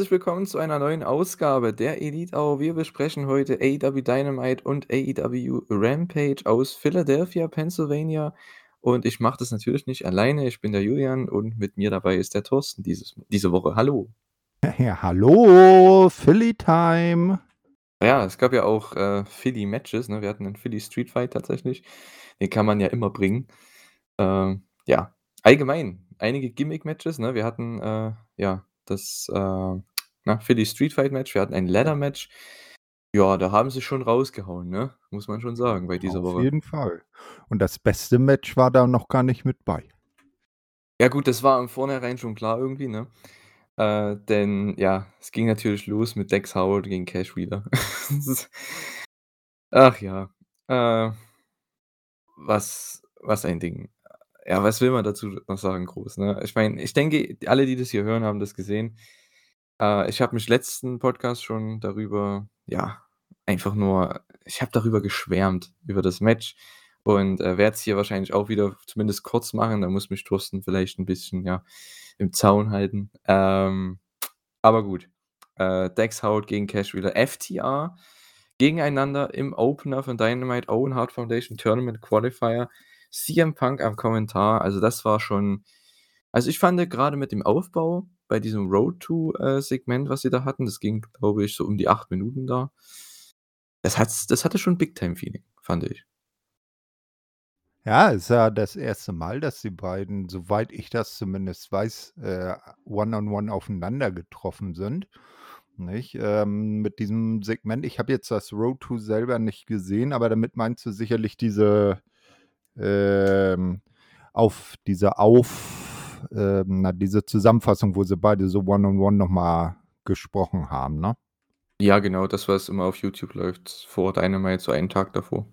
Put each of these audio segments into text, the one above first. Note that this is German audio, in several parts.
Herzlich willkommen zu einer neuen Ausgabe der Elite Hour. Wir besprechen heute AEW Dynamite und AEW Rampage aus Philadelphia, Pennsylvania. Und ich mache das natürlich nicht alleine. Ich bin der Julian und mit mir dabei ist der Thorsten dieses, diese Woche. Hallo. Ja, hallo, Philly Time. Ja, es gab ja auch äh, Philly Matches. Ne? Wir hatten einen Philly Street Fight tatsächlich. Den kann man ja immer bringen. Ähm, ja, allgemein einige Gimmick-Matches. Ne? Wir hatten äh, ja das äh, na, Philly Street Fight Match. Wir hatten ein Ladder Match. Ja, da haben sie schon rausgehauen, ne? Muss man schon sagen, bei dieser Auf Woche. Auf jeden Fall. Und das beste Match war da noch gar nicht mit bei. Ja, gut, das war im Vornherein schon klar irgendwie, ne? Äh, denn ja, es ging natürlich los mit Dex Howard gegen Cash Wheeler. Ach ja. Äh, was, was ein Ding. Ja, was will man dazu noch sagen, groß, ne? Ich meine, ich denke, alle, die das hier hören, haben das gesehen. Äh, ich habe mich letzten Podcast schon darüber, ja, einfach nur, ich habe darüber geschwärmt, über das Match. Und äh, werde es hier wahrscheinlich auch wieder zumindest kurz machen. Da muss mich Thorsten vielleicht ein bisschen, ja, im Zaun halten. Ähm, aber gut. Äh, Dex Howard gegen Cash Wheeler. FTR gegeneinander im Opener von Dynamite Owen Hart Foundation Tournament Qualifier. CM Punk am Kommentar. Also das war schon. Also ich fand gerade mit dem Aufbau bei diesem Road to äh, was sie da hatten, das ging, glaube ich, so um die acht Minuten da. Das, hat's, das hatte schon Big Time Feeling, fand ich. Ja, es ja das erste Mal, dass die beiden, soweit ich das zumindest weiß, äh, one-on-one -on -one aufeinander getroffen sind. Nicht? Ähm, mit diesem Segment, ich habe jetzt das Road to selber nicht gesehen, aber damit meinst du sicherlich diese ähm, auf diese auf ähm, na, diese Zusammenfassung, wo sie beide so one-on-one -on -one nochmal gesprochen haben, ne? Ja, genau, das, was immer auf YouTube läuft, vor Dynamite, so einen Tag davor.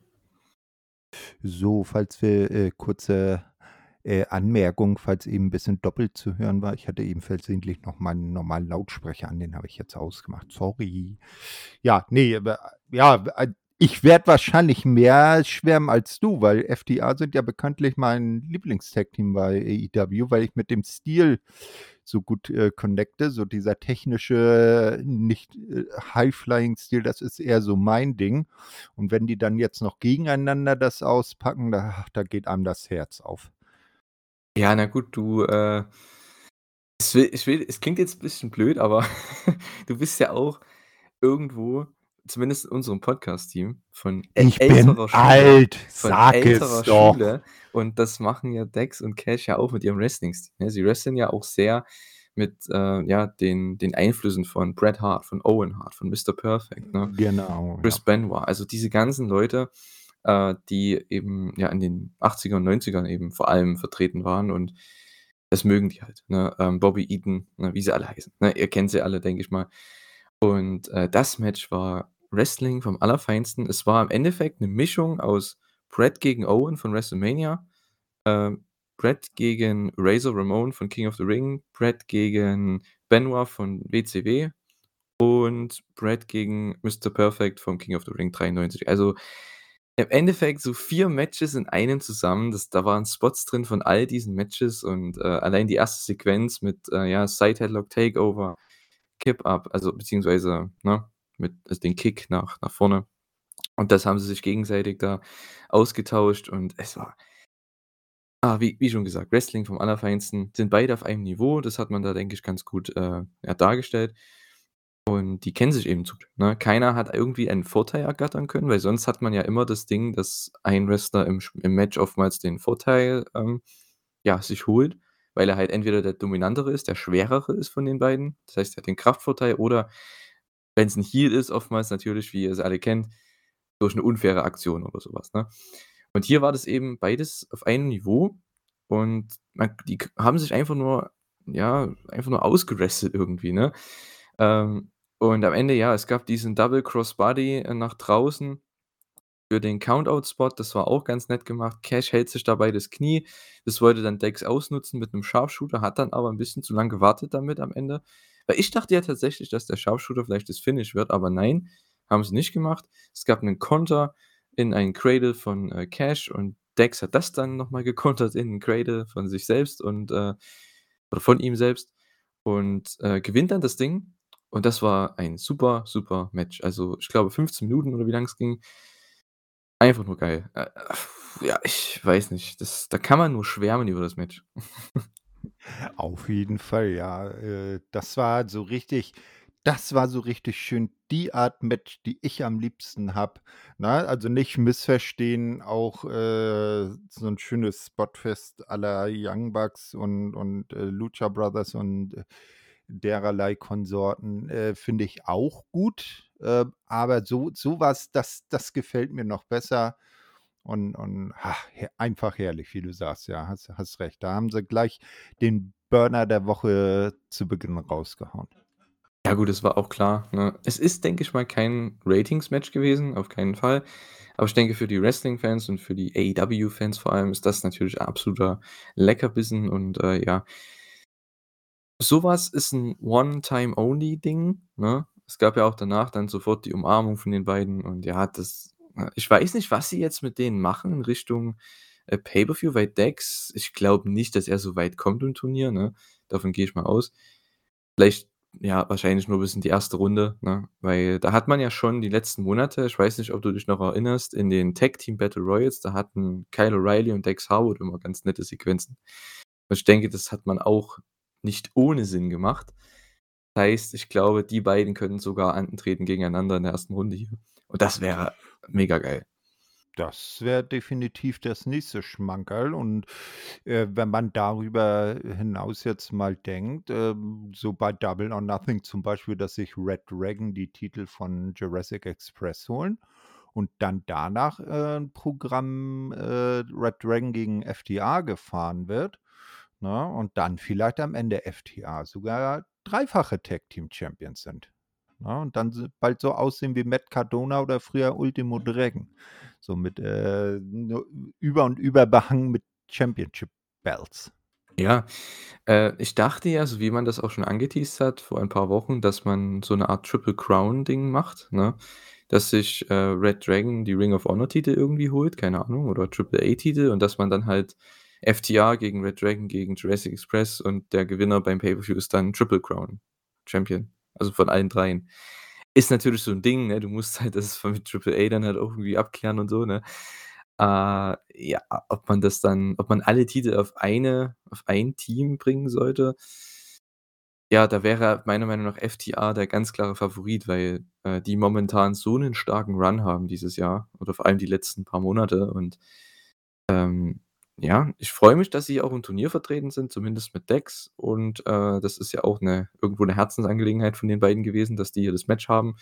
So, falls wir äh, kurze äh, Anmerkung, falls eben ein bisschen doppelt zu hören war. Ich hatte eben versehentlich noch meinen normalen Lautsprecher an, den habe ich jetzt ausgemacht. Sorry. Ja, nee, aber ja, ich werde wahrscheinlich mehr schwärmen als du, weil FDA sind ja bekanntlich mein Lieblingstag-Team bei AEW, weil ich mit dem Stil so gut äh, connecte. So dieser technische, nicht äh, High-Flying-Stil, das ist eher so mein Ding. Und wenn die dann jetzt noch gegeneinander das auspacken, da, da geht einem das Herz auf. Ja, na gut, du, äh, ich will, ich will, es klingt jetzt ein bisschen blöd, aber du bist ja auch irgendwo, zumindest in unserem Podcast-Team, von ich älterer bin Schule. Alt, von sag älterer es doch. Schule. Und das machen ja Dex und Cash ja auch mit ihrem Wrestling-Stil. Ne? Sie wresteln ja auch sehr mit äh, ja, den, den Einflüssen von Bret Hart, von Owen Hart, von Mr. Perfect, ne? Genau. Chris ja. Benoit. Also diese ganzen Leute, äh, die eben ja in den 80er und 90ern eben vor allem vertreten waren und das mögen die halt. Ne? Ähm, Bobby Eaton, ne? wie sie alle heißen. Ne? Ihr kennt sie alle, denke ich mal. Und äh, das Match war Wrestling vom Allerfeinsten. Es war im Endeffekt eine Mischung aus Brett gegen Owen von WrestleMania, äh, Brett gegen Razor Ramon von King of the Ring, Brett gegen Benoit von WCW und Brett gegen Mr. Perfect von King of the Ring 93. Also im Endeffekt so vier Matches in einem zusammen. Das, da waren Spots drin von all diesen Matches und äh, allein die erste Sequenz mit äh, ja, Side Headlock Takeover, Kip Up, also beziehungsweise ne, mit also den Kick nach, nach vorne. Und das haben sie sich gegenseitig da ausgetauscht und es war, ah, wie, wie schon gesagt, Wrestling vom Allerfeinsten. Sind beide auf einem Niveau. Das hat man da, denke ich, ganz gut äh, ja, dargestellt. Und die kennen sich eben zu. Ne? Keiner hat irgendwie einen Vorteil ergattern können, weil sonst hat man ja immer das Ding, dass ein Wrestler im, im Match oftmals den Vorteil ähm, ja, sich holt, weil er halt entweder der dominantere ist, der schwerere ist von den beiden. Das heißt, er hat den Kraftvorteil oder wenn es ein Heal ist, oftmals natürlich, wie ihr es alle kennt, durch eine unfaire Aktion oder sowas. Ne? Und hier war das eben beides auf einem Niveau und man, die haben sich einfach nur, ja, einfach nur ausgerestet irgendwie, ne? Ähm, und am Ende, ja, es gab diesen Double Crossbody äh, nach draußen für den Countout-Spot. Das war auch ganz nett gemacht. Cash hält sich dabei das Knie. Das wollte dann Dex ausnutzen mit einem Sharpshooter, hat dann aber ein bisschen zu lange gewartet damit am Ende. Weil ich dachte ja tatsächlich, dass der Sharpshooter vielleicht das Finish wird, aber nein, haben sie nicht gemacht. Es gab einen Konter in einen Cradle von äh, Cash und Dex hat das dann nochmal gekontert in einen Cradle von sich selbst und äh, oder von ihm selbst und äh, gewinnt dann das Ding Und das war ein super, super Match. Also, ich glaube 15 Minuten oder wie lang es ging. Einfach nur geil. Äh, ja, ich weiß nicht. Das da kann man nur schwärmen über das Match. Auf jeden Fall, ja. Äh, das war so richtig das war so richtig schön die Art Match, die ich am liebsten habe, ne? Also, nicht missverstehen, auch, äh, so 'n schönes Spotfest la Young Bucks und und, äh, Lucha Brothers und äh, dererlei Konsorten, äh, finde ich auch gut. Äh, aber so so was, das das gefällt mir noch besser und und, ach, einfach herrlich, wie du sagst, ja, hast hast recht. Da haben sie gleich den Burner der Woche zu Beginn rausgehauen. Ja gut, es war auch klar, ne? Es ist, denke ich mal, kein Ratings-Match gewesen, auf keinen Fall. Aber ich denke, für die Wrestling-Fans und für die AEW-Fans vor allem ist das natürlich absoluter Leckerbissen und, äh, ja. Sowas ist 'n One-Time-Only-Ding, ne? Es gab ja auch danach dann sofort die Umarmung von den beiden und ja, das ich weiß nicht, was sie jetzt mit denen machen in Richtung, äh, Pay-per-View, weil Dex ich glaube nicht, dass er so weit kommt im Turnier, ne? Davon gehe ich mal aus. Vielleicht ja, wahrscheinlich nur bis in die erste Runde, ne? Weil da hat man ja schon die letzten Monate ich weiß nicht, ob du dich noch erinnerst, in den Tag Team Battle Royals, da hatten Kyle O'Reilly und Dax Harwood immer ganz nette Sequenzen. Und ich denke, das hat man auch nicht ohne Sinn gemacht. Heißt, ich glaube, die beiden können sogar antreten gegeneinander in der ersten Runde hier. Und das wäre mega geil. Das wäre definitiv das nächste Schmankerl und, äh, wenn man darüber hinaus jetzt mal denkt, ähm, so bei Double or Nothing zum Beispiel, dass sich Red Dragon die Titel von Jurassic Express holen und dann danach, äh, 'n Programm, äh, Red Dragon gegen FTR gefahren wird, ne, und dann vielleicht am Ende FTR sogar dreifache Tag Team Champions sind, ne, und dann bald so aussehen wie Matt Cardona oder früher Ultimo Dragon. So mit, äh, über und über behangen mit Championship Belts. Ja, äh, ich dachte ja, so wie man das auch schon angeteased hat vor ein paar Wochen, dass man so 'ne Art Triple Crown Ding macht, ne? Dass sich, äh, Red Dragon die Ring of Honor Titel irgendwie holt, keine Ahnung, oder Triple A Titel und dass man dann halt FTR gegen Red Dragon gegen Jurassic Express und der Gewinner beim Pay-per-View ist dann Triple Crown Champion, also von allen dreien. Ist natürlich so 'n Ding, ne? Du musst halt das mit Triple A dann halt auch irgendwie abklären und so, ne? Äh, ja, ob man das dann ob man alle Titel auf eine auf ein Team bringen sollte ja, da wäre meiner Meinung nach FTR der ganz klare Favorit, weil, äh, die momentan so 'nen starken Run haben dieses Jahr oder vor allem die letzten paar Monate und, ähm, ja, ich freue mich, dass sie auch im Turnier vertreten sind, zumindest mit Dex und, äh, das ist ja auch 'ne irgendwo 'ne Herzensangelegenheit von den beiden gewesen, dass die hier das Match haben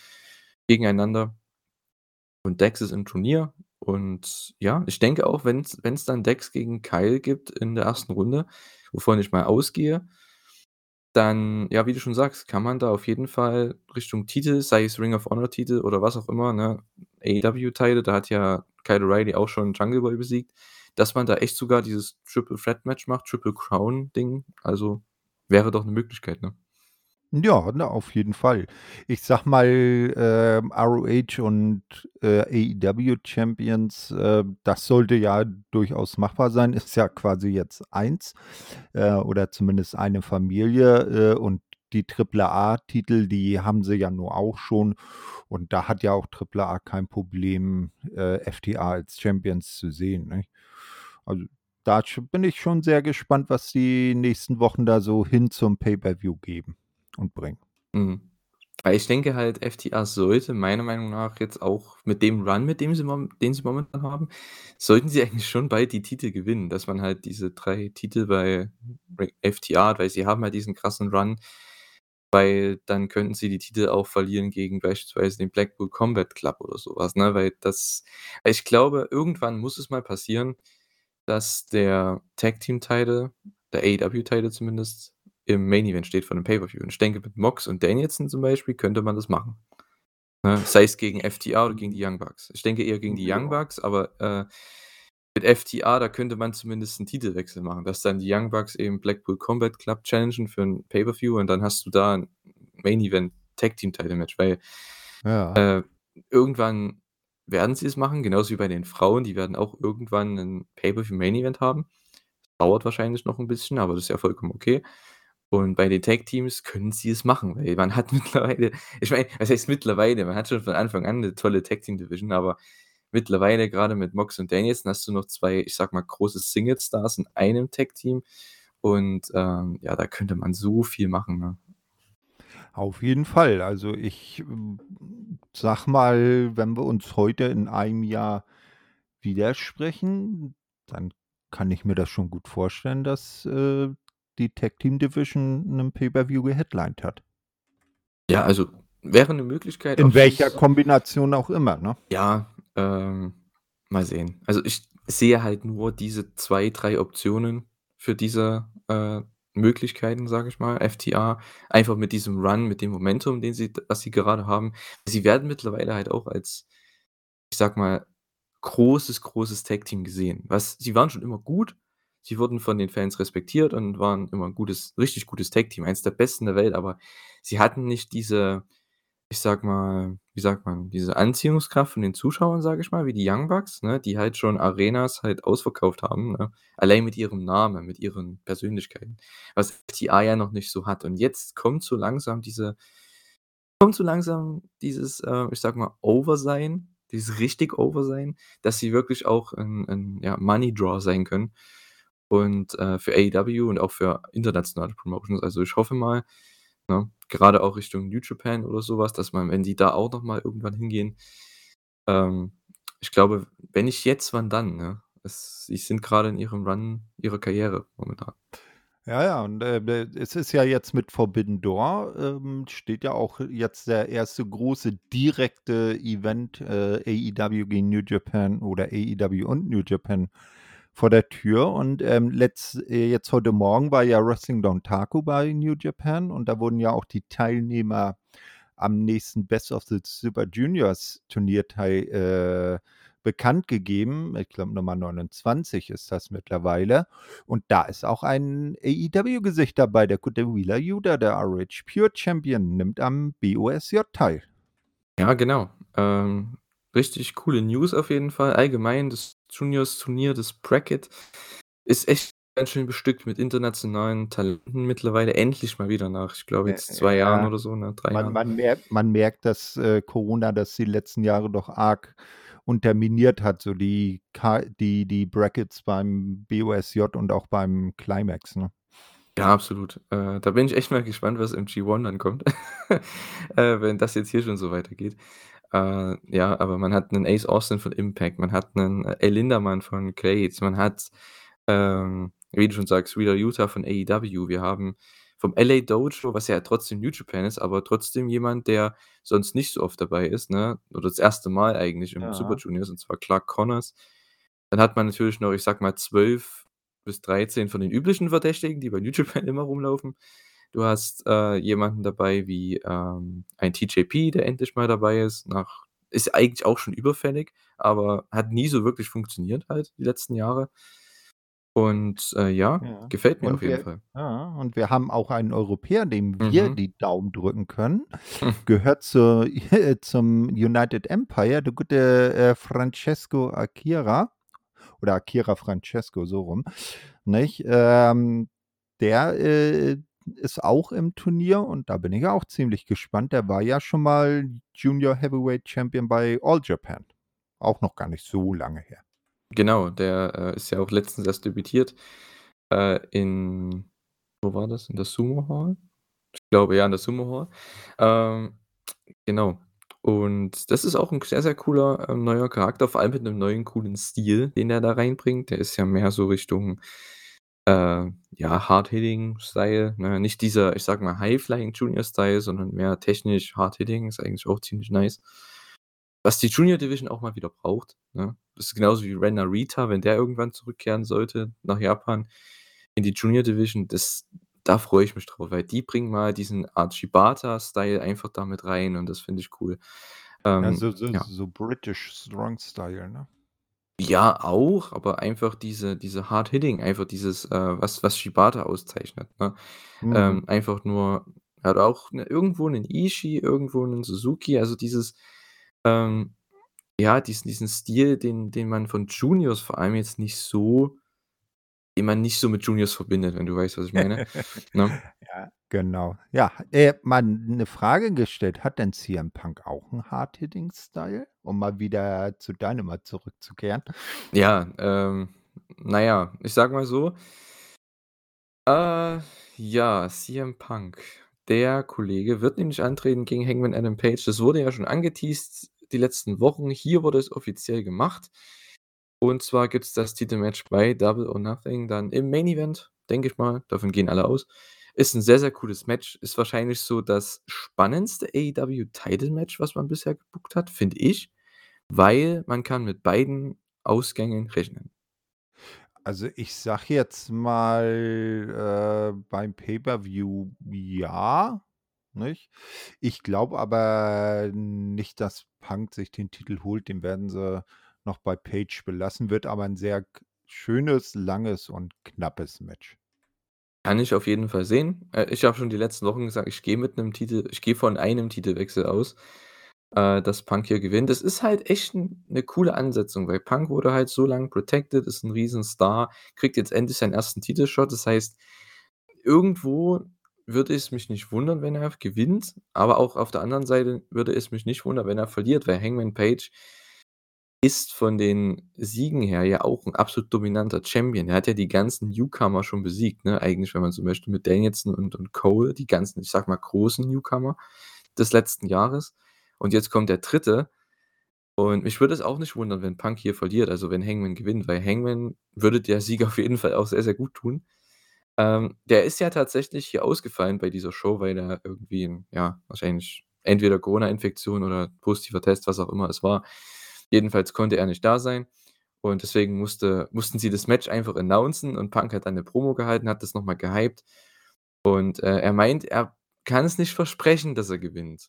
gegeneinander. Und Dex ist im Turnier und ja, ich denke auch, wenn's wenn's dann Dex gegen Kyle gibt in der ersten Runde, wovon ich mal ausgehe dann, ja, wie du schon sagst, kann man da auf jeden Fall Richtung Titel, sei es Ring of Honor Titel oder was auch immer, ne, AEW-Teile, da hat ja Kyle O'Reilly auch schon Jungle Boy besiegt, dass man da echt sogar dieses Triple Threat Match macht, Triple Crown Ding, also wäre doch 'ne Möglichkeit, ne? Ja, ne, auf jeden Fall. Ich sage mal, ähm, ROH und, äh, AEW Champions, äh, das sollte ja durchaus machbar sein. Ist ja quasi jetzt eins, äh, oder zumindest eine Familie, äh, und die Triple A-Titel, die haben sie ja nun auch schon. Und da hat ja auch Triple A kein Problem, äh, FTR als Champions zu sehen, nicht? Also, da bin ich schon sehr gespannt, was die nächsten Wochen da so hin zum Pay-per-View geben und bringen. Mhm. Weil ich denke halt, FTR sollte meiner Meinung nach jetzt auch mit dem Run, mit dem sie den sie momentan haben, sollten sie eigentlich schon bald die Titel gewinnen, dass man halt diese 3 Titel bei FTR hat, weil sie haben halt diesen krassen Run, weil dann könnten sie die Titel auch verlieren gegen beispielsweise den Blackpool Combat Club oder so was, ne? Weil das ich glaube, irgendwann muss es mal passieren, dass der Tag Team Title, der AEW Title zumindest, im Main Event steht von 'nem Pay-per-View. Und ich denke, mit Mox und Danielson zum Beispiel könnte man das machen, ne? Sei es gegen FTR oder gegen die Young Bucks. Ich denke eher gegen die Young. Bucks, aber, äh, mit FTR, da könnte man zumindest 'n Titelwechsel machen, dass dann die Young Bucks eben Blackpool Combat Club challengen für 'n Pay-per-View und dann hast du da 'n Main Event Tag Team Title Match, weil, Ja. äh, irgendwann werden sie es machen, genauso wie bei den Frauen, die werden auch irgendwann 'nen Pay-per-View Main Event haben. Dauert wahrscheinlich noch 'n bisschen, aber das ist ja vollkommen okay. Und bei den Tag-Teams können sie es machen, weil man hat mittlerweile ich meine, was heißt mittlerweile? Man hat schon von Anfang an 'ne tolle Tag-Team-Division, aber mittlerweile grade mit Mox und Danielson hast du noch 2, ich sage mal, große Single-Stars in einem Tag-Team und, ähm, ja, da könnte man so viel machen, ne? Auf jeden Fall. Also, ich, sage mal, wenn wir uns heute in einem Jahr widersprechen, dann kann ich mir das schon gut vorstellen, dass, äh, die Tag-Team-Division 'nen Pay-per-View geheadlined hat. Ja, also, wäre 'ne Möglichkeit In welcher. Kombination auch immer, ne? Ja, ähm, mal sehen. Also, ich sehe halt nur diese 2, 3 Optionen für diese, äh, Möglichkeiten, sage ich mal, FTR, einfach mit diesem Run, mit dem Momentum, den sie was sie gerade haben. Sie werden mittlerweile halt auch als, ich sage mal, großes, großes Tag-Team gesehen. Was sie waren schon immer gut. Sie wurden von den Fans respektiert und waren immer 'n gutes richtig gutes Tag-Team, eins der besten der Welt, aber sie hatten nicht diese, ich sage mal wie sagt man, diese Anziehungskraft von den Zuschauern, sage ich mal, wie die Young Bucks, ne, die halt schon Arenas halt ausverkauft haben, ne? Allein mit ihrem Namen, mit ihren Persönlichkeiten, was FTR ja noch nicht so hat. Und jetzt kommt so langsam diese kommt so langsam dieses, äh, ich sage mal, Over-Sein, dieses richtig Over-Sein, dass sie wirklich auch 'n 'n, ja, Money Draw sein können und, äh, für AEW und auch für internationale Promotions. Also, ich hoffe mal, ne, grade auch Richtung New Japan oder so was, dass man wenn die da auch noch mal irgendwann hingehen ähm, ich glaube, wenn nicht jetzt, wann dann, ne? Es sie sind grade in ihrem Run ihrer Karriere momentan. Ja, ja, und, äh, es ist ja jetzt mit Forbidden Door, ähm, steht ja auch jetzt der 1. große direkte Event, äh, AEW gegen New Japan oder AEW und New Japan vor der Tür. Und, ähm, letz äh, jetzt heute Morgen war ja Wrestling Dontaku bei New Japan und da wurden ja auch die Teilnehmer am nächsten Best of the Super Juniors Turnier äh, bekannt gegeben. Ich glaube, Nummer 29 ist das mittlerweile. Und da ist auch ein AEW-Gesicht dabei, der gute Wheeler Yuta, der RH Pure Champion, nimmt am BOSJ teil. Ja, genau. Ähm, richtig coole News auf jeden Fall. Allgemein das Juniors-Turnier, das Bracket ist echt ganz schön bestückt mit internationalen Talenten mittlerweile. Endlich mal wieder nach, ich glaube, jetzt 2 Jahren ja, oder so, ne, 3 man Jahren. man merkt man merkt, dass, äh, Corona das die letzten Jahre doch arg unterminiert hat, so die die die Brackets beim BOSJ und auch beim Climax, ne? Ja, absolut. Äh, da bin ich echt mal gespannt, was im G1 dann kommt, äh, wenn das jetzt hier schon so weitergeht. Äh, ja, aber man hat 'nen Ace Austin von Impact, man hat 'nen El Lindaman von Clades, man hat, ähm, wie du schon sagst, Wheeler Yuta von AEW. Wir haben vom LA Dojo, was ja trotzdem New Japan ist, aber trotzdem jemand, der sonst nicht so oft dabei ist, ne, oder das 1. Mal eigentlich im Super Ja. Juniors, und zwar Clark Connors. Dann hat man natürlich noch, ich sage mal, 12 bis 13 von den üblichen Verdächtigen, die bei New Japan immer rumlaufen. Du hast, äh, jemanden dabei wie, ähm, ein TJP, der endlich mal dabei ist, nach ist eigentlich auch schon überfällig, aber hat nie so wirklich funktioniert halt die letzten Jahre. Und, äh, ja, Ja. gefällt mir auf Und jeden wir Fall. ja, und wir haben auch einen Europäer, dem wir Mhm. die Daumen drücken können. Gehört zur zum United Empire, der gute, äh, Francesco Akira oder Akira Francesco, so rum, nicht? Ähm, der, äh, ist auch im Turnier und da bin ich auch ziemlich gespannt. Der war ja schon mal Junior Heavyweight Champion bei All Japan. Auch noch gar nicht so lange her. Genau, der, äh, ist ja auch letztens erst debütiert, äh, in wo war das? In der Sumo Hall? Ich glaube, ja, in der Sumo Hall. Ähm, genau. Und das ist auch 'n sehr, sehr cooler, ähm, neuer Charakter, vor allem mit 'nem neuen coolen Stil, den er da reinbringt. Der ist ja mehr so Richtung, äh, ja, Hard-Hitting-Style, ne? Nicht dieser, ich sage mal, High-Flying-Junior-Style, sondern mehr technisch Hard-Hitting, ist eigentlich auch ziemlich nice. Was die Junior Division auch mal wieder braucht, ne? Das ist genauso wie Ren Narita, wenn der irgendwann zurückkehren sollte nach Japan in die Junior Division, das da freue ich mich drauf, weil die bringen mal diesen Art Shibata-Style einfach da mit rein und das finde ich cool. Ja, Ähm, so so ja. so British Strong Style, ne? Ja, auch, aber einfach diese diese Hard-Hitting, einfach dieses, äh, was was Shibata auszeichnet, ne? Mhm. Ähm, einfach nur er hat auch 'ne irgendwo 'nen Ishii, irgendwo 'nen Suzuki, also dieses, ähm ja, diesen diesen Stil, den den man von Juniors vor allem jetzt nicht so man nicht so mit Juniors verbindet, wenn du weißt, was ich meine, ne? Ja, Genau. Ja, äh, mal 'ne Frage gestellt. Hat denn CM Punk auch 'n Hard-Hitting-Style, um mal wieder zu Dynamite zurückzukehren? Ja, ähm, na ja, ich sage mal so äh, ja, CM Punk, der Kollege wird nämlich antreten gegen Hangman Adam Page. Das wurde ja schon angeteased die letzten Wochen. Hier wurde es offiziell gemacht. Und zwar gibt's das Titelmatch bei Double or Nothing dann im Main Event, denke ich mal. Davon gehen alle aus. Ist 'n sehr, sehr cooles Match. Ist wahrscheinlich so das spannendste AEW-Title-Match, was man bisher gebookt hat, finde ich, weil man kann mit beiden Ausgängen rechnen. Also, ich sage jetzt mal, äh, beim Pay-per-View ja, nicht? Ich glaube aber nicht, dass Punk sich den Titel holt. Den werden sie noch bei Page belassen. Wird aber 'n sehr schönes, langes und knappes Match. Kann ich auf jeden Fall sehen. Äh, ich habe schon die letzten Wochen gesagt, ich gehe mit 'nem Titel ich gehe von einem Titelwechsel aus, äh, dass Punk hier gewinnt. Das ist halt echt 'n 'ne coole Ansetzung, weil Punk wurde halt so lang protected, ist 'n Riesenstar, kriegt jetzt endlich seinen 1. Titelshot. Das heißt, irgendwo würde es mich nicht wundern, wenn er gewinnt, aber auch auf der anderen Seite würde es mich nicht wundern, wenn er verliert, weil Hangman Page ist von den Siegen her ja auch 'n absolut dominanter Champion. Er hat ja die ganzen Newcomer schon besiegt, ne? Eigentlich, wenn man so möchte, mit Danielson und und Cole, die ganzen, ich sage mal, großen Newcomer des letzten Jahres. Und jetzt kommt der 3. Und mich würde es auch nicht wundern, wenn Punk hier verliert, also wenn Hangman gewinnt, weil Hangman würde der Sieg auf jeden Fall auch sehr, sehr gut tun. Ähm, der ist ja tatsächlich hier ausgefallen bei dieser Show, weil er irgendwie ja, wahrscheinlich entweder Corona-Infektion oder positiver Test, was auch immer es war. Jedenfalls konnte er nicht da sein und deswegen musste mussten sie das Match einfach announcen und Punk hat dann 'ne Promo gehalten, hat das noch mal gehypt. Und, äh, er meint, er kann es nicht versprechen, dass er gewinnt.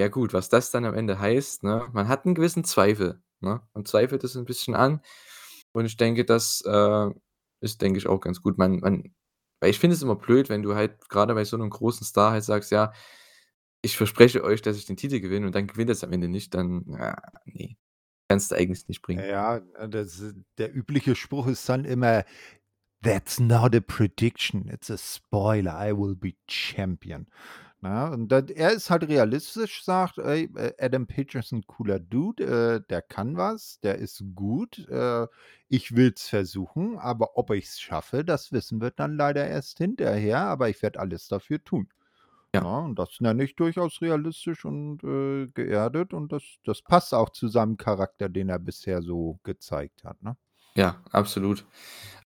Ja gut, was das dann am Ende heißt, ne? Man hat 'n gewissen Zweifel, ne? Man zweifelt es 'n bisschen an und ich denke, das, äh, ist, denke ich, auch ganz gut. Man man weil ich finde es immer blöd, wenn du halt grade bei so 'nem großen Star halt sagst: „Ja, ich verspreche euch, dass ich den Titel gewinne“ und dann gewinnt er's am Ende nicht, dann, ja, ne, kannst du eigentlich nicht bringen. Ja, das der übliche Spruch ist dann immer: „That's not a prediction, it's a spoiler. I will be champion.“ Ne? Und da er ist halt realistisch, sagt: „Ey, äh, Adam Page ist 'n cooler Dude, äh, der kann was, der ist gut. Äh, ich will's versuchen, aber ob ich's schaffe, das wissen wir dann leider erst hinterher, aber ich werde alles dafür tun.“ Ja. Ne? Und das nenne ich durchaus realistisch und, äh, geerdet und das das passt auch zu seinem Charakter, den er bisher so gezeigt hat, ne? Ja, absolut.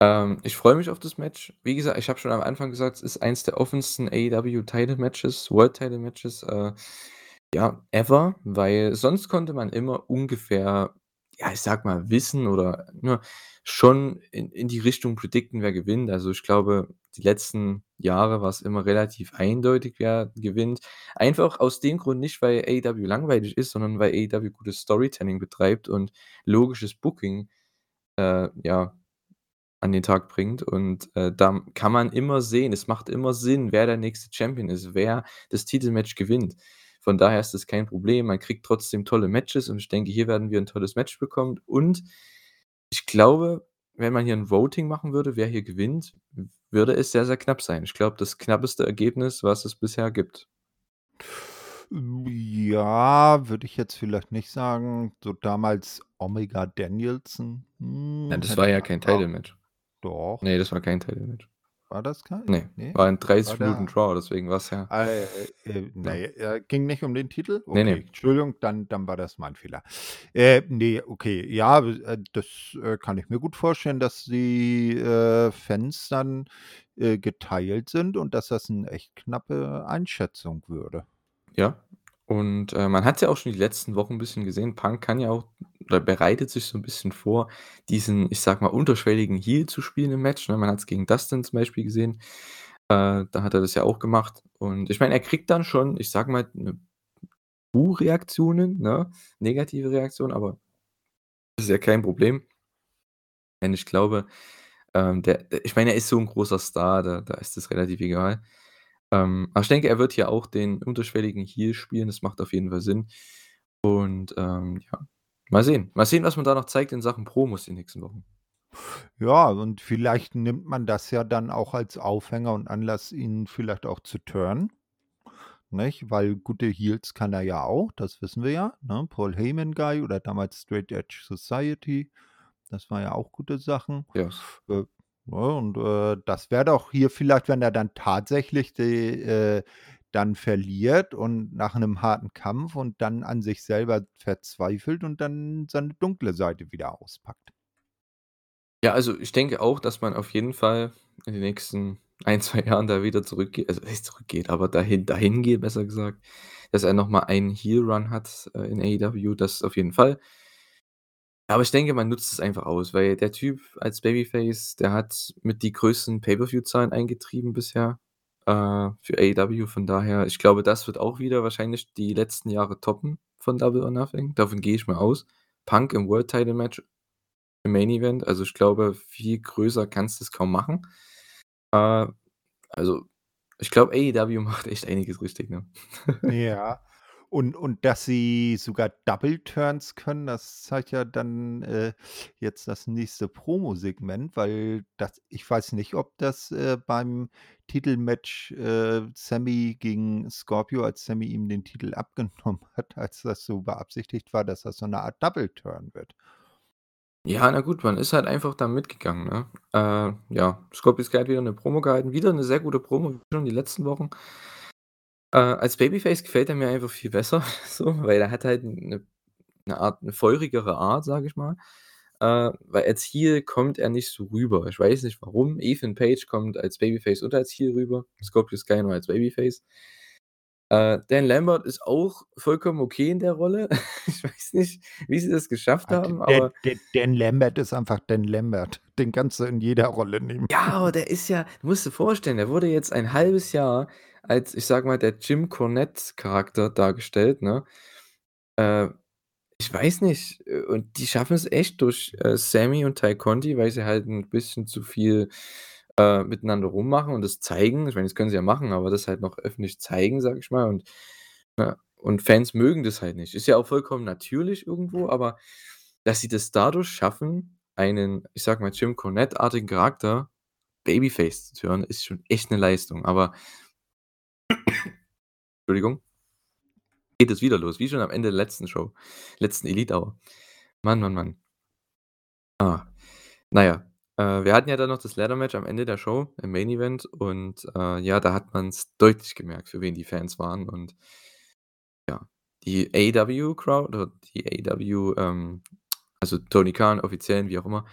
Ähm, ich freue mich auf das Match. Wie gesagt, ich habe schon am Anfang gesagt, es ist eins der offensten AEW Title Matches, World Title Matches, äh, ja, ever, weil sonst konnte man immer ungefähr, ja, ich sage mal, wissen oder, ne, schon in in die Richtung predikten, wer gewinnt. Also, ich glaube, die letzten Jahre war's immer relativ eindeutig, wer gewinnt. Einfach aus dem Grund nicht, weil AEW langweilig ist, sondern weil AEW gutes Storytelling betreibt und logisches Booking, äh, ja, an den Tag bringt. Und, äh, da kann man immer sehen es macht immer Sinn, wer der nächste Champion ist, wer das Titelmatch gewinnt. Von daher ist das kein Problem. Man kriegt trotzdem tolle Matches und ich denke, hier werden wir 'n tolles Match bekommen. Und ich glaube, wenn man hier 'n Voting machen würde, wer hier gewinnt, würde es sehr, sehr knapp sein. Ich glaube, das knappeste Ergebnis, was es bisher gibt. Ja, würde ich jetzt vielleicht nicht sagen. So damals Omega Danielson, Ja, hm, das war ja kein Title-Match. doch. Ne, das war kein Title-Match. War das kein? Ne, Ne? war 'n Das war 30 Minuten Draw, deswegen war's ja Ah, äh, äh, ja. ne, äh, ging nicht um den Titel? Okay, ne. Entschuldigung, dann dann war das mein Fehler. Äh, ne, okay, ja, äh, das, äh, kann ich mir gut vorstellen, dass die, äh, Fans dann, geteilt sind und dass das 'n echt knappe Einschätzung würde. Ja, und, äh, man hat's ja auch schon die letzten Wochen 'n bisschen gesehen. Punk kann ja auch oder bereitet sich so 'n bisschen vor, diesen, ich sage mal, unterschwelligen Heel zu spielen im Match, ne? Man hat's gegen Dustin zum Beispiel gesehen. Äh, da hat er das ja auch gemacht. Und ich meine, er kriegt dann schon, ich sage mal, 'ne Buh-Reaktionen, ne, negative Reaktionen, aber ist ja kein Problem. Denn ich glaube, ähm, der der ich meine, er ist so 'n großer Star, da da ist das relativ egal. Ähm, aber ich denke, er wird hier auch den unterschwelligen Heel spielen. Das macht auf jeden Fall Sinn. Und, ähm, ja, mal sehen. Mal sehen, was man da noch zeigt in Sachen Promos die nächsten Wochen. Ja, und vielleicht nimmt man das ja dann auch als Aufhänger und Anlass, ihn vielleicht auch zu turnen, nicht? Weil gute Heels kann er ja auch, das wissen wir ja, ne? Paul Heyman Guy oder damals Straight Edge Society, das war ja auch gute Sachen. Yes. Äh, ne, und, äh, das wäre doch hier vielleicht, wenn er dann tatsächlich die, äh, dann verliert und nach 'nem harten Kampf und dann an sich selber verzweifelt und dann seine dunkle Seite wieder auspackt. Ja, also ich denke auch, dass man auf jeden Fall in den nächsten 1, 2 Jahren da wieder zurückgeht also nicht zurückgeht, aber dahin dahin geht, besser gesagt, dass er noch mal einen Heel Run hat, äh, in AEW, das auf jeden Fall. Aber ich denke, man nutzt es einfach aus, weil der Typ als Babyface, der hat mit die größten Pay-per-View-Zahlen eingetrieben bisher, äh, für AEW. Von daher, ich glaube, das wird auch wieder wahrscheinlich die letzten Jahre toppen von Double or Nothing. Davon gehe ich mal aus. Punk im World Title Match im Main Event. Also, ich glaube, viel größer kannst du's kaum machen. Äh, also, ich glaube, AEW macht echt einiges richtig, ne? Ja. Und und dass sie sogar Double Turns können, das zeigt ja dann, äh, jetzt das nächste Promosegment, weil das ich weiß nicht, ob das, äh, beim Titelmatch, äh, Sammy gegen Scorpio als Sammy ihm den Titel abgenommen hat, als das so beabsichtigt war, dass das so 'ne Art Double Turn wird. Ja, na gut, man ist halt einfach da mitgegangen, ne? Äh, ja, Scorpio Sky hat wieder 'ne Promo gehalten, wieder 'ne sehr gute Promo, wie schon die letzten Wochen. Äh, als Babyface gefällt er mir einfach viel besser so, weil er hat halt 'ne 'ne Art 'ne feurigere Art, sage ich mal. Äh, weil als Heel kommt er nicht so rüber. Ich weiß nicht warum. Ethan Page kommt als Babyface und als Heel rüber, Scorpio Sky nur als Babyface. Äh, Dan Lambert ist auch vollkommen okay in der Rolle. Ich weiß nicht, wie sie das geschafft Ah, d haben, Dan aber Dan Dan Lambert ist einfach Dan Lambert. Den kannst du in jeder Rolle nehmen. Ja, aber der ist ja du musst dir vorstellen, der wurde jetzt ein 1/2 Jahr als, ich sage mal, der Jim Cornette-Charakter dargestellt, ne? Äh, ich weiß nicht, äh, und die schaffen es echt durch, äh, Sammy und Ty Conti, weil sie halt 'n bisschen zu viel, äh, miteinander rummachen und das zeigen. Ich meine, das können sie ja machen, aber das halt noch öffentlich zeigen, sage ich mal und ja, und Fans mögen das halt nicht. Ist ja auch vollkommen natürlich irgendwo, aber dass sie das dadurch schaffen, einen, ich sage mal, Jim Cornette-artigen Charakter Babyface zu turnen, ist schon echt 'ne Leistung, aber Entschuldigung geht es wieder los, wie schon am Ende der letzten Show, letzten Elite Hour. Mann, Mann, Mann. Ah, na ja, äh, wir hatten ja dann noch das Ladder Match am Ende der Show im Main Event und, äh, ja, da hat man's deutlich gemerkt, für wen die Fans waren und ja, die AEW Crowd oder die AEW, ähm, also Tony Khan, Offiziellen, wie auch immer,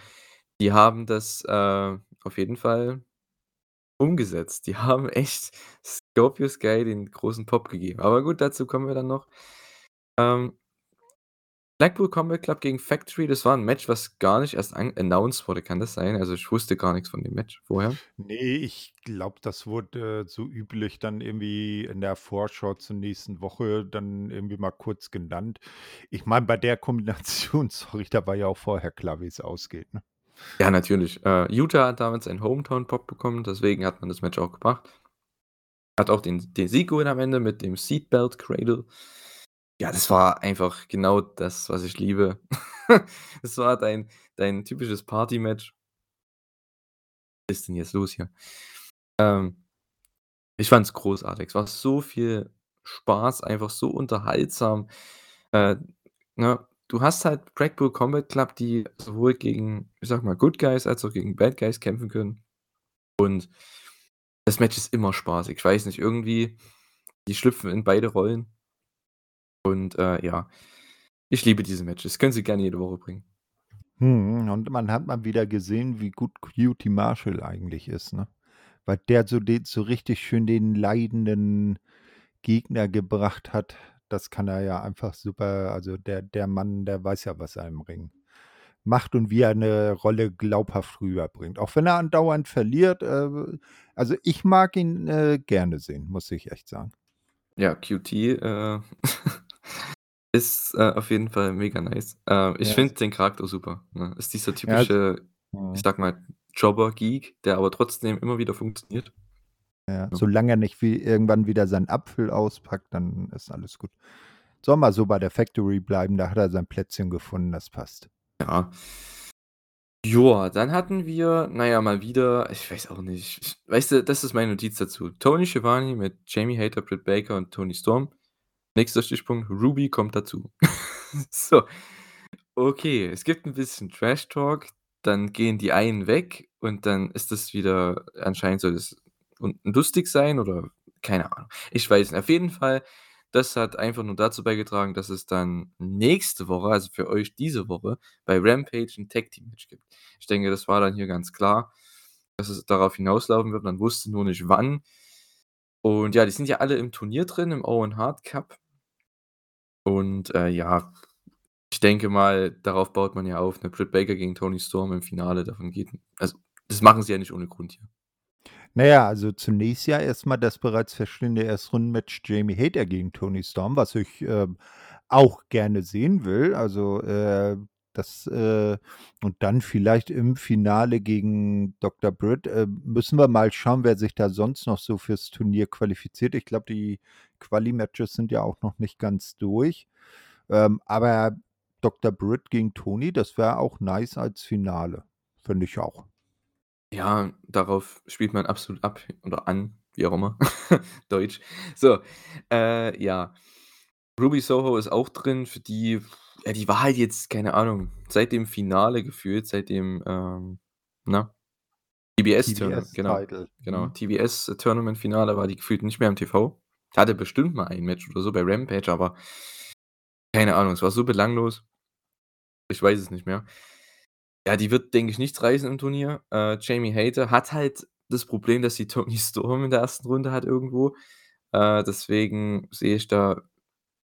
die haben das, äh, auf jeden Fall umgesetzt. Die haben echt Scorpio Sky den großen Pop gegeben. Aber gut, dazu kommen wir dann noch. Ähm Blackpool Combat Club gegen Factory, das war 'n Match, was gar nicht erst an announced wurde. Kann das sein? Also, ich wusste gar nix von dem Match vorher. Ne, ich glaube, das wurde so üblich dann irgendwie in der Vorschau zur nächsten Woche dann irgendwie mal kurz genannt. Ich meine, bei der Kombination, sorry, da war ja auch vorher klar, wie's ausgeht, ne? Ja, natürlich. Äh, Yuta hat damals einen Hometown Pop bekommen, deswegen hat man das Match auch gebracht. Hat auch den den Sieg geholt am Ende mit dem Seatbelt Cradle. Ja, das war einfach genau das, was ich liebe. Es war dein dein typisches Party-Match. Ist denn jetzt los hier? Ähm, ich fand's großartig. Es war so viel Spaß, einfach so unterhaltsam. Äh, ne, du hast halt Blackpool Combat Club, die sowohl gegen, ich sage mal, Good Guys als auch gegen Bad Guys kämpfen können. Und das Match ist immer spaßig. Ich weiß nicht, irgendwie, die schlüpfen in beide Rollen. Und, äh, ja, ich liebe diese Matches. Können sie gerne jede Woche bringen. Mhm, und man hat mal wieder gesehen, wie gut QT Marshall eigentlich ist, ne? Weil der so den so richtig schön den leidenden Gegner gebracht hat. Das kann er ja einfach super. Also, der der Mann, der weiß ja, was im Ring macht und wie er 'ne Rolle glaubhaft rüberbringt. Auch wenn er andauernd verliert, äh, also, ich mag ihn, äh, gerne sehen, muss ich echt sagen. Ja, QT, äh, ist, äh, auf jeden Fall mega nice. Äh, ich Ja. finde den Charakter super, ne? Ist dieser Ja. typische, ich Mhm. sage mal, Jobber-Geek, der aber trotzdem immer wieder funktioniert. Ja, Ja. solange er nicht wie irgendwann wieder seinen Apfel auspackt, dann ist alles gut. Soll mal so bei der Factory bleiben, da hat er sein Plätzchen gefunden, das passt. Ja. Joa, dann hatten wir, na ja, mal wieder ich weiß auch nicht, ich weißt du, das ist meine Notiz dazu. Tony Schiavone mit Jamie Hater, Britt Baker und Toni Storm. Nächster Stichpunkt, Ruby kommt dazu. So, okay, es gibt 'n bisschen Trash Talk, dann gehen die einen weg und dann ist das wieder anscheinend soll das lustig sein oder keine Ahnung. Ich weiß nicht. Auf jeden Fall, das hat einfach nur dazu beigetragen, dass es dann nächste Woche, also für euch diese Woche, bei Rampage 'n Tag-Team-Match gibt. Ich denke, das war dann hier ganz klar, dass es darauf hinauslaufen wird. Man wusste nur nicht wann. Und ja, die sind ja alle im Turnier drin, im Owen Hart Cup. Und, äh, ja, ich denke mal, darauf baut man ja auf, ne? Britt Baker gegen Toni Storm im Finale, davon geht also, das machen sie ja nicht ohne Grund hier. Na ja, also zunächst ja erst mal das bereits feststehende Erstrundenmatch Jamie Hater gegen Toni Storm, was ich, ähm, auch gerne sehen will. Also, äh, das, äh und dann vielleicht im Finale gegen Dr. Britt. Äh, müssen wir mal schauen, wer sich da sonst noch so fürs Turnier qualifiziert. Ich glaube, die Quali-Matches sind ja auch noch nicht ganz durch. Ähm, aber Dr. Britt gegen Toni, das wäre auch nice als Finale, finde ich auch. Ja, darauf spielt man absolut ab oder an, wie auch immer, Deutsch. So, äh, ja. Ruby Soho ist auch drin, für die ja, die war halt jetzt, keine Ahnung, seit dem Finale gefühlt, seit dem, ähm, na? TBS-Tourna genau, TBS-Title. genau. Mhm. TBS-Tournament-Finale war die gefühlt nicht mehr im TV. Hatte bestimmt mal ein Match oder so bei Rampage, aber keine Ahnung, es war so belanglos. Ich weiß es nicht mehr. Ja, die wird, denke ich, nichts reißen im Turnier. Äh, Jamie Hater hat halt das Problem, dass sie Toni Storm in der ersten Runde hat irgendwo. Äh, deswegen sehe ich da,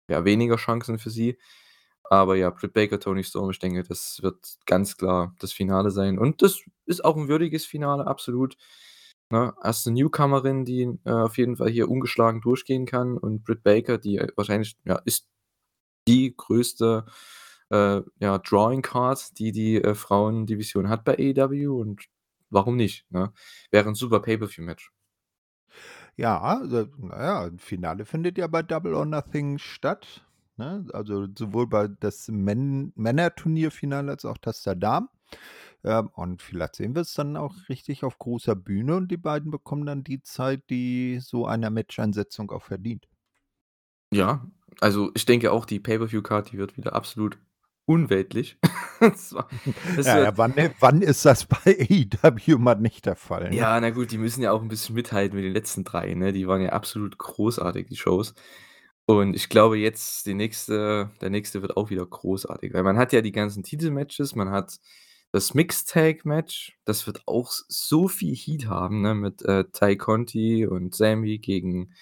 ja, weniger Chancen für sie. Aber ja, Britt Baker, Toni Storm, ich denke, das wird ganz klar das Finale sein. Und das ist auch 'n würdiges Finale, absolut, ne? 1. Newcomerin, die, äh, auf jeden Fall hier ungeschlagen durchgehen kann und Britt Baker, die, äh, wahrscheinlich ja, ist die größte, äh, ja, Drawing Card, die die, äh, Frauendivision hat bei AEW und warum nicht, ne? Wäre 'n super Pay-per-View-Match. Ja, äh, na ja, Finale findet ja bei Double or Nothing statt, ne? Also, sowohl bei das Män Männerturnierfinale als auch das der Damen. Ähm, und vielleicht sehen wir's dann auch richtig auf großer Bühne und die beiden bekommen dann die Zeit, die so eine Match-Ansetzung auch verdient. Ja, also, ich denke auch, die Pay-per-View-Card, die wird wieder absolut unweltlich. Das war das Ja, ja, wann wann ist das bei AEW mal nicht der Fall, ne? Ja, na gut, die müssen ja auch 'n bisschen mithalten mit den letzten 3, ne? Die waren ja absolut großartig, die Shows. Und ich glaube jetzt, die nächste der nächste wird auch wieder großartig, weil man hat ja die ganzen Titelmatches, man hat das Mixed-Tag-Match, das wird auch so viel Heat haben, ne, mit, äh, Tay Conti und Sammy gegen,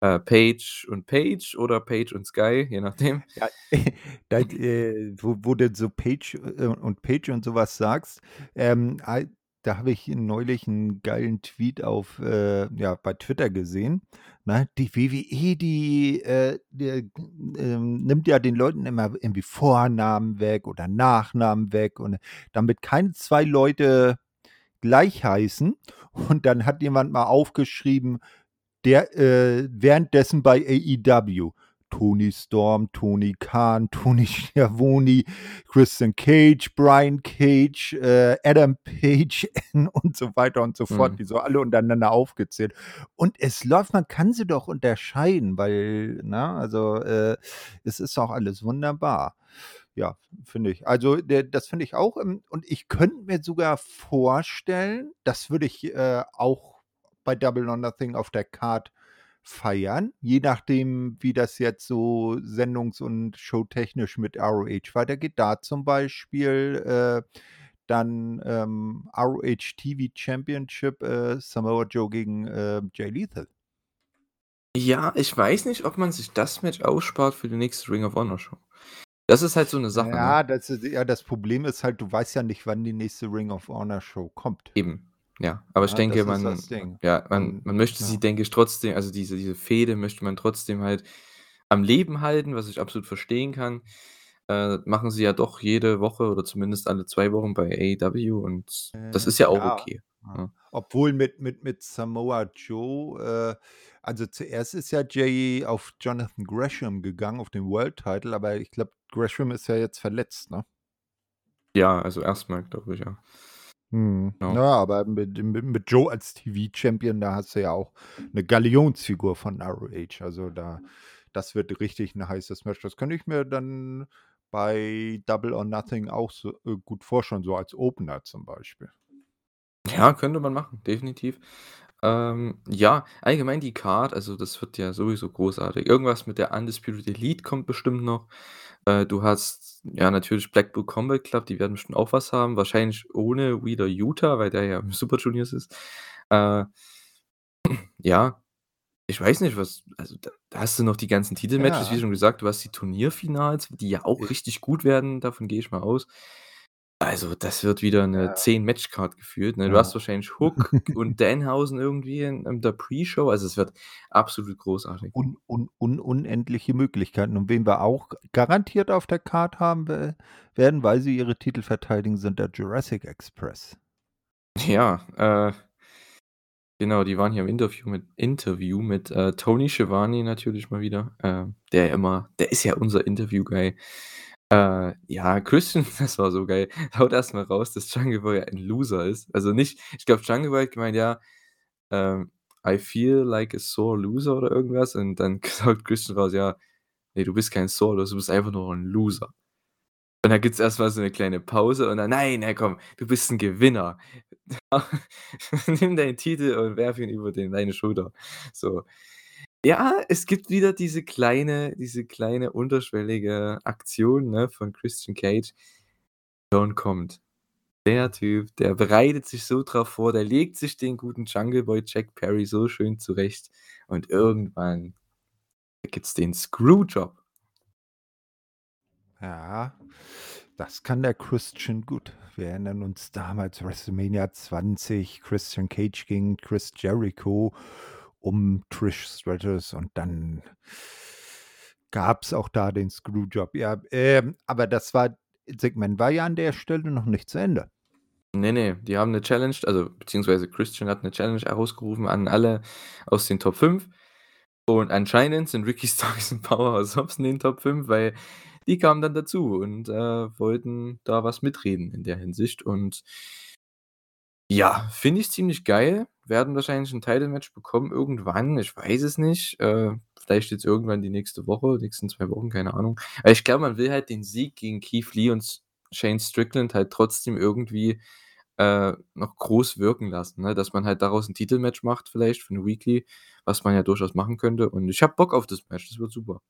äh, Page und Page oder Page und Sky, je nachdem. Ja, da äh, wo wo du so Page, äh, und Page und so was sagst, ähm, da habe ich neulich 'n geilen Tweet auf, äh ja, bei Twitter gesehen, ne? Die WWE, die, äh, die, ähm, nimmt ja den Leuten immer irgendwie Vornamen weg oder Nachnamen weg und damit keine 2 Leute gleich heißen. Und dann hat jemand mal aufgeschrieben, der, äh, währenddessen bei AEW: Toni Storm, Tony Khan, Tony Schiavone, Christian Cage, Brian Cage, äh, Adam Page und so weiter und so fort, Mhm. die so alle untereinander aufgezählt. Und es läuft man kann sie doch unterscheiden, weil, ne, also, äh, es ist auch alles wunderbar. Ja, finde ich. Also, der das finde ich auch, ähm und ich könnte mir sogar vorstellen, das würde ich, äh, auch bei Double or Nothing auf der Card feiern, je nachdem, wie das jetzt so sendungs und showtechnisch mit ROH weitergeht. Da zum Beispiel, äh, dann, ähm, ROH TV Championship, äh, Samoa Joe gegen, äh, Jay Lethal. Ja, ich weiß nicht, ob man sich das Match ausspart für die nächste Ring of Honor Show. Das ist halt so 'ne Sache, Ja, ne? das ist ja, das Problem ist halt, du weißt ja nicht, wann die nächste Ring of Honor Show kommt. Eben, ja. Aber ich Ne, denke, man ja, man man möchte sie, ja. denke ich, trotzdem also, diese diese Fehde möchte man trotzdem halt am Leben halten, was ich absolut verstehen kann. Äh, machen sie ja doch jede Woche oder zumindest alle 2 Wochen bei AEW und das Äh, ist ja auch ja, okay, ja. ne? Obwohl mit mit mit Samoa Joe, äh also, zuerst ist ja Jay auf Jonathan Gresham gegangen, auf den World Title, aber ich glaube, Gresham ist ja jetzt verletzt, ne? Ja, also erstmal, glaube ich, ja. Mhm. Genau. Ja, aber mit mit Joe als TV-Champion, da hast du ja auch 'ne Galionsfigur von ROH. Also, da das wird richtig 'n heißes Match. Das könnte ich mir dann bei Double or Nothing auch so, äh, gut vorstellen, so als Opener zum Beispiel. Ja, könnte man machen, definitiv. Ähm, ja, allgemein die Card, also das wird ja sowieso großartig. Irgendwas mit der Undisputed Elite kommt bestimmt noch. Äh, du hast, ja, natürlich Blackpool Combat Club, die werden bestimmt auch was haben, wahrscheinlich ohne Wheeler Yuta, weil der ja im Super Juniors ist. Äh, ja, ich weiß nicht, was also da da hast du noch die ganzen Titelmatches, wie Ja. schon gesagt, du hast die Turnierfinals, die ja auch richtig gut werden, davon gehe ich mal aus. Also, das wird wieder 'ne Ja. 10 Match-Card gefühlt, ne? Du Ja. hast wahrscheinlich Hook und Danhausen irgendwie in in der Pre-Show. Also, es wird absolut großartig. Un un un unendliche Möglichkeiten. Und wen wir auch garantiert auf der Card haben we werden, weil sie ihre Titel verteidigen, sind der Jurassic Express. Ja, äh genau, die waren hier im Interview mit Interview mit, äh, Tony Schiavone natürlich mal wieder, äh, der immer der ist ja unser Interview-Guy. Äh, ja, Christian, das war so geil, haut erst mal raus, dass Jungle Boy ein Loser ist. Also nicht ich glaube, Jungle Boy hat gemeint, ja, ähm: „I feel like a sore loser“ oder irgendwas und dann sagt Christian raus: „Ja, ne, du bist kein sore loser, du bist einfach nur 'n Loser.“ Und dann gibt's erst mal so 'ne kleine Pause und dann: „Nein, ne, komm, du bist 'n Gewinner. Nimm deinen Titel und werf ihn über den deine Schulter.“ So. Ja, es gibt wieder diese kleine diese kleine unterschwellige Aktion, ne, von Christian Cage. Schon kommt. Der Typ, der bereitet sich so drauf vor, der legt sich den guten Jungle Boy Jack Perry so schön zurecht und irgendwann gibt's den Screwjob. Ja, das kann der Christian gut. Wir erinnern uns damals WrestleMania 20, Christian Cage gegen Chris Jericho um Trish Stratus und dann gab's auch da den Screwjob. Ja, ähm, aber das war Segment war ja an der Stelle noch nicht zu Ende. Ne, ne, die haben 'ne Challenge also beziehungsweise Christian hat 'ne Challenge ausgerufen an alle aus den Top 5 und anscheinend sind Ricky Starks und Powerhouse Hobbs in den Top 5, weil die kamen dann dazu und, äh, wollten da was mitreden in der Hinsicht und ja, finde ich ziemlich geil. Werden wahrscheinlich 'n Title-Match bekommen irgendwann, ich weiß es nicht. Äh, vielleicht jetzt irgendwann die nächste Woche, nächsten 2 Wochen, keine Ahnung. Aber ich glaube, man will halt den Sieg gegen Keith Lee und Shane Strickland halt trotzdem irgendwie, äh, noch groß wirken lassen, ne? Dass man halt daraus 'n Titelmatch macht vielleicht für 'ne Weekly, was man ja durchaus machen könnte und ich habe Bock auf das Match, das wird super.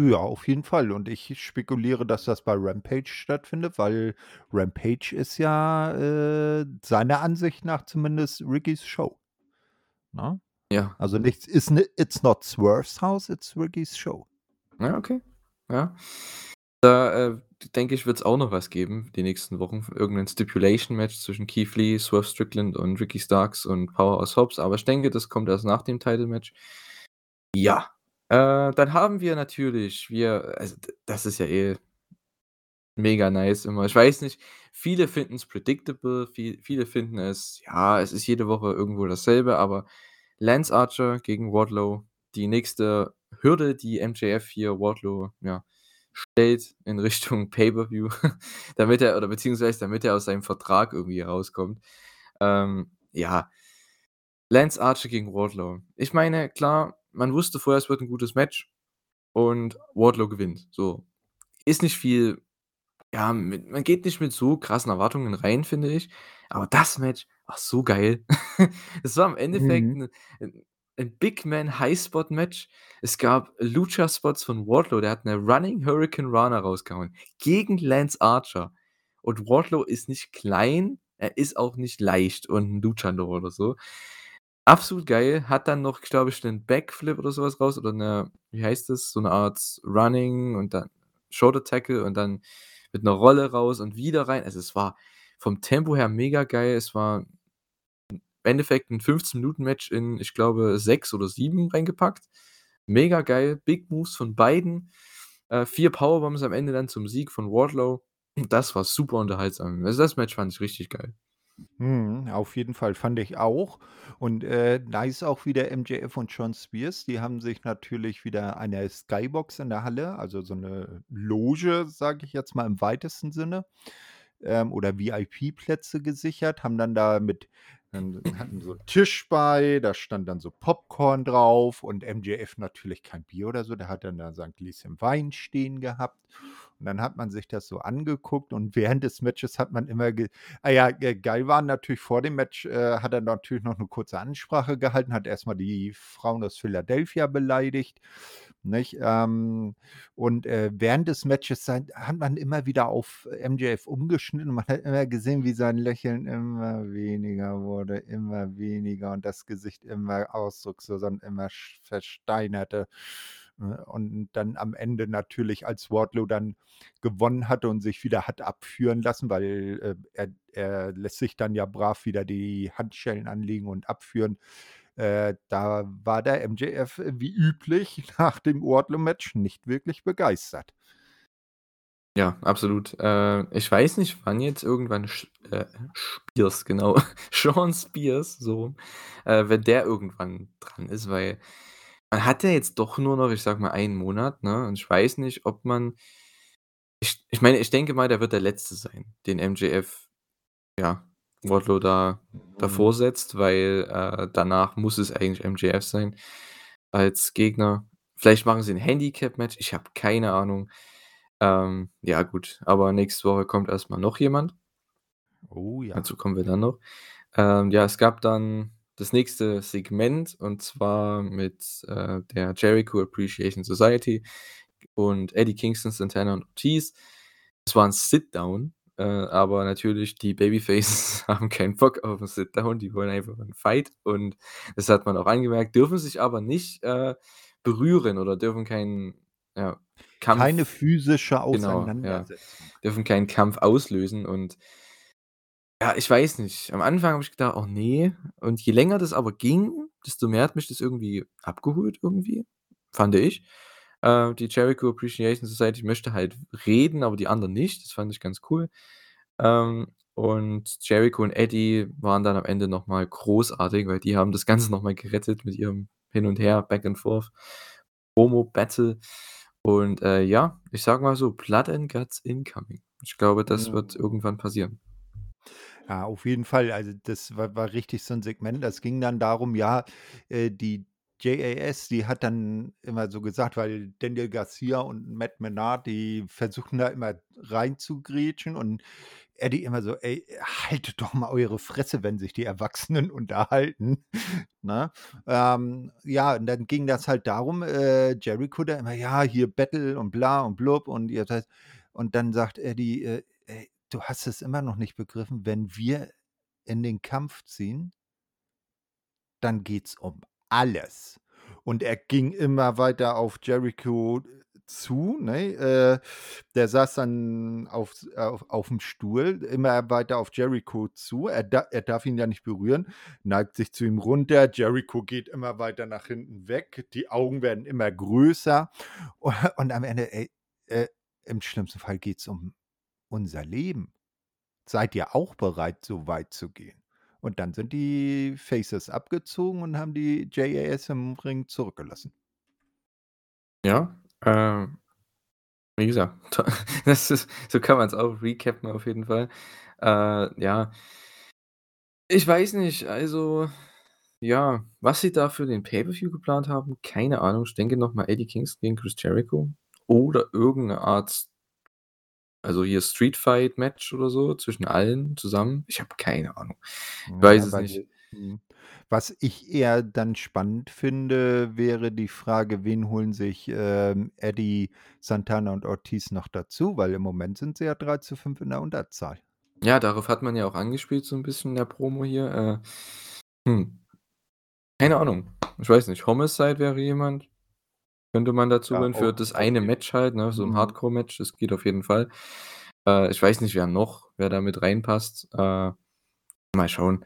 Ja, auf jeden Fall und ich spekuliere, dass das bei Rampage stattfindet, weil Rampage ist ja, äh, seiner Ansicht nach zumindest Rickys Show, ne? Ja. Also nichts ist ni it's not Swerve's House, it's Rickys Show. Ja, okay. Ja. Da, äh, denke ich, wird's auch noch was geben die nächsten Wochen, irgend 'nen Stipulation-Match zwischen Keith Lee, Swerve Strickland und Ricky Starks und Powerhouse Hobbs, aber ich denke, das kommt erst nach dem Title-Match. Ja, äh, dann haben wir natürlich wir also das ist ja eh mega nice immer. Ich weiß nicht, viele finden's predictable, vie viele finden es ja, es ist jede Woche irgendwo dasselbe, aber Lance Archer gegen Wardlow, die nächste Hürde, die MJF hier Wardlow, ja, stellt in Richtung Pay-per-View, damit er oder beziehungsweise damit er aus seinem Vertrag irgendwie rauskommt. Ähm, ja. Lance Archer gegen Wardlow. Ich meine, klar, man wusste vorher, es wird 'n gutes Match und Wardlow gewinnt, so. Ist nicht viel ja, mit man geht nicht mit so krassen Erwartungen rein, finde ich, aber das Match war so geil. Es war im Endeffekt Mhm. 'n 'n 'n Big-Man-High-Spot-Match. Es gab Lucha-Spots von Wardlow, der hat 'ne Running Hurricane Rana rausgehauen gegen Lance Archer und Wardlow ist nicht klein, er ist auch nicht leicht und 'n Luchador oder so. Absolut geil, hat dann noch, glaube ich, 'nen Backflip oder so was raus oder 'ne wie heißt das, so 'ne Art Running und dann Shoulder Tackle und dann mit 'ner Rolle raus und wieder rein. Also, es war vom Tempo her mega geil. Es war im Endeffekt 'n 15 Minuten-Match in, ich glaube, 6 oder 7 reingepackt. Mega geil, Big Moves von beiden. Äh, 4 Powerbombs am Ende dann zum Sieg von Wardlow. Das war super unterhaltsam. Also, das Match fand ich richtig geil. Mhm, auf jeden Fall, fand ich auch. Und, äh, nice auch wieder MJF und Shawn Spears. Die haben sich natürlich wieder eine Skybox in der Halle, also so 'ne Loge, sage ich jetzt mal im weitesten Sinne, ähm, oder VIP-Plätze gesichert, haben dann da mit dann hatten so 'n Tisch bei, da stand dann so Popcorn drauf und MJF natürlich kein Bier oder so, der hat dann da sein Gläschen Wein stehen gehabt. Und dann hat man sich das so angeguckt und während des Matches hat man immer ge ah ja, ge geil war natürlich vor dem Match, äh, hat er natürlich noch 'ne kurze Ansprache gehalten, hat erst mal die Frauen aus Philadelphia beleidigt, nicht? Ähm, und, äh, während des Matches hat man immer wieder auf MJF umgeschnitten und man hat immer gesehen, wie sein Lächeln immer weniger wurde, immer weniger und das Gesicht immer ausdrucksloser und immer. Ne? Und dann am Ende natürlich, als Wardlow dann gewonnen hatte und sich wieder hat abführen lassen, weil, äh, er er lässt sich dann ja brav wieder die Handschellen anlegen und abführen. Äh, da war der MJF wie üblich nach dem Wardlow-Match nicht wirklich begeistert. Ja, absolut. Äh, ich weiß nicht, wann jetzt irgendwann Sch äh, Spears, genau, Shawn Spears, so äh, wenn der irgendwann dran ist, weil man hat ja jetzt doch nur noch, ich sage mal, einen Monat, ne? Und ich weiß nicht, ob man ich ich meine, ich denke mal, der wird der Letzte sein, den MJF, ja, Wardlow da Mhm. davor setzt, weil, äh, danach muss es eigentlich MJF sein als Gegner. Vielleicht machen sie 'n Handicap-Match, ich habe keine Ahnung. Ähm, ja gut, aber nächste Woche kommt erst mal noch jemand. Oh ja. Dazu kommen wir dann noch. Ähm, ja, es gab dann das nächste Segment und zwar mit, äh, der Jericho Appreciation Society und Eddie Kingston, Santana und Ortiz. Es war 'n Sit-Down, äh, aber natürlich die Babyfaces haben keinen Bock auf 'n Sit-Down, die wollen einfach 'n Fight und das hat man auch angemerkt, dürfen sich aber nicht, äh, berühren oder dürfen keinen, ja, Keine Kampf physische genau, ja, Auseinandersetzung. dürfen keinen Kampf auslösen und ja, ich weiß nicht. Am Anfang habe ich gedacht: „Oh ne“, und je länger das aber ging, desto mehr hat mich das irgendwie abgeholt irgendwie, fand ich. Äh, die Jericho Appreciation Society möchte halt reden, aber die anderen nicht. Das fand ich ganz cool. Ähm, und Jericho und Eddie waren dann am Ende noch mal großartig, weil die haben das Ganze noch mal gerettet mit ihrem Hin und Her, Back and Forth, Promo-Battle. Und, äh, ja, ich sage mal so, Blood and Guts incoming. Ich glaube, das wird Mhm. irgendwann passieren. Ja, auf jeden Fall. Also, das war war richtig so 'n Segment. Das ging dann darum, ja, äh, die JAS, die hat dann immer so gesagt weil Daniel Garcia und Matt Menard, die versuchen da immer reinzugrätschen und Eddie immer so: „Ey, haltet doch mal eure Fresse, wenn sich die Erwachsenen unterhalten“, ne? Ähm, ja, und dann ging das halt darum, äh, Jericho da immer: „Ja, hier Battle und bla und blub und ihr das“ und dann sagt Eddie: „Äh, ey, du hast es immer noch nicht begriffen, wenn wir in den Kampf ziehen“ „dann geht's um alles.“ Und er ging immer weiter auf Jericho zu, ne? Äh, der saß dann aufs auf aufm Stuhl, immer weiter auf Jericho zu. Er da er darf ihn ja nicht berühren, neigt sich zu ihm runter. Jericho geht immer weiter nach hinten weg. Die Augen werden immer größer. U und am Ende, ey, äh, im schlimmsten Fall geht's um unser Leben. Seid ihr auch bereit, so weit zu gehen? Und dann sind die Faces abgezogen und haben die JAS im Ring zurückgelassen. Ja, ähm, wie gesagt, ist so kann man's auch recappen auf jeden Fall. Äh, ja. Ich weiß nicht, also, ja, was sie da für den Pay-per-View geplant haben, keine Ahnung. Ich denke noch mal Eddie Kingston gegen Chris Jericho oder irgend 'ne Art also, hier Street-Fight-Match oder so zwischen allen zusammen. Ich habe keine Ahnung. Ich weiß Ja, es nicht. mhm. Was ich eher dann spannend finde, wäre die Frage, wen holen sich, ähm, Eddie, Santana und Ortiz noch dazu? Weil im Moment sind sie ja 3:5 in der Unterzahl. Ja, darauf hat man ja auch angespielt so 'n bisschen in der Promo hier. Äh, hm, keine Ahnung. Ich weiß nicht, Homicide wäre jemand. Könnte man dazu Ja, für das eine Match halt, ne, so 'n mhm. Hardcore-Match, das geht auf jeden Fall. Äh, ich weiß nicht, wer noch wer da mit reinpasst. Äh, mal schauen.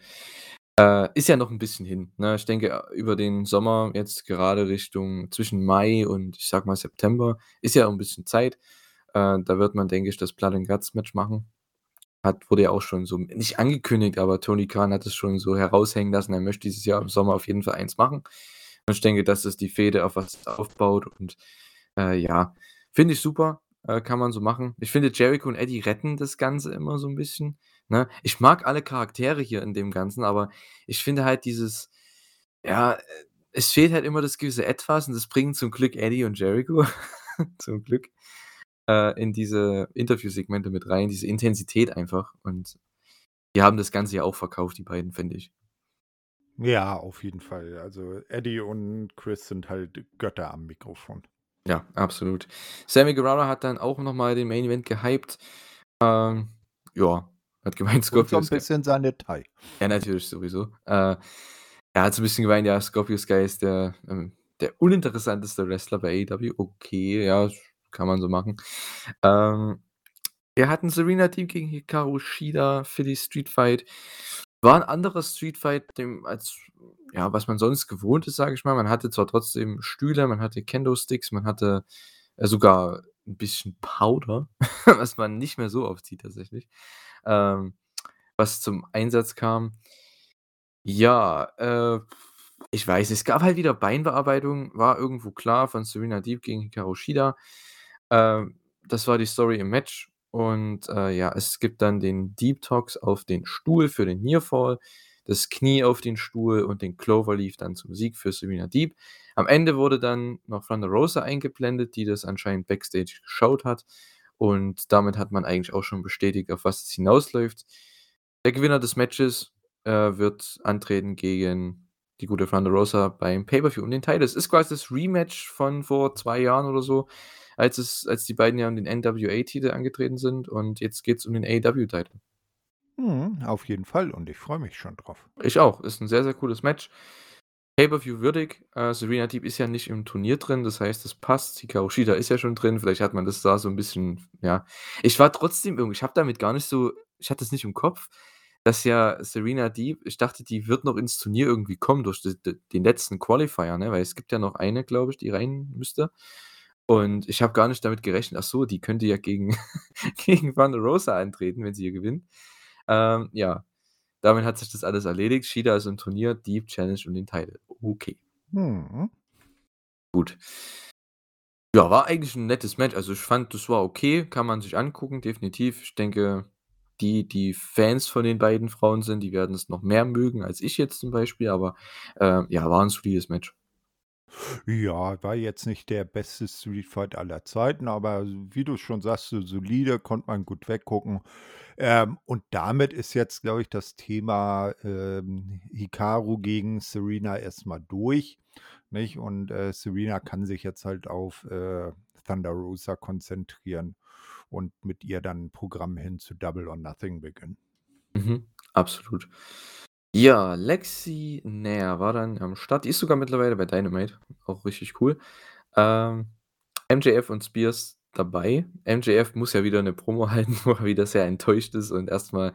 Äh, ist ja noch 'n bisschen hin, ne? Ich denke, äh, über den Sommer jetzt gerade Richtung zwischen Mai und ich sage mal September ist ja auch 'n bisschen Zeit. Äh, da wird man, denke ich, das Blood and Guts Match machen. Hat wurde ja auch schon so nicht angekündigt, aber Tony Khan hat es schon so heraushängen lassen, er möchte dieses Jahr im Sommer auf jeden Fall eins machen. Ich denke, das ist die Fehde, auf was es aufbaut und, äh, ja, finde ich super. äh, kann man so machen. Ich finde, Jericho und Eddie retten das Ganze immer so 'n bisschen, ne? Ich mag alle Charaktere hier in dem Ganzen, aber ich finde halt dieses ja, äh, es fehlt halt immer das gewisse Etwas und das bringen zum Glück Eddie und Jericho zum Glück, äh, in diese Interviewsegmente mit rein, diese Intensität einfach und die haben das Ganze ja auch verkauft, die beiden, finde ich. Ja, auf jeden Fall. Also, Eddie und Chris sind halt Götter am Mikrofon. Ja, absolut. Sammy Guevara hat dann auch noch mal den Main Event gehypt. Ähm, ja, hat gemeint, Und so Scorpio 'n Sky bisschen seine Thai. Ja, natürlich, sowieso. Äh, er hat so 'n bisschen gemeint, ja, Scorpio Sky ist der, ähm der uninteressanteste Wrestler bei AEW. Okay, ja, das kann man so machen. Ähm, wir hatten Serena Deeb gegen Hikaru Shida für die Street Fight. War 'n anderes Street Fight, dem als ja, was man sonst gewohnt ist, sage ich mal. Man hatte zwar trotzdem Stühle, man hatte Kendo-Sticks, man hatte, äh, sogar 'n bisschen Powder, was man nicht mehr so oft sieht tatsächlich, ähm, was zum Einsatz kam. Ja, äh, ich weiß es gab halt wieder Beinbearbeitung, war irgendwo klar von Serena Deeb gegen Hikaru Shida. Ähm, das war die Story im Match und, äh, ja, es gibt dann den Deep Tox auf den Stuhl für den Nearfall, das Knie auf den Stuhl und den Cloverleaf dann zum Sieg für Serena Deeb. Am Ende wurde dann noch Thunder Rosa eingeblendet, die das anscheinend backstage geschaut hat und damit hat man eigentlich auch schon bestätigt, auf was es hinausläuft. Der Gewinner des Matches, äh, wird antreten gegen die gute Thunder Rosa beim Pay-per-View um den Title. Es ist quasi das Rematch von vor 2 Jahren oder so, als es als die beiden ja um den NWA-Titel angetreten sind und jetzt geht's um den AEW-Titel. Mhm, auf jeden Fall und ich freue mich schon drauf. Ich auch. Ist 'n sehr, sehr cooles Match. Pay-per-View würdig. Äh, Serena Deeb ist ja nicht im Turnier drin, das heißt, das passt. Hikaru Shida ist ja schon drin. Vielleicht hat man das da so 'n bisschen ja. Ich war trotzdem irgendwie ich habe damit gar nicht so ich hatte das nicht im Kopf, dass ja Serena Deeb ich dachte, die wird noch ins Turnier irgendwie kommen durch d d den letzten Qualifier, ne? Weil es gibt ja noch eine, glaube ich, die rein müsste. Und ich habe gar nicht damit gerechnet: „Ach so, die könnte ja gegen gegen Thunder Rosa antreten, wenn sie hier gewinnt.“ Ähm, ja, damit hat sich das alles erledigt. Shida ist im Turnier, Deeb challenged um den Title. Okay. Mhm. Gut. Ja, war eigentlich 'n nettes Match. Also, ich fand, das war okay, kann man sich angucken, definitiv. Ich denke, die, die Fans von den beiden Frauen sind, die werden es noch mehr mögen als ich jetzt zum Beispiel, aber, äh, ja, war 'n solides Match. Ja, war jetzt nicht der beste Street Fight aller Zeiten, aber wie du schon sagst, so solide, konnte man gut weggucken. Ähm, und damit ist jetzt, glaube ich, das Thema, ähm, Hikaru gegen Serena erst mal durch, nicht? Und, äh, Serena kann sich jetzt halt auf, äh, Thunder Rosa konzentrieren und mit ihr dann 'n Programm hin zu Double or Nothing beginnen. Mhm, absolut. Ja, Lexi Nair war dann am Start. Die ist sogar mittlerweile bei Dynamite, auch richtig cool. Ähm, MJF und Spears dabei. MJF muss ja wieder 'ne Promo halten, wo er wieder sehr enttäuscht ist und erst mal,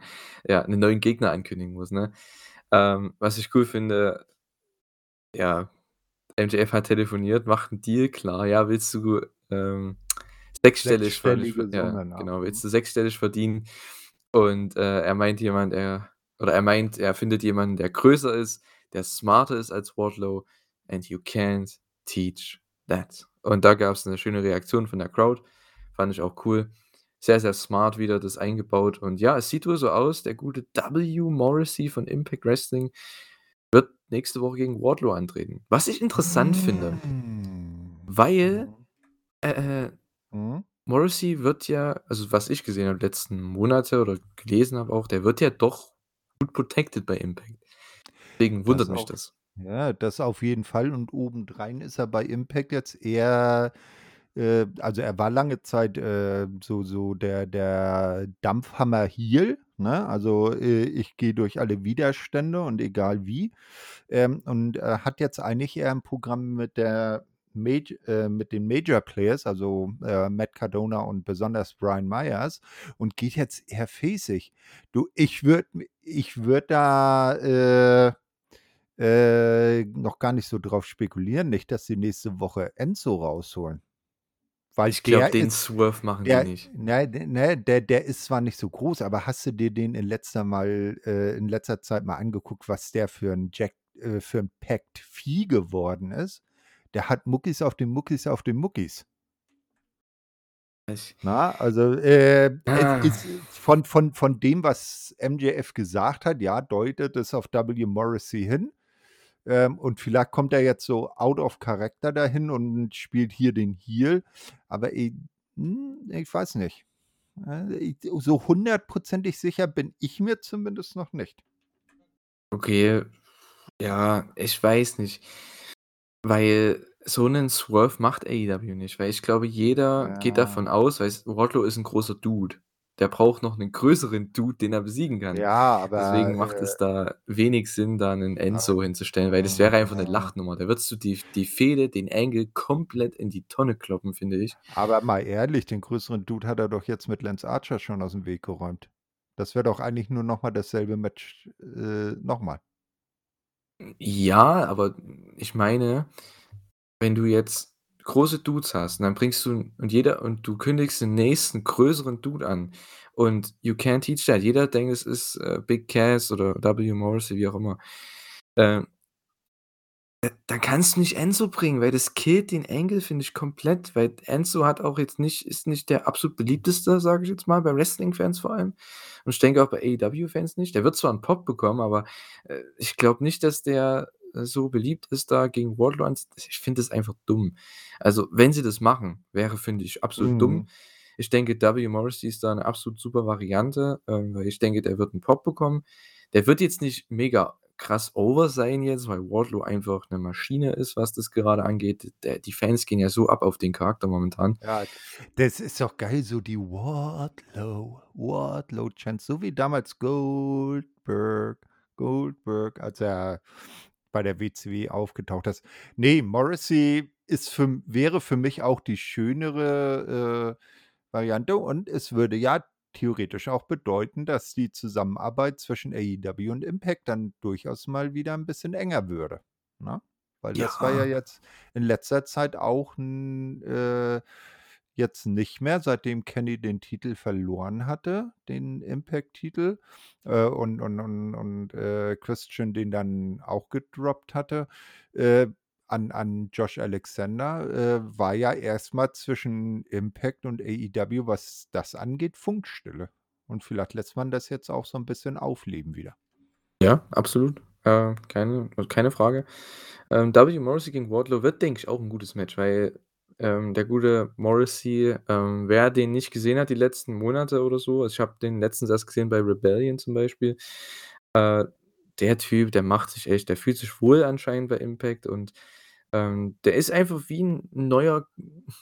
ja, 'nen neuen Gegner ankündigen muss, ne? Ähm, was ich cool finde ja, MJF hat telefoniert, macht 'n Deal, klar. Ja, willst du, ähm, sechsstellig ver Sechsstellige ja, ne? genau, Mhm. willst du sechsstellig verdienen? Und, äh, er meint jemand, er oder er meint, er findet jemanden, der größer ist, der smarter ist als Wardlow and you can't teach that. Und da gab's 'ne schöne Reaktion von der Crowd. Fand ich auch cool. Sehr, sehr smart wieder das eingebaut. Und ja, es sieht wohl so aus, der gute W. Morrissey von Impact Wrestling wird nächste Woche gegen Wardlow antreten. Was ich interessant finde Hm. weil, Mhm. äh, Mhm. Morrissey wird ja also, was ich gesehen habe letzten Monate oder gelesen habe auch, der wird ja doch gut protected bei Impact. Deswegen wundert Das mich auf das. ja, das auf jeden Fall und obendrein ist er bei Impact jetzt eher äh, also, er war lange Zeit, äh, so so der der Dampfhammer-Heel, ne? Also, äh, ich gehe durch alle Widerstände und egal wie. Ähm, und, äh, hat jetzt eigentlich eher 'n Programm mit der äh, mit den Major Players, also, äh, Matt Cardona und besonders Brian Myers und geht jetzt eher faceig. Du, ich würde ich würde da, äh, äh, noch gar nicht so drauf spekulieren, nicht, dass sie nächste Woche Enzo rausholen. Weil Ich glaube, den ist Swerve machen die der nicht. ne, ne, der der ist zwar nicht so groß, aber hast du dir den in letzter mal äh, in letzter Zeit mal angeguckt, was der für 'n Jack äh, für 'n Packed Vieh geworden ist? Der hat Muckis auf den Muckis auf den Muckis. Ich Na, also, äh, Ah. ist von von von dem, was MJF gesagt hat, ja, deutet es auf W. Morrissey hin. Ähm, und vielleicht kommt er jetzt so out of character dahin und spielt hier den Heel, aber i hm, ich weiß nicht. Äh, so hundertprozentig sicher bin ich mir zumindest noch nicht. Okay, ja, ich weiß nicht. Weil so 'nen Swerve macht AEW nicht, weil ich glaube, jeder geht davon aus, weißt Wardlow ist 'n großer Dude. Der braucht noch 'nen größeren Dude, den er besiegen kann. Ja, aber, Deswegen macht äh es da wenig Sinn, da 'nen Ah, Enzo hinzustellen, weil das wäre einfach 'ne ah. Lachnummer. Da würdest du die die Fehde, den Angle komplett in die Tonne kloppen, finde ich. Aber mal ehrlich, den größeren Dude hat er doch jetzt mit Lance Archer schon aus'm Weg geräumt. Das wäre doch eigentlich nur noch mal dasselbe Match, äh, noch mal. Ja, aber ich meine, wenn du jetzt große Dudes hast und dann bringst du und jeder und du kündigst den nächsten größeren Dude an und you can't teach that. Jeder denkt, es ist, äh, Big Cass oder W. Morrissey, wie auch immer. Ähm äh, dann kannst du nicht Enzo bringen, weil das killt den Angle, finde ich, komplett, weil Enzo hat auch jetzt nicht ist nicht der absolut beliebteste, sage ich jetzt mal, bei Wrestling-Fans vor allem. Und ich denke auch bei AEW-Fans nicht. Der wird zwar 'n Pop bekommen, aber, äh, ich glaube nicht, dass der, äh, so beliebt ist da gegen Wardlow ich finde das einfach dumm. Also, wenn sie das machen, wäre, finde ich, absolut dumm. Mhm. Ich denke, W. Morrissey ist da 'ne absolut super Variante, ähm, weil ich denke, der wird 'n Pop bekommen. Der wird jetzt nicht mega krass over sein jetzt, weil Wardlow einfach 'ne Maschine ist, was das gerade angeht. Der die Fans gehen ja so ab auf den Charakter momentan. Ja, das ist doch geil, so die Wardlow, Wardlow-Chants, so wie damals Goldberg, Goldberg, als er bei der WCW aufgetaucht ist. Ne, Morrissey ist für wäre für mich auch die schönere, äh, Variante und es würde ja theoretisch auch bedeuten, dass die Zusammenarbeit zwischen AEW und Impact dann durchaus mal wieder 'n bisschen enger würde, ne? Weil das war ja Ja. jetzt in letzter Zeit auch äh, jetzt nicht mehr, seitdem Kenny den Titel verloren hatte, den Impact-Titel, äh, und und und und, äh, Christian den dann auch gedroppt hatte, äh, an an Josh Alexander, äh, war ja erst mal zwischen Impact und AEW, was das angeht, Funkstille. Und vielleicht lässt man das jetzt auch so 'n bisschen aufleben wieder. Ja, absolut. Äh, keine keine Frage. Ähm, W. Morrissey gegen Wardlow wird, denke ich, auch 'n gutes Match, weil, ähm, der gute Morrissey, ähm, wer den nicht gesehen hat die letzten Monate oder so also, ich habe den letztens erst gesehen bei Rebellion zum Beispiel. Äh, der Typ, der macht sich echt der fühlt sich wohl anscheinend bei Impact und, ähm, der ist einfach wie 'n neuer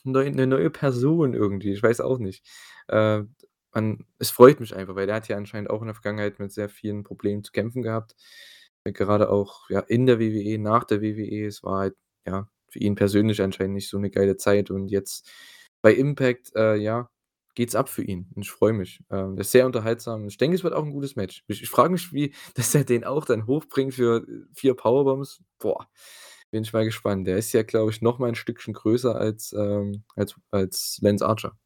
neu 'ne neue Person irgendwie, ich weiß auch nicht. Äh, man es freut mich einfach, weil der hat ja anscheinend auch in der Vergangenheit mit sehr vielen Problemen zu kämpfen gehabt. Gerade auch, ja, in der WWE, nach der WWE. Es war halt, ja, für ihn persönlich anscheinend nicht so 'ne geile Zeit und jetzt bei Impact, äh, ja, geht's ab für ihn und ich freue mich. Ähm, ist sehr unterhaltsam. Ich denke, es wird auch 'n gutes Match. Ich ich frage mich, wie dass er den auch dann hochbringt für 4 Powerbombs. Boah, bin ich mal gespannt. Der ist ja, glaube ich, noch mal 'n Stückchen größer als, ähm als als Lance Archer.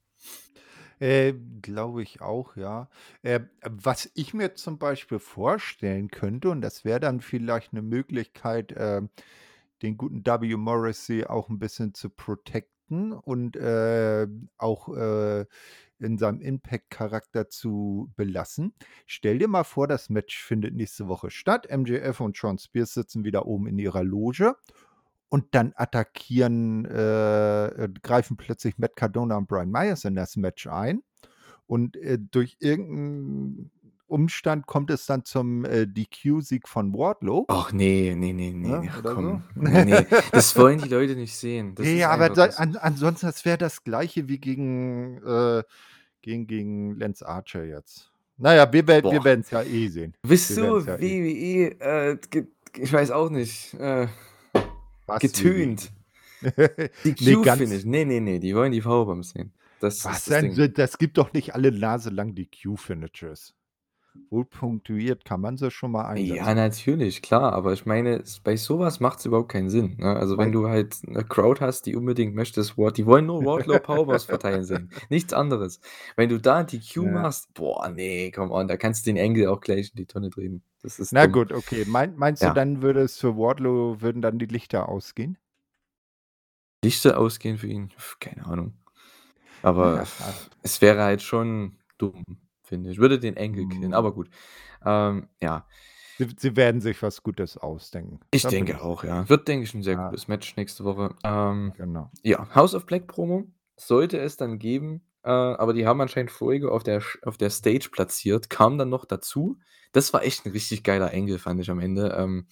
Äh, glaube ich auch, ja. Äh, was ich mir zum Beispiel vorstellen könnte, und das wäre dann vielleicht 'ne Möglichkeit, ähm, den guten W. Morrissey auch 'n bisschen zu protecten und, äh, auch, äh, in seinem Impact-Charakter zu belassen. Stell dir mal vor, das Match findet nächste Woche statt. MJF und Shawn Spears sitzen wieder oben in ihrer Loge und dann attackieren äh, greifen plötzlich Matt Cardona und Brian Myers in das Match ein und, äh, durch irgend 'n Umstand kommt es dann zum, äh, DQ-Sieg von Wardlow. Och ne, ne, ne, ne, Ne, ach so. komm. Ne, ne, das wollen die Leute nicht sehen. Das Ja, aber da an ansonsten, das wäre das Gleiche wie gegen, äh gegen gegen Lance Archer jetzt. Na ja, wir werden wir Boah. werden's ja eh sehen. Bist du ja eh WWE, äh, ich weiß auch nicht, äh, WWE? getönt. Ne, DQ-Finish. ganz Ne, ne, ne, die wollen die Powerbombs sehen. Das Was das denn? Das gibt doch nicht alle Nase lang DQ-Finishes. Wohl punktuiert kann man sie schon mal Ja, einsetzen. natürlich, klar, aber ich meine, bei so was macht's überhaupt keinen Sinn, ne? Also, wenn du halt 'ne Crowd hast, die unbedingt möchte, dass Ward die wollen nur Wardlow Powerbombs verteilen sehen, nichts anderes. Wenn du da DQ Ja. machst, boah, ne, come on, da kannst du den Angle auch gleich in die Tonne drehen. Das ist Na dumm. gut, okay. Mein meinst du, Ja. dann würde es für Wardlow würden dann die Lichter ausgehen? Lichter ausgehen für ihn? Keine Ahnung. Aber Ja, es wäre halt schon dumm, finde ich. Würde den Angle killen, Mhm. aber gut. Ähm, ja. Sie sie werden sich was Gutes ausdenken. Ich Da denke ich auch, ja. Wird, denke ich, 'n sehr Ja. cooles Match nächste Woche. Ähm, Genau. ja, House of Black Promo sollte es dann geben, äh, aber die haben anscheinend Fuego auf der auf der Stage platziert, kam dann noch dazu. Das war echt 'n richtig geiler Angle, fand ich am Ende. Ähm,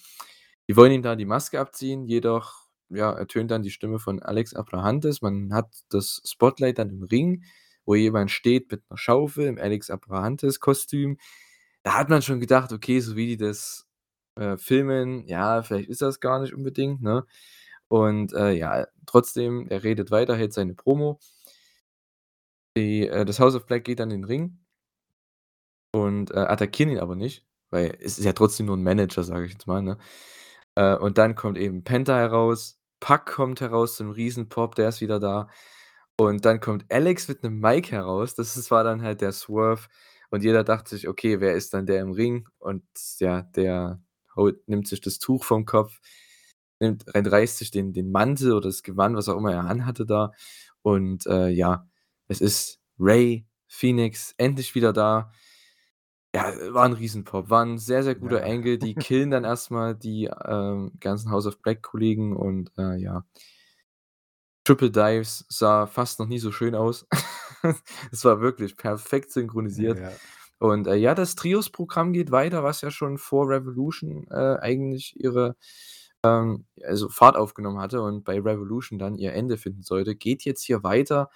die wollen ihm da die Maske abziehen, jedoch, ja, ertönt dann die Stimme von Alex Abrahantes. Man hat das Spotlight dann im Ring, wo jemand steht mit 'ner Schaufel im Alex Abrahantes-Kostüm. Da hat man schon gedacht: „Okay, so wie die das, äh, filmen, ja, vielleicht ist das gar nicht unbedingt“, ne? Und, äh, ja, trotzdem, er redet weiter, hält seine Promo. Die äh, das House of Black geht in den Ring und, äh, attackieren ihn aber nicht, weil es ist ja trotzdem nur 'n Manager, sage ich jetzt mal, ne? Äh, und dann kommt eben Penta heraus, Pac kommt heraus zum Riesenpop, der ist wieder da. Und dann kommt Alex mit 'nem Mic heraus. Das ist war dann halt der Swerve und jeder dachte sich: „Okay, wer ist dann der im Ring?“ Und ja, der holt nimmt sich das Tuch vom Kopf, nimmt reißt sich den den Mantel oder das Gewand, was auch immer er anhatte da. Und, äh, ja, es ist Rey Fénix endlich wieder da. Ja, war 'n Riesenpop, war 'n sehr, sehr guter Ja. Angle. Die killen dann erst mal die, ähm, ganzen House of Black Kollegen und, äh, ja. Triple Dives sah fast noch nie so schön aus. Es war wirklich perfekt synchronisiert. Ja. Und, äh, ja, das Trios-Programm geht weiter, was ja schon vor Revolution, äh, eigentlich ihre, ähm also Fahrt aufgenommen hatte und bei Revolution dann ihr Ende finden sollte, geht jetzt hier weiter.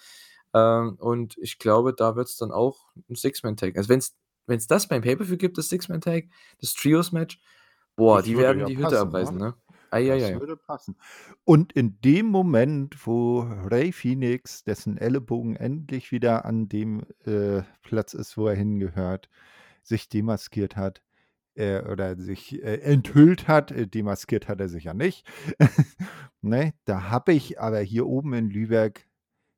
Ähm, und ich glaube, da wird's dann auch 'n Six-Man-Tag. Also wenn's wenn's das beim Pay-per-View gibt, das Six-Man-Tag, das Trios-Match, boah, Das die werden ja die Hütte passen, abreißen, ne? Ne? Ei, ei, Das würde passen. Und in dem Moment, wo Rey Fénix, dessen Ellenbogen endlich wieder an dem, äh, Platz ist, wo er hingehört, sich demaskiert hat, äh, oder sich, äh, enthüllt hat, äh, demaskiert hat er sich ja nicht, ne? Da habe ich aber hier oben in Lübeck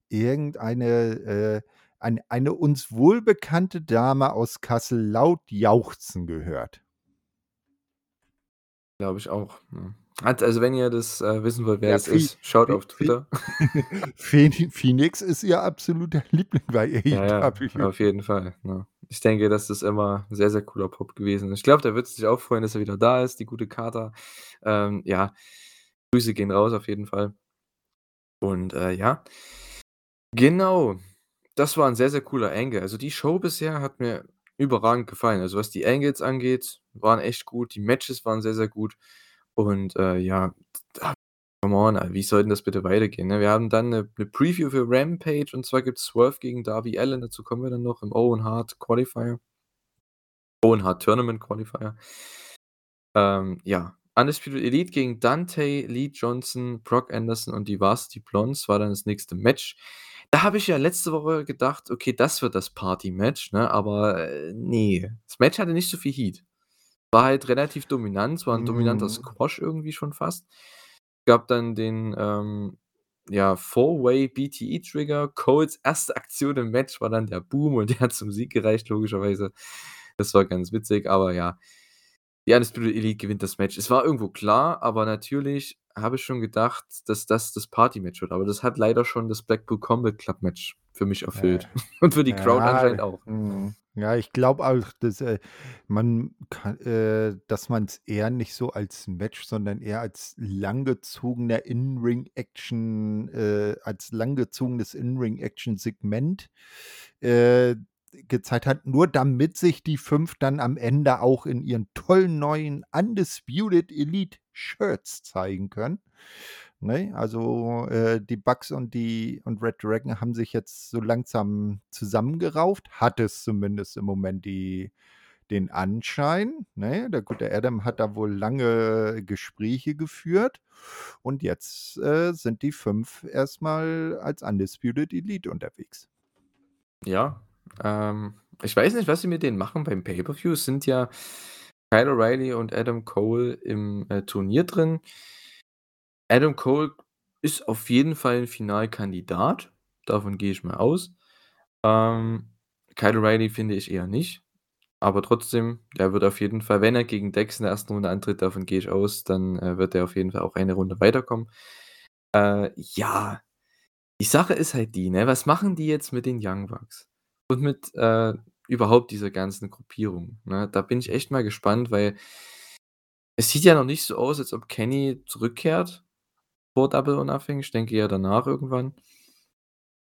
irgendeine äh, ein eine uns wohlbekannte Dame aus Kassel laut jauchzen gehört. Glaube ich auch, ja. Also, wenn ihr das, äh, wissen wollt, wer Ja, das Fe ist, schaut auf Twitter. Fénix ist ihr absoluter Liebling bei Ja, ja, AEW. auf jeden Fall, ne? Ich denke, das ist immer 'n sehr, sehr cooler Pop gewesen. Ich glaube, der wird sich auch freuen, dass er wieder da ist, die gute Carter. Ähm, ja, Grüße gehen raus auf jeden Fall. Und, äh, ja. Genau, das war 'n sehr, sehr cooler Angle. Also, die Show bisher hat mir überragend gefallen. Also, was die Angles angeht, waren echt gut. Die Matches waren sehr, sehr gut. Und, äh, ja, da come on, wie soll denn das bitte weitergehen, ne? Wir haben dann 'ne 'ne Preview für Rampage und zwar gibt's Swerve gegen Darby Allin, dazu kommen wir dann noch im Owen Hart Qualifier. Owen Hart Tournament Qualifier. Ähm, ja, Undisputed Elite gegen Dante, Lee Johnson, Brock Anderson und die Varsity Blonds war dann das nächste Match. Da habe ich ja letzte Woche gedacht: „Okay, das wird das Party-Match“, ne? Aber, äh, ne. Das Match hatte nicht so viel Heat. War halt relativ dominant, es war 'n dominanter Mhm. Squash irgendwie schon fast. Gab dann den, ähm, ja, Four-Way BTE Trigger. Coles erste Aktion im Match war dann der Boom und der hat zum Sieg gereicht, logischerweise. Das war ganz witzig, aber ja. Die Undisputed Elite gewinnt das Match. Es war irgendwo klar, aber natürlich habe ich schon gedacht, dass das das Party-Match wird. Aber das hat leider schon das Blackpool Combat Club Match für mich erfüllt und für die Crowd ja, anscheinend auch. mhm. Ja, ich glaube auch, dass, äh, man ka äh, man's eher nicht so als Match, sondern eher als langgezogener In-Ring-Action äh, als langgezogenes In-Ring-Action-Segment, äh, gezeigt hat, nur damit sich die 5 dann am Ende auch in ihren tollen neuen Undisputed Elite Shirts zeigen können, ne? Also, äh, die Bucks und die und Red Dragon haben sich jetzt so langsam zusammengerauft, hat es zumindest im Moment die den Anschein, ne? Der gute Adam hat da wohl lange Gespräche geführt und jetzt, äh, sind die 5 erst mal als Undisputed Elite unterwegs. Ja, ähm, ich weiß nicht, was sie mit denen machen beim Pay-per-View. Es sind ja Kyle O'Reilly und Adam Cole im, äh, Turnier drin. Adam Cole ist auf jeden Fall 'n Finalkandidat, davon gehe ich mal aus. Ähm, Kyle O'Reilly finde ich eher nicht, aber trotzdem, der wird auf jeden Fall wenn er gegen Dex in der 1. Runde antritt, davon gehe ich aus, dann, äh, wird er auf jeden Fall auch eine Runde weiterkommen. Äh, ja. Die Sache ist halt die, ne, was machen die jetzt mit den Young Bucks? Und mit, äh, überhaupt dieser ganzen Gruppierung, ne? Da bin ich echt mal gespannt, weil es sieht ja noch nicht so aus, als ob Kenny zurückkehrt vor Double or Nothing. Ich denke eher danach irgendwann.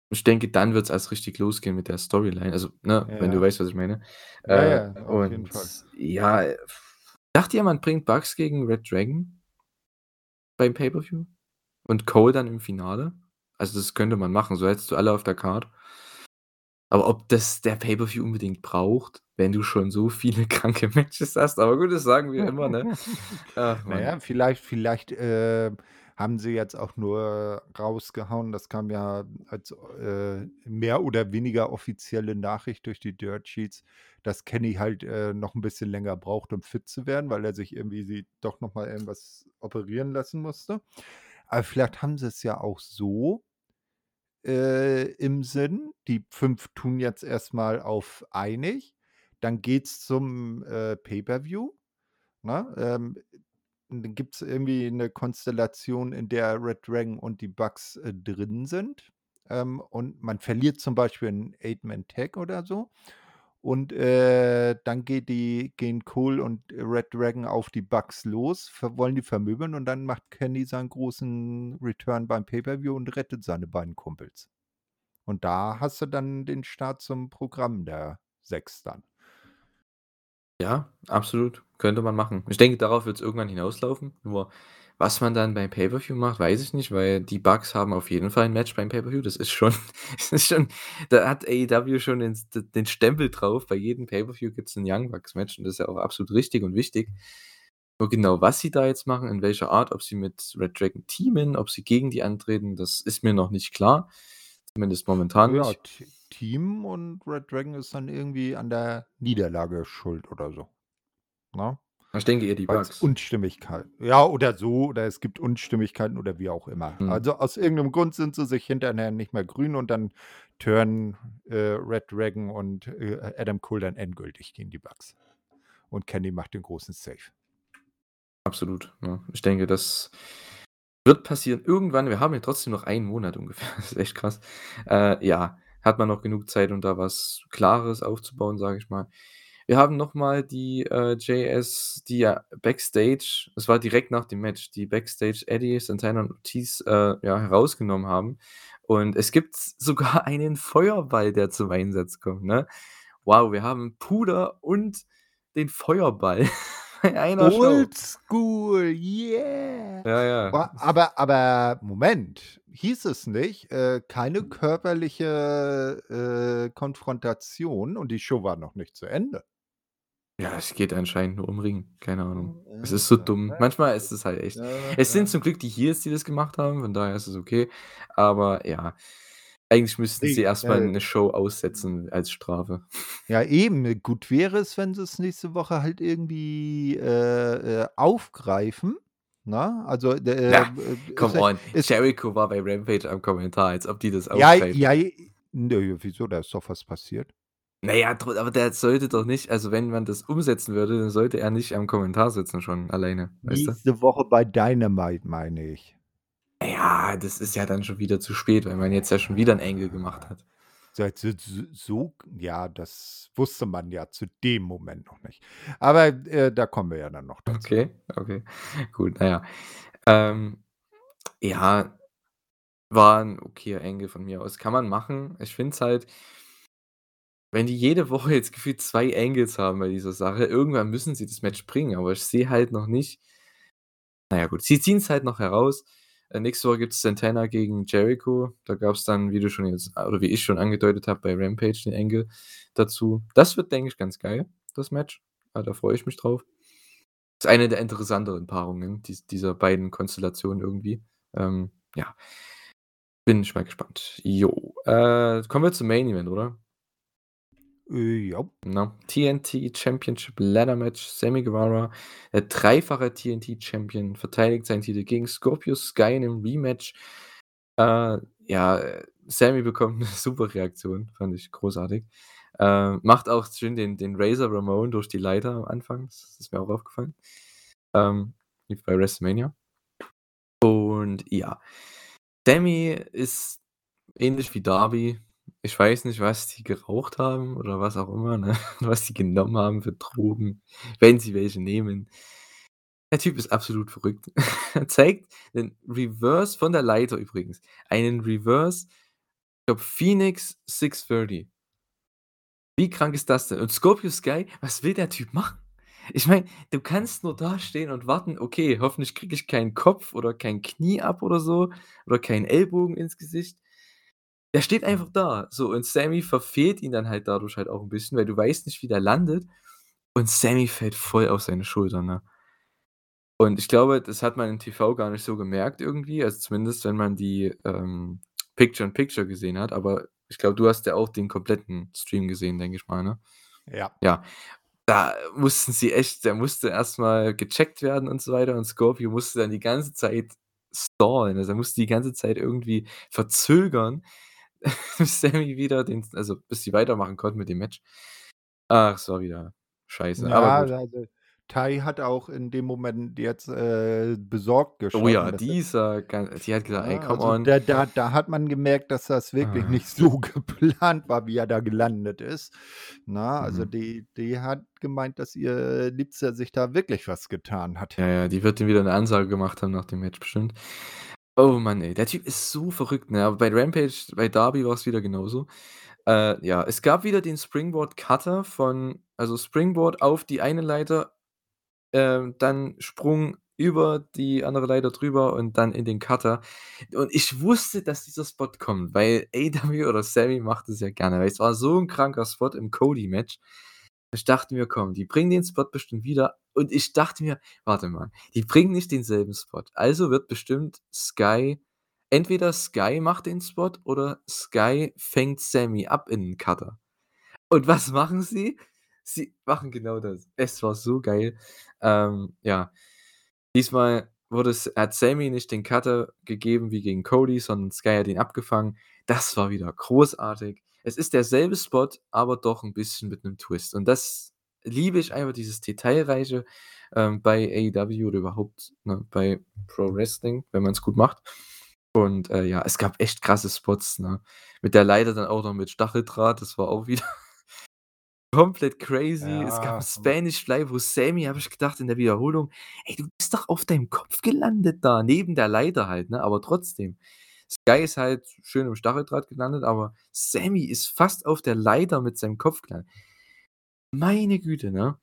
Ich denke, dann wird's erst richtig losgehen mit der Storyline. Also, ne, wenn du Ja. weißt, was ich meine. Ja, Äh, ja, auf jeden und Fall. ja, dachte ihr, man bringt Bucks gegen Red Dragon? Beim Pay-per-View? Und Cole dann im Finale? Also, das könnte man machen, so hättest du alle auf der Card. Aber ob das der Pay-per-View unbedingt braucht, wenn du schon so viele kranke Matches hast, aber gut, das sagen wir immer, ne? Ach Na ja, Mann. vielleicht vielleicht, äh, haben sie jetzt auch nur rausgehauen das kam ja als, äh, mehr oder weniger offizielle Nachricht durch die Dirt Sheets, dass Kenny halt, äh, noch 'n bisschen länger braucht, um fit zu werden, weil er sich irgendwie sie doch noch mal irgendwas operieren lassen musste. Aber vielleicht haben sie's ja auch so äh, im Sinn. Die 5 tun jetzt erst mal auf einig. Dann geht's zum, äh, Pay-per-View, ne? Ähm, dann gibt's irgendwie 'ne Konstellation, in der Red Dragon und die Bucks, äh, drin sind. Ähm, und man verliert zum Beispiel 'n Eight-Man-Tag oder so. Und, äh, dann geht die gehen Cole und Red Dragon auf die Bucks los, wollen die vermöbeln und dann macht Kenny seinen großen Return beim Pay-per-View und rettet seine beiden Kumpels. Und da hast du dann den Start zum Programm der 6 dann. Ja, absolut, könnte man machen. Ich denke, darauf wird's irgendwann hinauslaufen. Nur was man dann beim Pay-per-View macht, weiß ich nicht, weil die Bucks haben auf jeden Fall 'n Match beim Pay-per-View. Das ist schon das ist schon da hat AEW schon den den Stempel drauf. Bei jedem Pay-per-View gibt's 'n Young Bucks Match und das ist ja auch absolut richtig und wichtig. Nur genau, was sie da jetzt machen, in welcher Art, ob sie mit Red Dragon teamen, ob sie gegen die antreten, das ist mir noch nicht klar. Zumindest momentan Ja, nicht. Team und Red Dragon ist dann irgendwie an der Niederlage schuld oder so, ne? Ich denke eher die Bucks. Unstimmigkeit ja, oder so oder es gibt Unstimmigkeiten oder wie auch immer. Mhm. Also, aus irgend 'nem Grund sind sie sich hinterher nicht mehr grün und dann turnen, äh, Red Dragon und, äh, Adam Cole dann endgültig gegen die Bucks. Und Kenny macht den großen Save. Absolut, ne? Ich denke, das wird passieren irgendwann. Wir haben ja trotzdem noch einen Monat ungefähr. Das ist echt krass. Äh, ja, hat man noch genug Zeit, um da was Klares aufzubauen, sage ich mal. Wir haben noch mal die, äh, JS, die ja backstage es war direkt nach dem Match, die backstage Eddie, Santana und Ortiz, äh, ja, herausgenommen haben. Und es gibt sogar einen Feuerball, der zum Einsatz kommt, ne? Wow, wir haben Puder und den Feuerball bei einer Show. Oldschool, yeah! Ja, ja. Aber aber Moment, hieß es nicht, äh, keine körperliche, äh, Konfrontation und die Show war noch nicht zu Ende? Ja, es geht anscheinend nur um Ring, keine Ahnung. Es ist so dumm. ja. Manchmal ist es halt echt Ja, es sind zum Glück die Heels, die das gemacht haben, von daher ist es okay. Aber ja, eigentlich müssten sie Ne, erst mal äh 'ne Show aussetzen als Strafe. Ja, eben. Gut wäre es, wenn sie's nächste Woche halt irgendwie, äh, äh, aufgreifen, ne? Also, d äh, Na, b ist come ja on. ist Jericho war bei Rampage am Kommentar, als ob die das Ja, aufgreifen. ja, ne, wieso? Da ist doch was passiert. Na ja, dr aber der sollte doch nicht also, wenn man das umsetzen würde, dann sollte er nicht am Kommentar sitzen schon alleine, weißt du? Woche bei Dynamite, meine ich. Ja, das ist ja dann schon wieder zu spät, weil man jetzt ja schon wieder 'n Angle gemacht hat. Seit s s so ja, das wusste man ja zu dem Moment noch nicht. Aber, äh, da kommen wir ja dann noch dazu. Okay, okay. Gut, na ja. Ähm, ja, war 'n okayer Angle von mir aus. Kann man machen. Ich finde es halt wenn die jede Woche jetzt gefühlt 2 Angles haben bei dieser Sache, irgendwann müssen sie das Match bringen, aber ich sehe halt noch nicht na ja gut, sie ziehen's halt noch heraus. Äh, nächste Woche gibt's Santana gegen Jericho. Da gab's dann, wie du schon jetzt oder wie ich schon angedeutet habe, bei Rampage den Angle dazu. Das wird, denke ich, ganz geil, das Match. Ah, da freue ich mich drauf. Ist eine der interessanteren Paarungen dies dieser beiden Konstellationen irgendwie. Ähm, ja. Bin ich mal gespannt. Jo, äh, kommen wir zum Main Event, oder? Äh, ja. Ne? TNT Championship Ladder Match. Sammy Guevara, der dreifache TNT Champion, verteidigt seinen Titel gegen Scorpio Sky in 'nem Rematch. Äh, ja, Sammy bekommt 'ne super Reaktion, fand ich großartig. Äh, macht auch schön den den Razor Ramon durch die Leiter am Anfang. Das ist mir auch aufgefallen. Ähm, bei WrestleMania. Und ja, Sammy ist ähnlich wie Darby. Ich weiß nicht, was die geraucht haben oder was auch immer, ne? Was die genommen haben für Drogen, wenn sie welche nehmen. Der Typ ist absolut verrückt. Er zeigt 'nen Reverse von der Leiter übrigens. Einen Reverse, ich glaube Phoenix 630. Wie krank ist das denn? Und Scorpio Sky, was will der Typ machen? Ich meine, du kannst nur dastehen und warten: „Okay, hoffentlich kriege ich keinen Kopf oder kein Knie ab oder so oder keinen Ellbogen ins Gesicht.“ Der steht einfach da, so und Sammy verfehlt ihn dann halt dadurch halt auch 'n bisschen, weil du weißt nicht, wie der landet und Sammy fällt voll auf seine Schulter, ne? Und ich glaube, das hat man im TV gar nicht so gemerkt irgendwie, also zumindest wenn man die, ähm, Picture in Picture gesehen hat, aber ich glaube, du hast ja auch den kompletten Stream gesehen, denke ich mal, ne? Ja. Ja, da mussten sie echt der musste erst mal gecheckt werden und so weiter und Scorpio musste dann die ganze Zeit stallen. Also, er musste die ganze Zeit irgendwie verzögern, Sammy wieder den also, bis sie weitermachen konnten mit dem Match. Ach, es war wieder scheiße, aber Ja, gut. also, Tai hat auch in dem Moment jetzt, äh, besorgt Oh geschaut, ja, dass er dieser die hat gesagt: „Ey, Ja, come also, on.“ da da da hat man gemerkt, dass das wirklich Ah. nicht so geplant war, wie er da gelandet ist, ne? Also, Mhm. die die hat gemeint, dass ihr Liebster sich da wirklich was getan hat. Ja, ja, die wird ihm wieder 'ne Ansage gemacht haben nach dem Match bestimmt. Oh Mann, ey, der Typ ist so verrückt, ne? Aber bei Rampage bei Darby war's wieder genauso. Äh, ja, es gab wieder den Springboard Cutter von also, Springboard auf die eine Leiter, ähm, dann Sprung über die andere Leiter drüber und dann in den Cutter. Und ich wusste, dass dieser Spot kommt, weil AEW oder Sammy macht das ja gerne, weil es war so 'n kranker Spot im Cody-Match. Ich dachte mir: „Komm, die bringen den Spot bestimmt wieder.“ Und ich dachte mir: „Warte mal, die bringen nicht denselben Spot, also wird bestimmt Sky entweder Sky macht den Spot oder Sky fängt Sammy ab in 'n Cutter.“ Und was machen sie? Sie machen genau das. Es war so geil. Ähm, ja, diesmal wurde hat Sammy nicht den Cutter gegeben wie gegen Cody, sondern Sky hat ihn abgefangen. Das war wieder großartig. Es ist derselbe Spot, aber doch 'n bisschen mit 'nem Twist. Und das liebe ich einfach, dieses Detailreiche, ähm, bei AEW oder überhaupt, ne, bei Pro Wrestling, wenn man's gut macht. Und, äh, ja, es gab echt krasse Spots, ne? Mit der Leiter dann auch noch mit Stacheldraht, das war auch wieder komplett crazy. Es gab Ja. Spanish Fly, wo Sammy habe ich gedacht in der Wiederholung: „Ey, du bist doch auf deinem Kopf gelandet da, neben der Leiter halt, ne?“ Aber trotzdem. Sky ist halt schön im Stacheldraht gelandet, aber Sammy ist fast auf der Leiter mit seinem Kopf gelandet. Meine Güte, ne?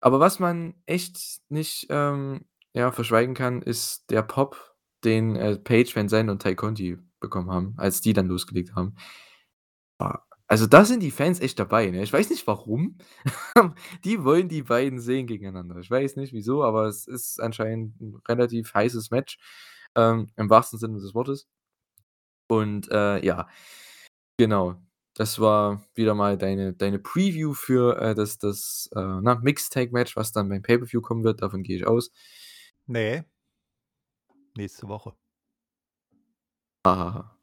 Aber was man echt nicht, ähm, ja, verschweigen kann, ist der Pop, den, äh, Page Van Zandt und Tay Conti bekommen haben, als die dann losgelegt haben. Also, da sind die Fans echt dabei, ne? Ich weiß nicht warum. Die wollen die beiden sehen gegeneinander. Ich weiß nicht wieso, aber es ist anscheinend 'n relativ heißes Match, ähm, im wahrsten Sinne des Wortes. Und, äh, ja, genau. Das war wieder mal deine deine Preview für, äh, das das, äh, na, Mixed Tag Match, was dann beim Pay-per-View kommen wird, davon gehe ich aus. Ne. Nächste Woche. Ha, ha, ha.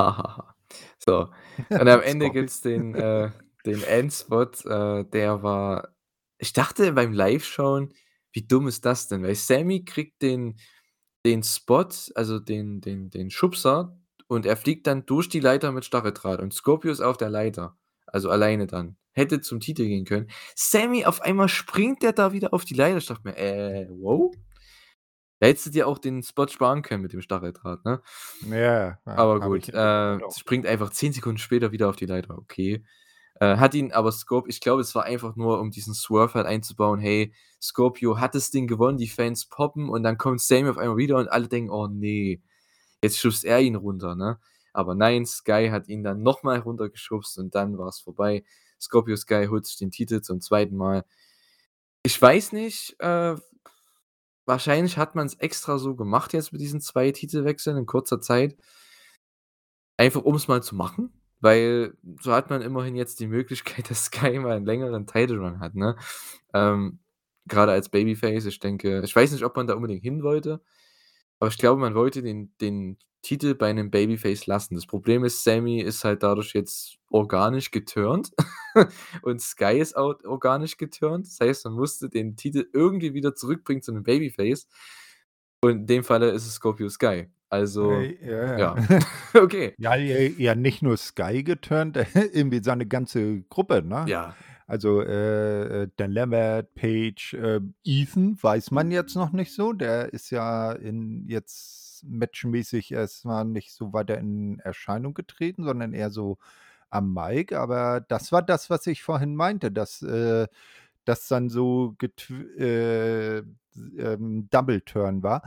Ha, ha, ha. So, und am Ende Sorry. gibt's den, äh den Endspot, äh, der war ich dachte beim Liveschauen: „Wie dumm ist das denn?“ Weil Sammy kriegt den den Spot, also, den den den Schubser und er fliegt dann durch die Leiter mit Stacheldraht und Scorpio ist auf der Leiter, also, alleine dann. Hätte zum Titel gehen können. Sammy, auf einmal springt der da wieder auf die Leiter. Ich dachte mir: „Äh, wow?“ Da hättest du dir auch den Spot sparen können mit dem Stacheldraht, ne? Ja, Aber gut, äh, springt einfach 10 Sekunden später wieder auf die Leiter, okay. Äh, hat ihn aber Scorp ich glaube, es war einfach nur, um diesen Swerve halt einzubauen: „Hey, Scorpio hat das Ding gewonnen, die Fans poppen“ und dann kommt Sammy auf einmal wieder und alle denken: „Oh ne, jetzt schubst er ihn runter“, ne? Aber nein, Sky hat ihn dann noch mal runtergeschubst und dann war's vorbei. Scorpio Sky holt sich den Titel zum 2. Mal. Ich weiß nicht, äh, wahrscheinlich hat man's extra so gemacht jetzt mit diesen 2 Titelwechseln in kurzer Zeit. Einfach um's mal zu machen, weil so hat man immerhin jetzt die Möglichkeit, dass Sky mal 'n längeren Title Run hat, ne? Ähm, grade als Babyface, ich denke ich weiß nicht, ob man da unbedingt hin wollte, aber ich glaube, man wollte den den Titel bei 'nem Babyface lassen. Das Problem ist, Sammy ist halt dadurch jetzt organisch geturnt und Sky ist auch organisch geturnt. Das heißt, man musste den Titel irgendwie wieder zurückbringen zu 'nem Babyface und in dem Falle ist es Scorpio Sky. Also, Äh, ja, ja. ja. Okay. Ja, ja, ja, nicht nur Sky geturnt, irgendwie seine ganze Gruppe, ne? Ja. Also, äh, äh, Dan Lambert, Page, äh, Ethan weiß man jetzt noch nicht so. Der ist ja in jetzt matchmäßig erst mal nicht so weiter in Erscheinung getreten, sondern eher so am Mic. Aber das war das, was ich vorhin meinte, dass, äh, das dann so äh, ähm, Double Turn war.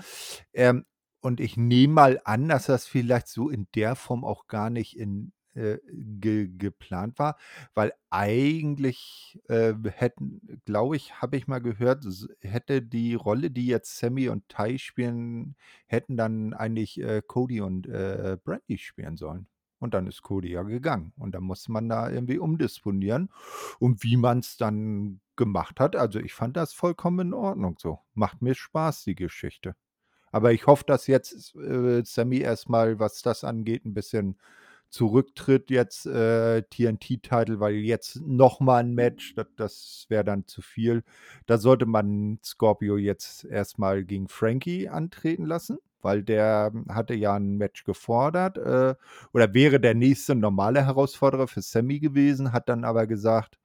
Ähm, und ich nehme mal an, dass das vielleicht so in der Form auch gar nicht in äh, ge geplant war, weil eigentlich, äh, hätten glaube ich, habe ich mal gehört, hätte die Rolle, die jetzt Sammy und Ty spielen, hätten dann eigentlich, äh, Cody und, äh, Brandi spielen sollen. Und dann ist Cody ja gegangen und dann musste man da irgendwie umdisponieren. Und wie man's dann gemacht hat also, ich fand das vollkommen in Ordnung so. Macht mir Spaß, die Geschichte. Aber ich hoffe, dass jetzt, äh, Sammy erst mal, was das angeht, 'n bisschen zurücktritt jetzt, äh, TNT-Title, weil jetzt noch mal 'n Match, das das wäre dann zu viel. Da sollte man Scorpio jetzt erst mal gegen Frankie antreten lassen, weil der hatte ja 'n Match gefordert, äh, oder wäre der nächste normale Herausforderer für Sammy gewesen, hat dann aber gesagt: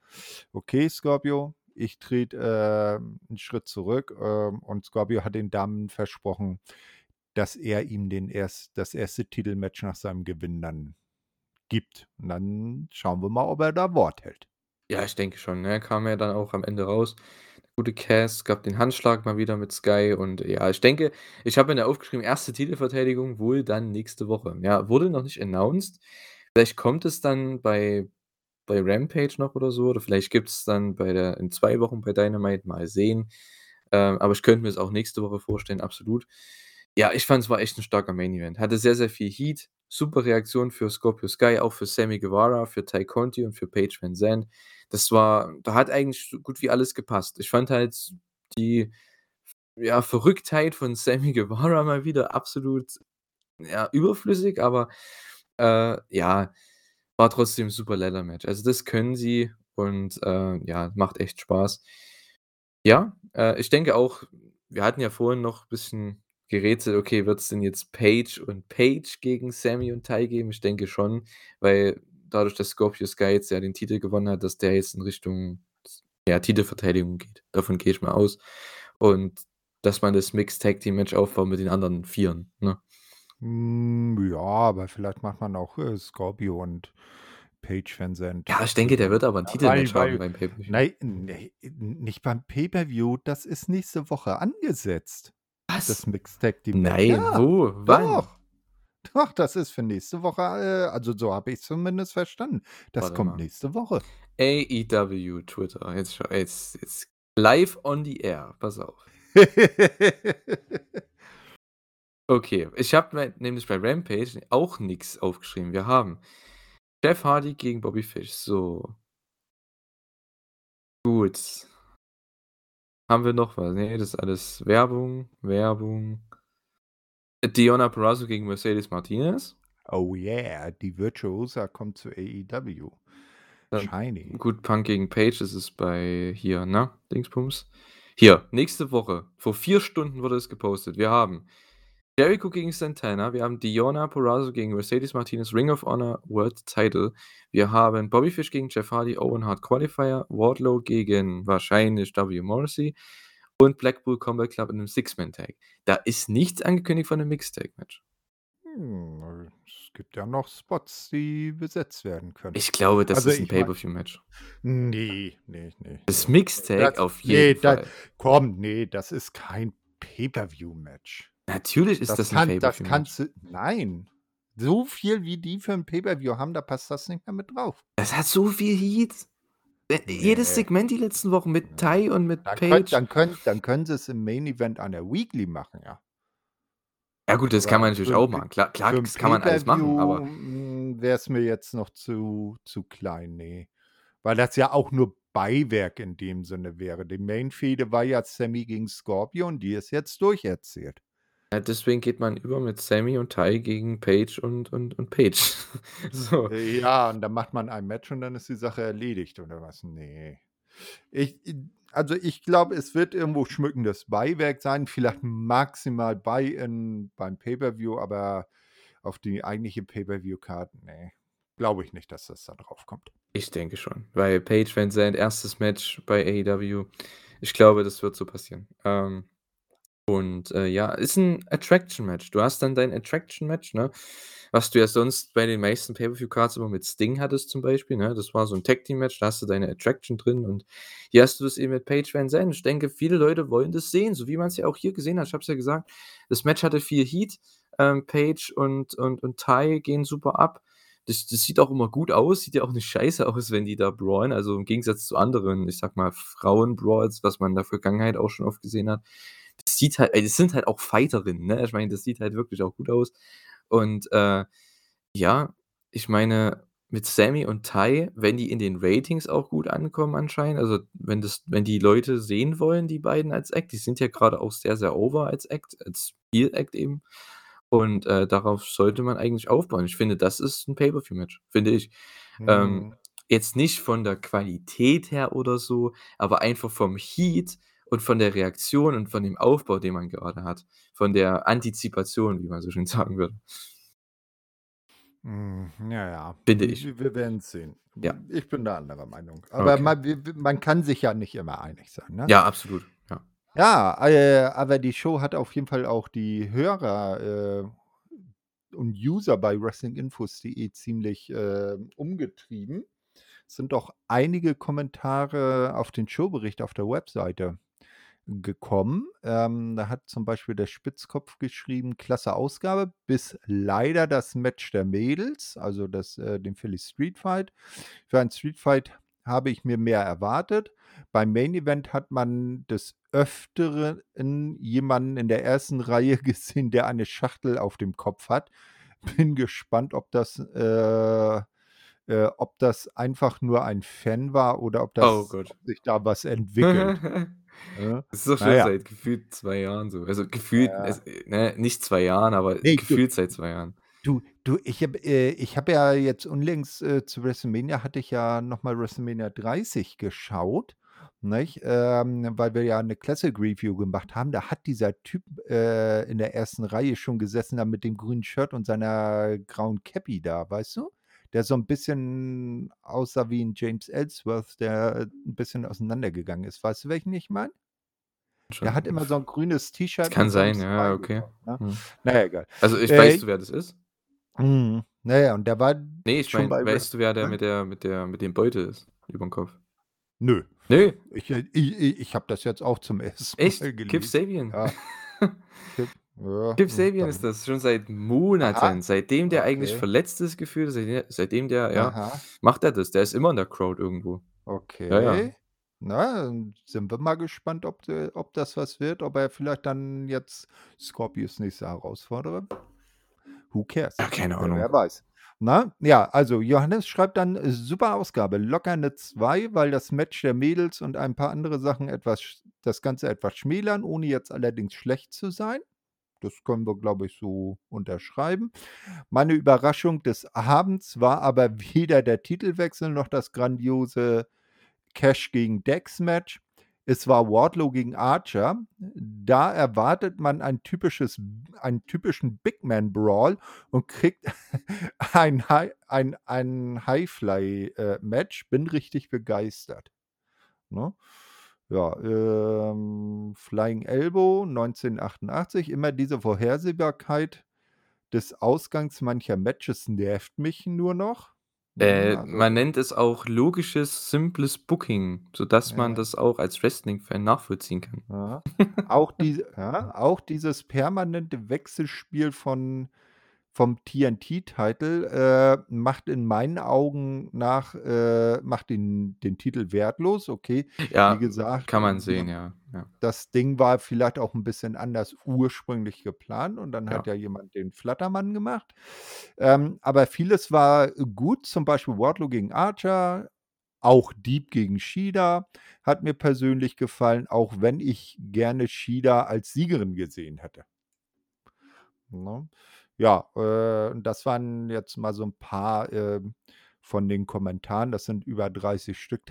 „Okay, Scorpio, ich trete, ähm, 'n Schritt zurück“, ähm, und Scorpio hat den Damen versprochen, dass er ihm den erst das erste Titelmatch nach seinem Gewinn dann gibt. Und dann schauen wir mal, ob er da Wort hält. Ja, ich denke schon, ne? Kam ja dann auch am Ende raus. Gute Cass, gab den Handschlag mal wieder mit Sky und ja, ich denke ich habe mir da aufgeschrieben, erste Titelverteidigung wohl dann nächste Woche. Ja, wurde noch nicht announced. Vielleicht kommt es dann bei bei Rampage noch oder so oder vielleicht gibt's dann bei der in 2 Wochen bei Dynamite, mal sehen. Ähm, aber ich könnte mir's auch nächste Woche vorstellen, absolut. Ja, ich fand, es war echt 'n starker Main Event. Hatte sehr, sehr viel Heat. Super Reaktion für Scorpio Sky, auch für Sammy Guevara, für Ty Conti und für Paige VanZant. Das war da hat eigentlich so gut wie alles gepasst. Ich fand halt die, ja, Verrücktheit von Sammy Guevara mal wieder absolut, ja, überflüssig, aber, äh, ja, war trotzdem 'n super Ladder-Match. Also, das können sie und, äh, ja, macht echt Spaß. Ja, äh, ich denke auch wir hatten ja vorhin noch bisschen gerätselt, okay, wird's denn jetzt Paige und Paige gegen Sammy und Ty geben? Ich denke schon, weil dadurch, dass Scorpio Sky jetzt ja den Titel gewonnen hat, dass der jetzt in Richtung ja, Titelverteidigung geht. Davon gehe ich mal aus. Und dass man das Mixed Tag Team Match aufbaut mit den anderen Vieren, ne? Hm, ja, aber vielleicht macht man auch, äh, Scorpio und Paige VanZant Ja, ich denke, der wird aber 'n Ja, Titelmatch haben beim Pay-per-View. nei ne nicht beim Pay-per-View, das ist nächste Woche angesetzt, Was? das Mixed Tag Team Match. Nein, Ja, wo? Wann? doch. Doch, das ist für nächste Woche, äh also, so habe ich's zumindest verstanden. Das Warte kommt mal. nächste Woche. AEW Twitter. Jetzt jetzt jetzt live on the air. Pass auf. Okay, ich habe nämlich bei Rampage auch nix aufgeschrieben. Wir haben Jeff Hardy gegen Bobby Fish, so. Gut. Haben wir noch was? Ne, das ist alles Werbung, Werbung. Deonna Purrazzo gegen Mercedes Martinez. Oh yeah, die Virtuosa kommt zu AEW. Dann Shiny. gut, Punk gegen Page, das ist bei hier, ne, Dingsbums. Hier, nächste Woche, vor 4 Stunden wurde es gepostet. Wir haben Jericho gegen Santana, wir haben Deonna Purrazzo gegen Mercedes Martinez, Ring of Honor World Title. Wir haben Bobby Fish gegen Jeff Hardy, Owen Hart Qualifier, Wardlow gegen wahrscheinlich W. Morrissey und Blackpool Combat Club in 'nem Six-Man-Tag. Da ist nichts angekündigt von 'nem Mixed Tag Match. Hm, es gibt ja noch Spots, die besetzt werden können. Ich glaube, das Also, ist 'n ich meine Pay-per-View-Match. Ne, ne, ne, Das. Mixed Tag Das auf jeden da Fall. komm, ne, das ist kein Pay-per-View-Match. Natürlich ist Das das kann das Pay-per-View-Match. kannst du nein. So viel, wie die für 'n Pay-per-View haben, da passt das nicht mehr mit drauf. Das hat so viel Heat. Äh, jedes Ne. Segment die letzten Wochen mit Ty und mit Dann könn Paige. dann können dann können sie's im Main Event an der Weekly machen, ja. Ja gut, das kann man natürlich auch machen. Klar klar, das kann man alles machen, Pay-per-View, aber hm, wär's mir jetzt noch zu zu klein, ne. Weil das ja auch nur Beiwerk in dem Sinne wäre. Die Main-Fehde war ja Sammy gegen Scorpio und die ist jetzt durcherzählt. Ja, deswegen geht man über mit Sammy und Ty gegen Paige und und und Paige. So. Ja, und dann macht man ein Match und dann ist die Sache erledigt oder was? Ne. Ich also ich glaube, es wird irgendwo schmückendes Beiwerk sein, vielleicht maximal bei in beim Pay-per-View, aber auf die eigentliche Pay-per-View-Card, ne, glaube ich nicht, dass das da drauf kommt. Ich denke schon, weil Page Van Zandt, erstes Match bei AEW. Ich glaube, das wird so passieren. Ähm, und, äh, ja, ist 'n Attraction-Match. Du hast dann dein Attraction-Match, ne, was du ja sonst bei den meisten Pay-per-View-Cards immer mit Sting hattest zum Beispiel, ne? Das war so 'n Tag-Team-Match, da hast du deine Attraction drin und hier hast du das eben mit Page Van Zandt. Ich denke, viele Leute wollen das sehen, so wie man's ja auch hier gesehen hat. Ich habe es ja gesagt, das Match hatte viel Heat. Ähm, Page und und und Ty gehen super ab. Das das sieht auch immer gut aus, sieht ja auch nicht scheiße aus, wenn die da brawlen. Also, im Gegensatz zu anderen, ich sage mal, Frauen-Brawls, was man in der Vergangenheit auch schon oft gesehen hat. Das sieht halt das sind halt auch Fighterinnen, ne? Ich meine, das sieht halt wirklich auch gut aus. Und, äh, ja, ich meine, mit Sammy und Ty, wenn die in den Ratings auch gut ankommen anscheinend, also, wenn das wenn die Leute sehen wollen, die beiden als Act, die sind ja grade auch sehr, sehr over als Act, als Heel-Act eben. Und, äh, darauf sollte man eigentlich aufbauen. Ich finde, das ist 'n Pay-per-View-Match, finde ich. Ähm, Mhm. jetzt nicht von der Qualität her oder so, aber einfach vom Heat und von der Reaktion und von dem Aufbau, den man gerade hat, von der Antizipation, wie man so schön sagen würde. Hm, ja, ja. Finde ich. wir werden's sehen. Ja. Ich bin da anderer Meinung. Aber Okay. man man kann sich ja nicht immer einig sein, ne? Ja, absolut, ja. Ja, äh, aber die Show hat auf jeden Fall auch die Hörer, äh, und User bei wrestlinginfos.de ziemlich, äh, umgetrieben. Es sind doch einige Kommentare auf den Showbericht auf der Webseite gekommen. Ähm, da hat zum Beispiel der Spitzkopf geschrieben: „Klasse Ausgabe, bis leider das Match der Mädels, also das äh, den Philly Street Fight. Für ein Street Fight habe ich mir mehr erwartet. Beim Main Event hat man des Öfteren jemanden in der ersten Reihe gesehen, der eine Schachtel auf dem Kopf hat. Bin gespannt, ob das äh, äh, ob das einfach nur ein Fan war oder ob Oh das Gott. ob sich da was entwickelt.“ Ne? Das ist doch schon ja. seit gefühlt 2 Jahren so. Also, gefühlt, Ja. äh, ne, nicht 2 Jahren, aber Ne, du gefühlt seit 2 Jahren. du du, ich habe äh, ich habe ja jetzt unlängst, äh, zu WrestleMania hatte ich ja noch mal WrestleMania 30 geschaut, nicht? Ähm, weil wir ja 'ne Classic Review gemacht haben. Da hat dieser Typ, äh, in der ersten Reihe schon gesessen da mit dem grünen Shirt und seiner grauen Cappy da, weißt du? Der so 'n bisschen aussah wie 'n James Ellsworth, der 'n bisschen auseinandergegangen ist. Weißt du, welchen ich meine? Der hat immer so 'n grünes Es T-Shirt kann sein, ja, okay. ne? Mhm. Na ja, egal. Also, ich Äh weißt du, wer das ist? Mhm. Na ja, und der war Ne, ich meine, weißt du, wer der hä? mit der mit der mit dem Beutel ist überm Kopf? Nö. Ne? Ich äh, i i ich habe das jetzt auch zum ersten Mal Echt? Kip gelesen. Sabian? Ja. Kip ja, Kip hm, Sabian ist das, schon seit Aha. Monaten. Seitdem der eigentlich Okay. verletzt ist gefühlt, seitde seitdem der ja, Aha. macht er das. Der ist immer in der Crowd irgendwo. Ja, ja. Okay. Na, dann sind wir mal gespannt, ob ob das was wird, ob er vielleicht dann jetzt Scorpios nächster Herausforderer. Who cares? Ja, keine Wer Ahnung. wer weiß. Ne? Ja, also Johannes schreibt dann: äh, „Super Ausgabe, locker 'ne 2, weil das Match der Mädels und ein paar andere Sachen etwas sch das Ganze etwas schmälern, ohne jetzt allerdings schlecht zu sein.“ Das können wir, glaube ich, so unterschreiben. „Meine Überraschung des Abends war aber weder der Titelwechsel noch das grandiose Cash gegen Dex-Match. Es war Wardlow gegen Archer. Da erwartet man ein typisches einen typischen Big-Man-Brawl und kriegt ein High ein ein Highfly äh. Bin richtig begeistert.“ Ne? Ja, ähm, Flying Elbow 1988. „Immer diese Vorhersehbarkeit des Ausgangs mancher Matches nervt mich nur noch.“ Ne, Äh, also man nennt es auch logisches, simples Booking, sodass man Ja. das auch als Wrestling-Fan nachvollziehen kann. Ja. Auch diese ja, auch dieses permanente Wechselspiel von vom TNT-Title, äh, macht in meinen Augen nach äh, macht den den Titel wertlos. Okay, wie Ja, gesagt, kann man äh, sehen, ja, ja. das Ding war vielleicht auch 'n bisschen anders ursprünglich geplant und dann hat Ja. ja jemand den Flattermann gemacht. Ähm, aber vieles war gut, zum Beispiel Wardlow gegen Archer, auch Deeb gegen Shida hat mir persönlich gefallen, auch wenn ich gerne Shida als Siegerin gesehen hätte. Ne? Ja, äh, das waren jetzt mal so 'n paar, ähm, von den Kommentaren. Das sind über 30 Stück.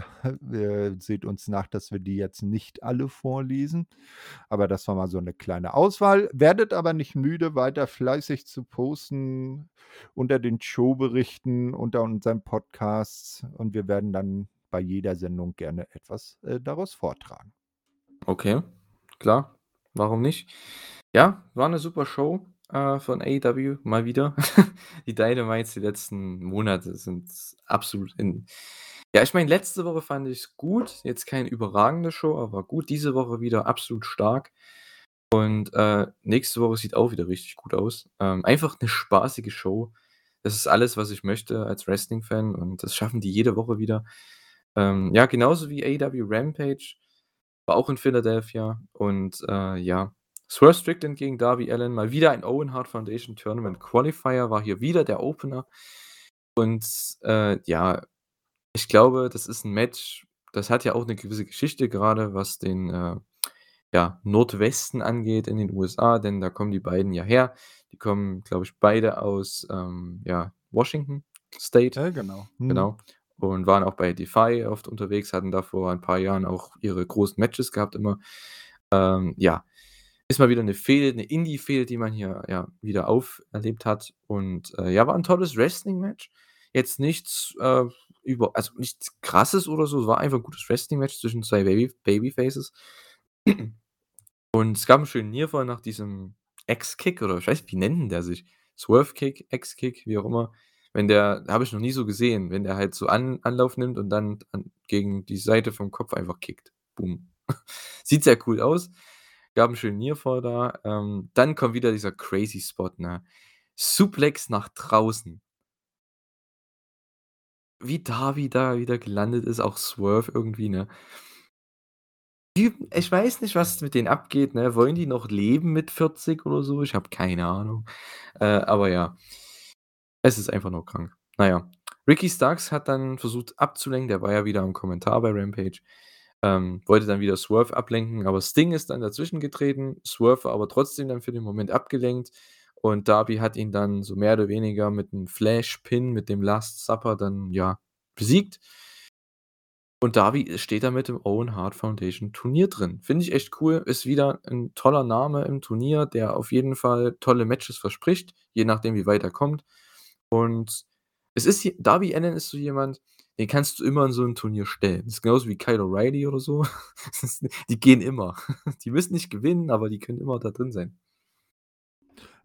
Äh, seht uns nach, dass wir die jetzt nicht alle vorlesen. Aber das war mal so eine kleine Auswahl. Werdet aber nicht müde, weiter fleißig zu posten unter den Showberichten, unter unseren Podcasts. Und wir werden dann bei jeder Sendung gerne etwas äh, daraus vortragen. Okay, klar. Warum nicht? Ja, war eine super Show äh, von AEW, mal wieder. die Dynamites die letzten Monate sind absolut in. Ja, ich meine, letzte Woche fand ich es gut. Jetzt keine überragende Show, aber gut. Diese Woche wieder absolut stark. Und äh, nächste Woche sieht auch wieder richtig gut aus. Ähm, einfach eine spaßige Show. Das ist alles, was ich möchte als Wrestling-Fan. Und das schaffen die jede Woche wieder. Ähm, ja, genauso wie AEW Rampage. War auch in Philadelphia. Und äh, ja, Swerve Strickland gegen Darby Allen, mal wieder ein Owen Hart Foundation Tournament Qualifier, war hier wieder der Opener. Und äh, ja, ich glaube, das ist ein Match, das hat ja auch eine gewisse Geschichte, gerade was den äh, ja, Nordwesten angeht in den USA, denn da kommen die beiden ja her. Die kommen, glaube ich, beide aus ähm, ja, Washington State. Ja, genau. Hm. Genau. Und waren auch bei Defy oft unterwegs, hatten da vor ein paar Jahren auch ihre großen Matches gehabt immer. Ähm, ja, ist mal wieder eine Fehde, eine Indie-Fehde, die man hier ja wieder auferlebt hat. Und äh, ja, war ein tolles Wrestling-Match. Jetzt nichts äh, über, also nichts krasses oder so, es war einfach ein gutes Wrestling-Match zwischen zwei Baby Babyfaces. Und es gab einen schönen Nearfall nach diesem X-Kick oder ich weiß nicht, wie nennen der sich? Swerve-Kick, X-Kick, wie auch immer. Wenn der, habe ich noch nie so gesehen, wenn der halt so an, Anlauf nimmt und dann an, gegen die Seite vom Kopf einfach kickt. Boom. Sieht sehr cool aus gab einen schönen Nearfall da. Ähm, dann kommt wieder dieser crazy Spot, ne? Suplex nach draußen. Wie Darby da wieder gelandet ist, auch Swerve irgendwie, ne? ich weiß nicht, was mit denen abgeht, ne? Wollen die noch leben mit 40 oder so? Ich habe keine Ahnung. Äh, aber ja. Es ist einfach nur krank. Naja. Ricky Starks hat dann versucht abzulenken, der war ja wieder im Kommentar bei Rampage. Ähm, wollte dann wieder Swerve ablenken, aber Sting ist dann dazwischen getreten. Swerve aber trotzdem dann für den Moment abgelenkt. Und Darby hat ihn dann so mehr oder weniger mit einem Flash-Pin, mit dem Last Supper dann, ja, besiegt. Und Darby steht da mit dem Owen Hart Foundation Turnier drin. Finde ich echt cool. Ist wieder ein toller Name im Turnier, der auf jeden Fall tolle Matches verspricht, je nachdem, wie weit er kommt. Und es ist, Darby Allen ist so jemand, den kannst du immer in so ein Turnier stellen. Das ist genauso wie Kyle O'Reilly oder so. die gehen immer. Die müssen nicht gewinnen, aber die können immer da drin sein.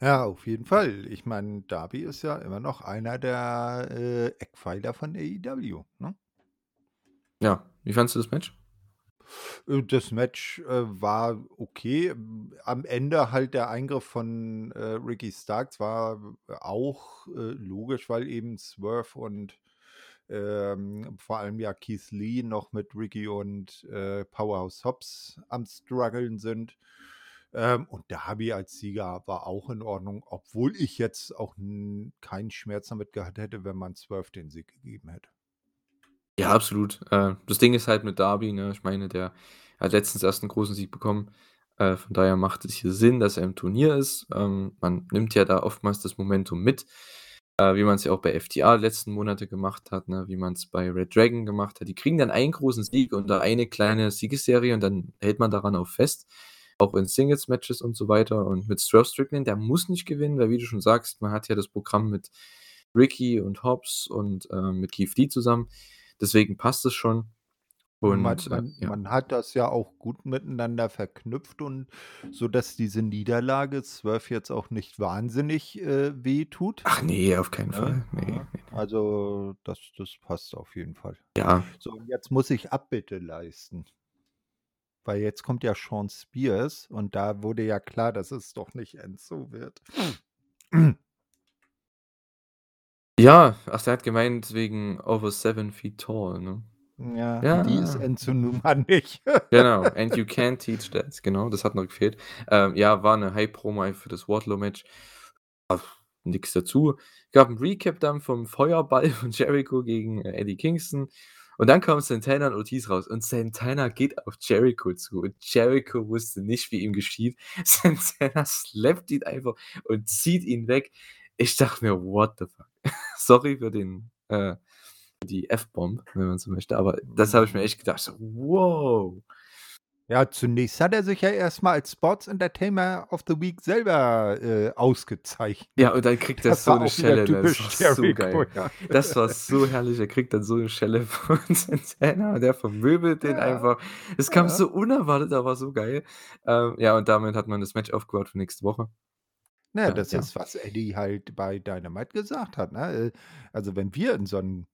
Ja, auf jeden Fall. Ich meine, Darby ist ja immer noch einer der äh, Eckpfeiler von AEW. Ne? Ja, wie fandest du das Match? Äh, das Match äh, war okay. Am Ende halt der Eingriff von äh, Ricky Starks war auch äh, logisch, weil eben Swerve und ähm, vor allem ja Keith Lee noch mit Ricky und äh, Powerhouse Hobbs am struggeln sind. Ähm, und Darby als Sieger war auch in Ordnung, obwohl ich jetzt auch keinen Schmerz damit gehabt hätte, wenn man Swerve den Sieg gegeben hätte. Ja, absolut. Äh, das Ding ist halt mit Darby, ne? Ich meine, der hat letztens erst einen großen Sieg bekommen. Äh, von daher macht es hier Sinn, dass er im Turnier ist. Ähm, man nimmt ja da oftmals das Momentum mit äh, wie man es ja auch bei FTA letzten Monate gemacht hat, ne, wie man es bei Red Dragon gemacht hat. Die kriegen dann einen großen Sieg und da eine kleine Siegesserie und dann hält man daran auch fest, auch in Singles-Matches und so weiter. Und mit Stroh Strickland, der muss nicht gewinnen, weil wie du schon sagst, man hat ja das Programm mit Ricky und Hobbs und äh, mit Keith Lee zusammen. Deswegen passt es schon. Und man, äh, man, ja. man, hat das ja auch gut miteinander verknüpft und so dass diese Niederlage zwölf jetzt auch nicht wahnsinnig äh, weh tut. Ach nee, auf keinen ja, Fall. Nee. Also das, das passt auf jeden Fall. Ja. So, und jetzt muss ich Abbitte leisten. Weil jetzt kommt ja Sean Spears und da wurde ja klar, dass es doch nicht Enzo wird. Ja, ach, der hat gemeint wegen over seven feet tall, ne? Ja, Ja. die ist Enzo nun mal nicht. Genau, and you can't teach that. Genau, das hat noch gefehlt. Ähm, ja, war eine Hype-Promo für das Wardlow-Match. Nix dazu. Gab ein Recap dann vom Feuerball von Jericho gegen äh, Eddie Kingston. Und dann kommen Santana und Ortiz raus. Und Santana geht auf Jericho zu. Und Jericho wusste nicht, wie ihm geschieht. Santana slappt ihn einfach und zieht ihn weg. Ich dachte mir, what the fuck? Sorry für den äh, die F-Bomb, wenn man so möchte. Aber das habe ich mir Mhm. echt gedacht, „Wow!“ Ja, zunächst hat er sich ja erst mal als Sports Entertainer of the Week selber, äh, Ja, ausgezeichnet. und dann kriegt er so 'ne wieder Schelle, ne? Das war so geil. ja. Das war so herrlich. Er kriegt dann so 'ne Schelle von Santana und der vermöbelt den Ja, einfach. Es kam ja. so unerwartet, aber so geil. Ähm, ja, und damit hat man das Match aufgebaut für nächste Woche. Na ja, Äh, das ja. ist, was Eddie halt bei Dynamite gesagt hat, ne? Äh, also, wenn wir in so 'n,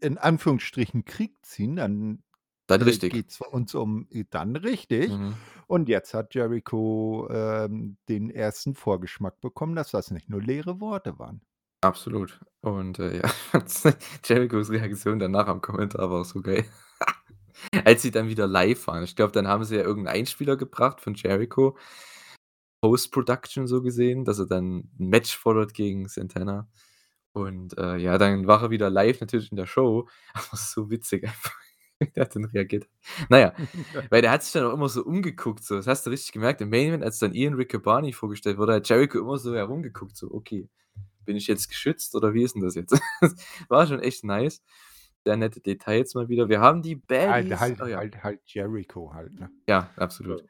in Anführungsstrichen, Krieg ziehen, dann, Dann äh, richtig. geht's für uns um äh, dann richtig. Mhm. Und jetzt hat Jericho, ähm, den ersten Vorgeschmack bekommen, dass das nicht nur leere Worte waren. Absolut. Und, äh, ja, Jerichos Reaktion danach am Kommentar war auch so geil. Als sie dann wieder live waren. Ich glaube, dann haben sie ja irgend 'n Einspieler gebracht von Jericho Post-Production so gesehen, dass er dann 'n Match fordert gegen Santana. Und, äh, ja, dann war er wieder live natürlich in der Show. Aber so witzig einfach, wie der dann reagiert hat. Na ja, weil der hat sich dann auch immer so umgeguckt so. Das hast du richtig gemerkt im Main Event, als dann Ian Riccaboni vorgestellt wurde, hat Jericho immer so herumgeguckt, so: „Okay, bin ich jetzt geschützt oder wie ist 'n das jetzt?“ War schon echt nice. Sehr nette Details mal wieder. Wir haben die Halt Baddies halt oh ja. halt halt Jericho halt, ne? Ja, absolut.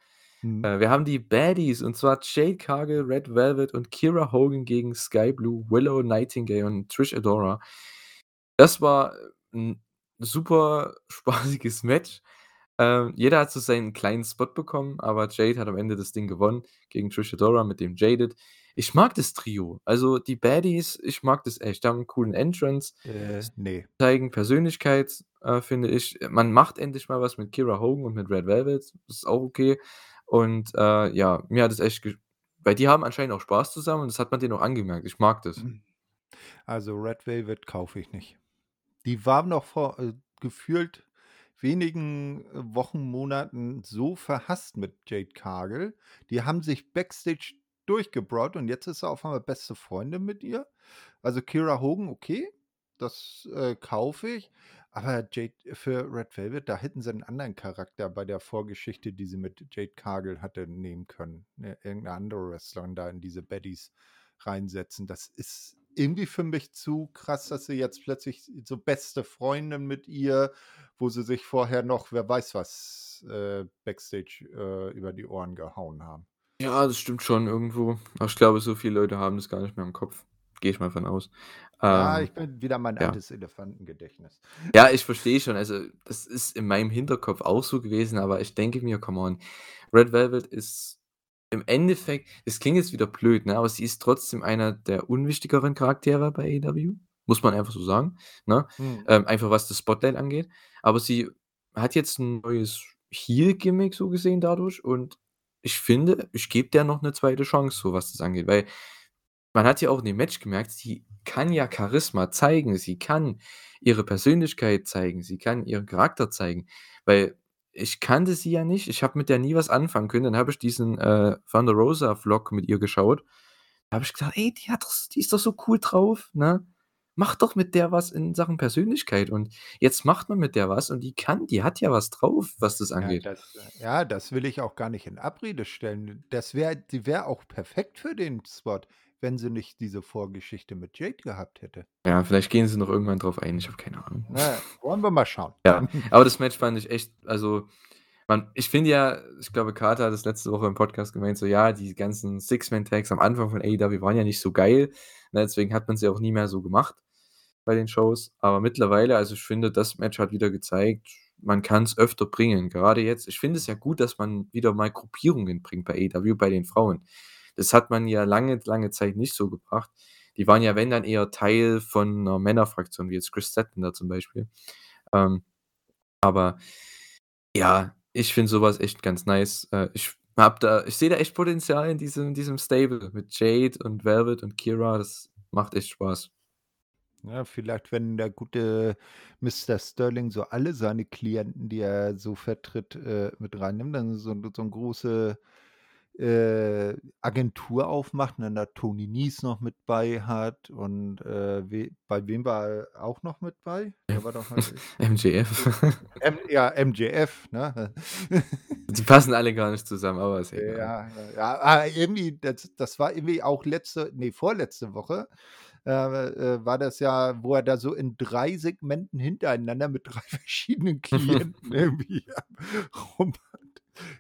Mhm. Äh, wir haben die Baddies und zwar Jade Cargill, Red Velvet und Kiera Hogan gegen Skye Blue, Willow Nightingale und Trish Adora. Das war 'n super spaßiges Match. Ähm, jeder hat so seinen kleinen Spot bekommen, aber Jade hat am Ende das Ding gewonnen gegen Trish Adora mit dem Jaded. Ich mag das Trio. Also, die Baddies, ich mag das echt. Die haben 'n coolen Entrance. Äh, ne. Zeigen Persönlichkeit, äh, finde ich. Man macht endlich mal was mit Kiera Hogan und mit Red Velvet. Das ist auch okay. Und, äh, ja, mir hat es echt ge weil die haben anscheinend auch Spaß zusammen und das hat man denen auch angemerkt. Ich mag das. Also, Red Velvet kaufe ich nicht. Die waren noch vor, äh, gefühlt wenigen, äh, Wochen, Monaten so verhasst mit Jade Cargill. Die haben sich backstage durchgebrawlt und jetzt ist er auf einmal beste Freundin mit ihr. Also, Kiera Hogan, okay, das, äh, kaufe ich. Aber Jade für Red Velvet, da hätten sie 'n anderen Charakter bei der Vorgeschichte, die sie mit Jade Cargill hatte, nehmen können. Ne, irgend 'ne andere Wrestlerin da in diese Baddies reinsetzen. Das ist irgendwie für mich zu krass, dass sie jetzt plötzlich so beste Freundin mit ihr, wo sie sich vorher noch, wer weiß was, äh, backstage, äh, über die Ohren gehauen haben. Ja, das stimmt schon irgendwo. Aber ich glaube, so viele Leute haben das gar nicht mehr im Kopf. Gehe ich mal von aus. Ja, Ähm, ich bin wieder mein ja. altes Elefantengedächtnis. Ja, ich verstehe schon. Also, das ist in meinem Hinterkopf auch so gewesen, aber ich denke mir: „Come on.“ Red Velvet ist im Endeffekt es klingt jetzt wieder blöd, ne, aber sie ist trotzdem einer der unwichtigeren Charaktere bei AEW. Muss man einfach so sagen, ne? Mhm. Ähm, einfach was das Spotlight angeht. Aber sie hat jetzt 'n neues Heel-Gimmick so gesehen dadurch und ich finde, ich gebe der noch 'ne 2. Chance, so was das angeht, weil man hat ja auch in dem Match gemerkt, sie kann ja Charisma zeigen. Sie kann ihre Persönlichkeit zeigen. Sie kann ihren Charakter zeigen, weil ich kannte sie ja nicht. Ich habe mit der nie was anfangen können. Dann habe ich diesen, äh, Thunder Rosa Vlog mit ihr geschaut. Da habe ich gedacht: „Ey, die hat doch die ist doch so cool drauf, ne? Mach doch mit der was in Sachen Persönlichkeit.“ Und jetzt macht man mit der was und die kann die hat ja was drauf, was das Ja, angeht. das äh, ja, das will ich auch gar nicht in Abrede stellen. Das wäre die wäre auch perfekt für den Spot, wenn sie nicht diese Vorgeschichte mit Jade gehabt hätte. Ja, vielleicht gehen sie noch irgendwann drauf ein. Ich habe keine Ahnung. Na wollen wir mal schauen. Ja, aber das Match fand ich echt also, man ich finde ja ich glaube, Carter hat das letzte Woche im Podcast gemeint, so: „Ja, die ganzen Six-Man-Tags am Anfang von AEW waren ja nicht so geil, ne, deswegen hat man sie auch nie mehr so gemacht bei den Shows.“ Aber mittlerweile also, ich finde, das Match hat wieder gezeigt, man kann's öfter bringen. Gerade jetzt ich finde es ja gut, dass man wieder mal Gruppierungen bringt bei AEW bei den Frauen. Das hat man ja lange, lange Zeit nicht so gebracht. Die waren ja, wenn dann eher Teil von 'ner Männerfraktion, wie jetzt Kris Statlander zum Beispiel. Ähm, aber ja, ich finde so was echt ganz nice. Äh, ich habe da ich sehe da echt Potenzial in diesem diesem Stable mit Jade und Velvet und Kiera. Das macht echt Spaß. Ja, vielleicht, wenn der gute Mr. Sterling so alle seine Klienten, die er so vertritt, äh, mit reinnimmt, dann so so 'n große, äh, Agentur aufmacht und dann da Tony Nese noch mit bei hat und, äh, we bei wem war er auch noch mit bei? Der war doch halt MJF. M ja, MJF, ne? Die passen alle gar nicht zusammen, aber ist egal. Ja, ja, ja, ah, irgendwie, das das war irgendwie auch letzte ne, vorletzte Woche, äh, äh, war das ja, wo er da so in 3 Segmenten hintereinander mit 3 verschiedenen Klienten irgendwie rum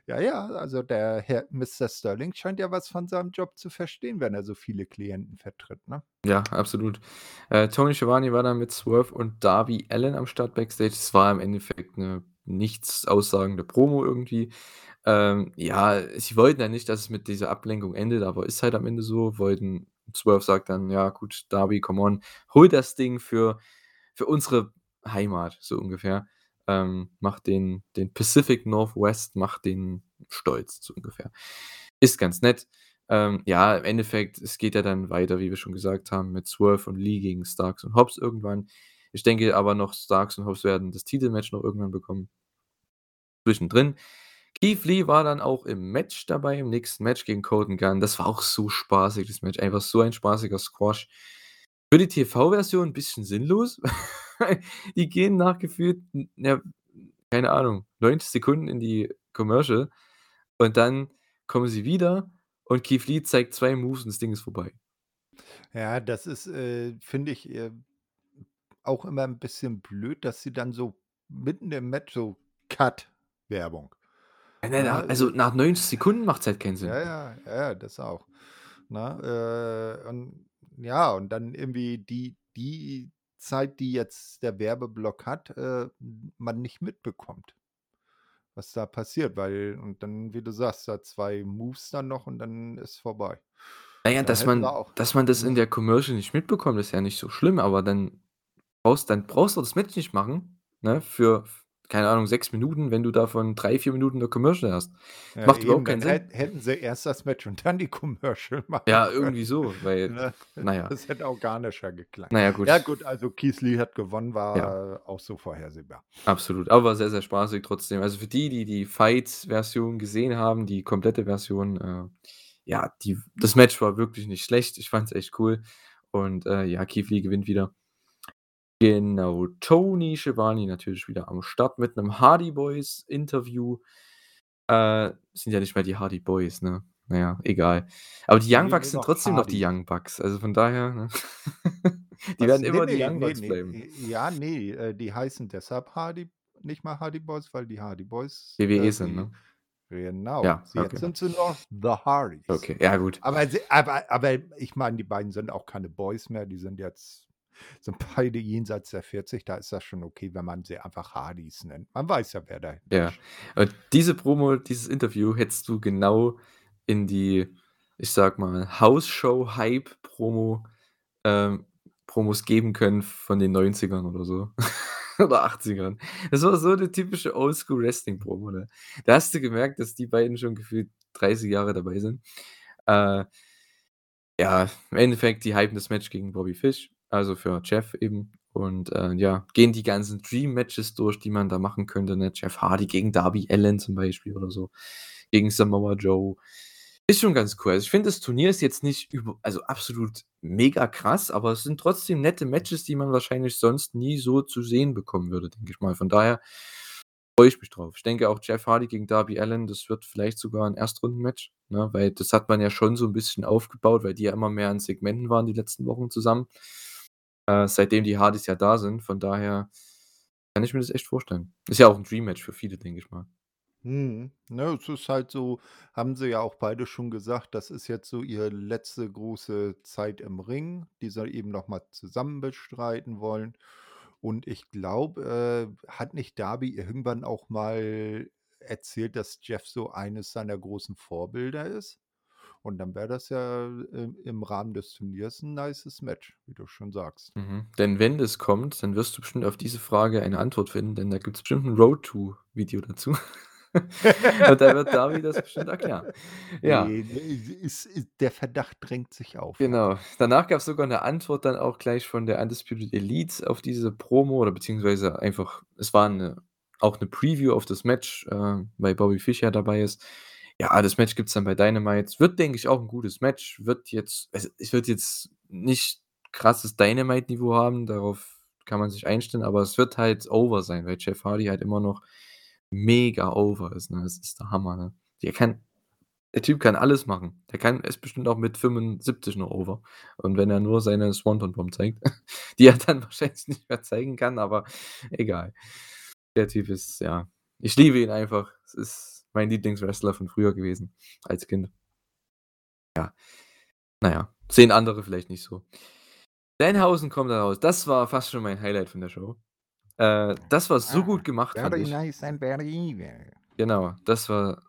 ja, ja, also der Herr Mr. Sterling scheint ja was von seinem Job zu verstehen, wenn er so viele Klienten vertritt, ne? Ja, absolut. Äh, Tony Schiavone war dann mit Swerve und Darby Allin am Start Backstage. Es war im Endeffekt 'ne nichts aussagende Promo irgendwie. Ähm, ja, sie wollten ja nicht, dass es mit dieser Ablenkung endet, aber ist halt am Ende so. Wollten Swerve sagt dann: „Ja gut, Darby, come on, hol das Ding für für unsere Heimat“, so ungefähr. Ähm, macht den den Pacific Northwest macht den stolz, so ungefähr. Ist ganz nett. Ähm, ja, im Endeffekt, es geht ja dann weiter, wie wir schon gesagt haben, mit Swerve und Lee gegen Starks und Hobbs irgendwann. Ich denke aber noch, Starks und Hobbs werden das Titelmatch noch irgendwann bekommen. Zwischendrin. Keith Lee war dann auch im Match dabei, im nächsten Match gegen Colten Gunn. Das war auch so spaßig, das Match. Einfach so ein spaßiger Squash. Für die TV-Version 'n bisschen sinnlos. Die gehen nach gefühlt, n ja, keine Ahnung, 90 Sekunden in die Commercial und dann kommen sie wieder und Keith Lee zeigt 2 Moves und das Ding ist vorbei. Ja, das ist, äh, finde ich, äh, auch immer 'n bisschen blöd, dass sie dann so mitten im Match so Cut, Werbung. Ja, ne, na Ne, also nach 90 Sekunden macht's halt keinen Sinn. ja, ja, ja, das auch, ne? Äh, und ja, und dann irgendwie die die Zeit, die jetzt der Werbeblock hat, äh, man nicht mitbekommt was da passiert, weil und dann, wie du sagst, da 2 Moves dann noch und dann ist vorbei. Na ja, Da dass man auch dass man das in ne? der Commercial nicht mitbekommt, ist ja nicht so schlimm, aber dann brauchst dann brauchst du das Match nicht machen, ne, für keine Ahnung, 6 Minuten, wenn du davon 3, 4 Minuten 'ne Commercial hast. Ja, Macht eben, überhaupt keinen Sinn. hätten sie erst das Match und dann die Commercial machen Ja, irgendwie so, weil ne? na ja. Das hätte organischer geklangt. Na ja, gut. Ja gut, also Keith Lee hat gewonnen, Ja. war auch so vorhersehbar. Absolut, aber war sehr, sehr spaßig trotzdem. Also für die, die die Fight-Version gesehen haben, die komplette Version, äh, ja, die das Match war wirklich nicht schlecht. Ich fand's echt cool und, äh, ja, Keith Lee gewinnt wieder. Genau, Tony Schiavone natürlich wieder am Start mit 'nem Hardy-Boys-Interview. Äh, sind ja nicht mehr die Hardy Boys, ne? Na ja, egal. Aber die Young Bucks sind trotzdem noch die Hardy. Young Bucks, also von daher, ne? Die Was? werden immer die ne, Young ne, Bucks bleiben. äh, ja, ne, äh, die heißen deshalb Hardy nicht mehr Hardy Boys, weil die Hardy Boys, WWE äh, sind, ne? genau, Ja, sie jetzt okay. sind sie noch The Hardys. Okay, ja gut. Aber aber aber ich meine, die beiden sind auch keine Boys mehr, die sind jetzt sind beide jenseits der 40, da ist das schon okay, wenn man sie einfach Hardys nennt. Man weiß ja, wer dahinter Ja, steht. und diese Promo, dieses Interview hättest du genau in die, ich sage mal, Hausshow-Hype-Promo ähm, Promos geben können von den 90ern oder so oder 80ern. Das war so 'ne typische Oldschool-Wrestling-Promo, ne? Da hast du gemerkt, dass die beiden schon gefühlt 30 Jahre dabei sind. Äh ja, im Endeffekt, die hypen das Match gegen Bobby Fish, also für Jeff eben und, äh, ja, gehen die ganzen Dream-Matches durch, die man da machen könnte, ne? Jeff Hardy gegen Darby Allin zum Beispiel oder so, gegen Samoa Joe. Ist schon ganz cool. Also, ich finde, das Turnier ist jetzt nicht über also absolut mega krass, aber es sind trotzdem nette Matches, die man wahrscheinlich sonst nie so zu sehen bekommen würde, denke ich mal. Von daher freue ich mich drauf. Ich denke auch Jeff Hardy gegen Darby Allin, das wird vielleicht sogar 'n Erstrunden-Match, ne, weil das hat man ja schon so 'n bisschen aufgebaut, weil die ja immer mehr in Segmenten waren die letzten Wochen zusammen, äh, seitdem die Hardys ja da sind. Von daher kann ich mir das echt vorstellen. Ist ja auch 'n Dream-Match für viele, denke ich mal. Mhm. Ne, es ist halt so haben sie ja auch beide schon gesagt, das ist jetzt so ihre letzte große Zeit im Ring, die sie eben noch mal zusammen bestreiten wollen. Und ich glaube, äh, hat nicht Darby irgendwann auch mal erzählt, dass Jeff so eines seiner großen Vorbilder ist? Und dann wäre das ja im im Rahmen des Turniers 'n nices Match, wie du schon sagst. Mhm. Denn wenn das kommt, dann wirst du bestimmt auf diese Frage eine Antwort finden, denn da gibt's bestimmt 'n Road-to-Video dazu. Und da wird Darby das bestimmt erklären. Ja. Der Verdacht drängt sich auf. Genau. Danach gab's sogar 'ne Antwort dann auch gleich von der Undisputed Elite auf diese Promo oder beziehungsweise einfach es war 'ne auch 'ne Preview auf das Match, äh, weil Bobby Fish ja dabei ist. Ja, das Match gibt's dann bei Dynamite. Wird, denke ich, auch 'n gutes Match. Wird jetzt also, es wird jetzt nicht krasses Dynamite-Niveau haben, darauf kann man sich einstellen, aber es wird halt over sein, weil Jeff Hardy halt immer noch mega over ist, ne? Das ist der Hammer, ne? Der kann Der Typ kann alles machen. Der kann ist bestimmt auch mit 75 noch over. Und wenn er nur seine Swanton Bomb zeigt, die er dann wahrscheinlich nicht mehr zeigen kann, aber egal. Der Typ ist ja ich liebe ihn einfach. Es ist mein Lieblingswrestler von früher gewesen als Kind. Ja. Na ja, sehen andere vielleicht nicht so. Danhausen kommt da raus. Das war fast schon mein Highlight von der Show. Äh, das war so Ah, gut gemacht, very nice and very evil. Genau, das war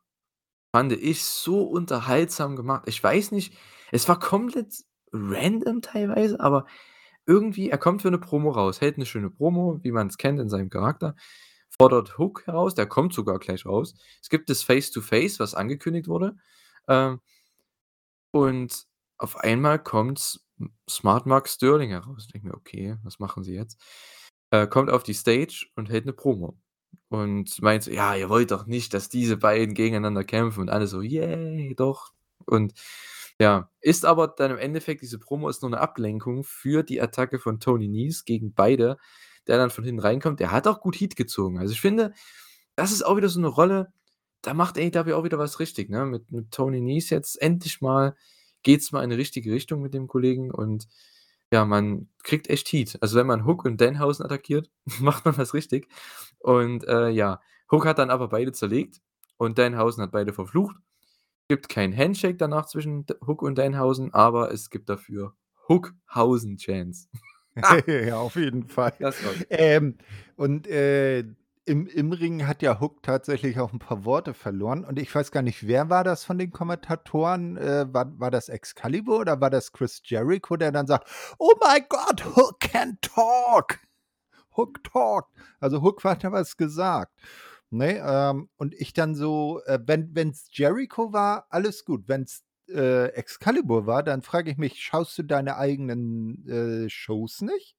fand ich so unterhaltsam gemacht. Ich weiß nicht, es war komplett random teilweise, aber irgendwie er kommt für 'ne Promo raus, hält 'ne schöne Promo, wie man's kennt in seinem Charakter, fordert Hook heraus, der kommt sogar gleich raus. Es gibt das Face to Face, was angekündigt wurde, ähm und auf einmal kommt Smart Mark Sterling heraus. Ich denke mir: „Okay, was machen sie jetzt?“ Äh, kommt auf die Stage und hält 'ne Promo und meint so: „Ja, ihr wollt doch nicht, dass diese beiden gegeneinander kämpfen“ und alle so: „Yay, doch.“ Und ja, ist aber dann im Endeffekt diese Promo ist nur 'ne Ablenkung für die Attacke von Tony Nese gegen beide, der dann von hinten reinkommt. Der hat auch gut Heat gezogen. Also, ich finde, das ist auch wieder so 'ne Rolle, da macht AEW auch wieder was richtig, ne? Mit mit Tony Nese jetzt endlich mal geht's mal in 'ne richtige Richtung mit dem Kollegen und ja, man kriegt echt Heat. Also, wenn man Hook und Danhausen attackiert, macht man was richtig. Und, äh, ja, Hook hat dann aber beide zerlegt und Danhausen hat beide verflucht. Gibt kein Handshake danach zwischen Hook und Danhausen, aber es gibt dafür Hookhausen-Chants. Ja, auf jeden Fall. Ähm, und, äh, im im Ring hat ja Hook tatsächlich auch 'n paar Worte verloren und ich weiß gar nicht, wer war das von den Kommentatoren? Äh, war war das Excalibur oder war das Chris Jericho, der dann sagt: „Oh my God, Hook can talk. Hook talked.“ Also, Hook hat ja was gesagt, ne? Ähm, und ich dann so, äh, wenn wenn's Jericho war, alles gut. Wenn's, äh, Excalibur war, dann frage ich mich: „Schaust du deine eigenen, äh, Shows nicht?“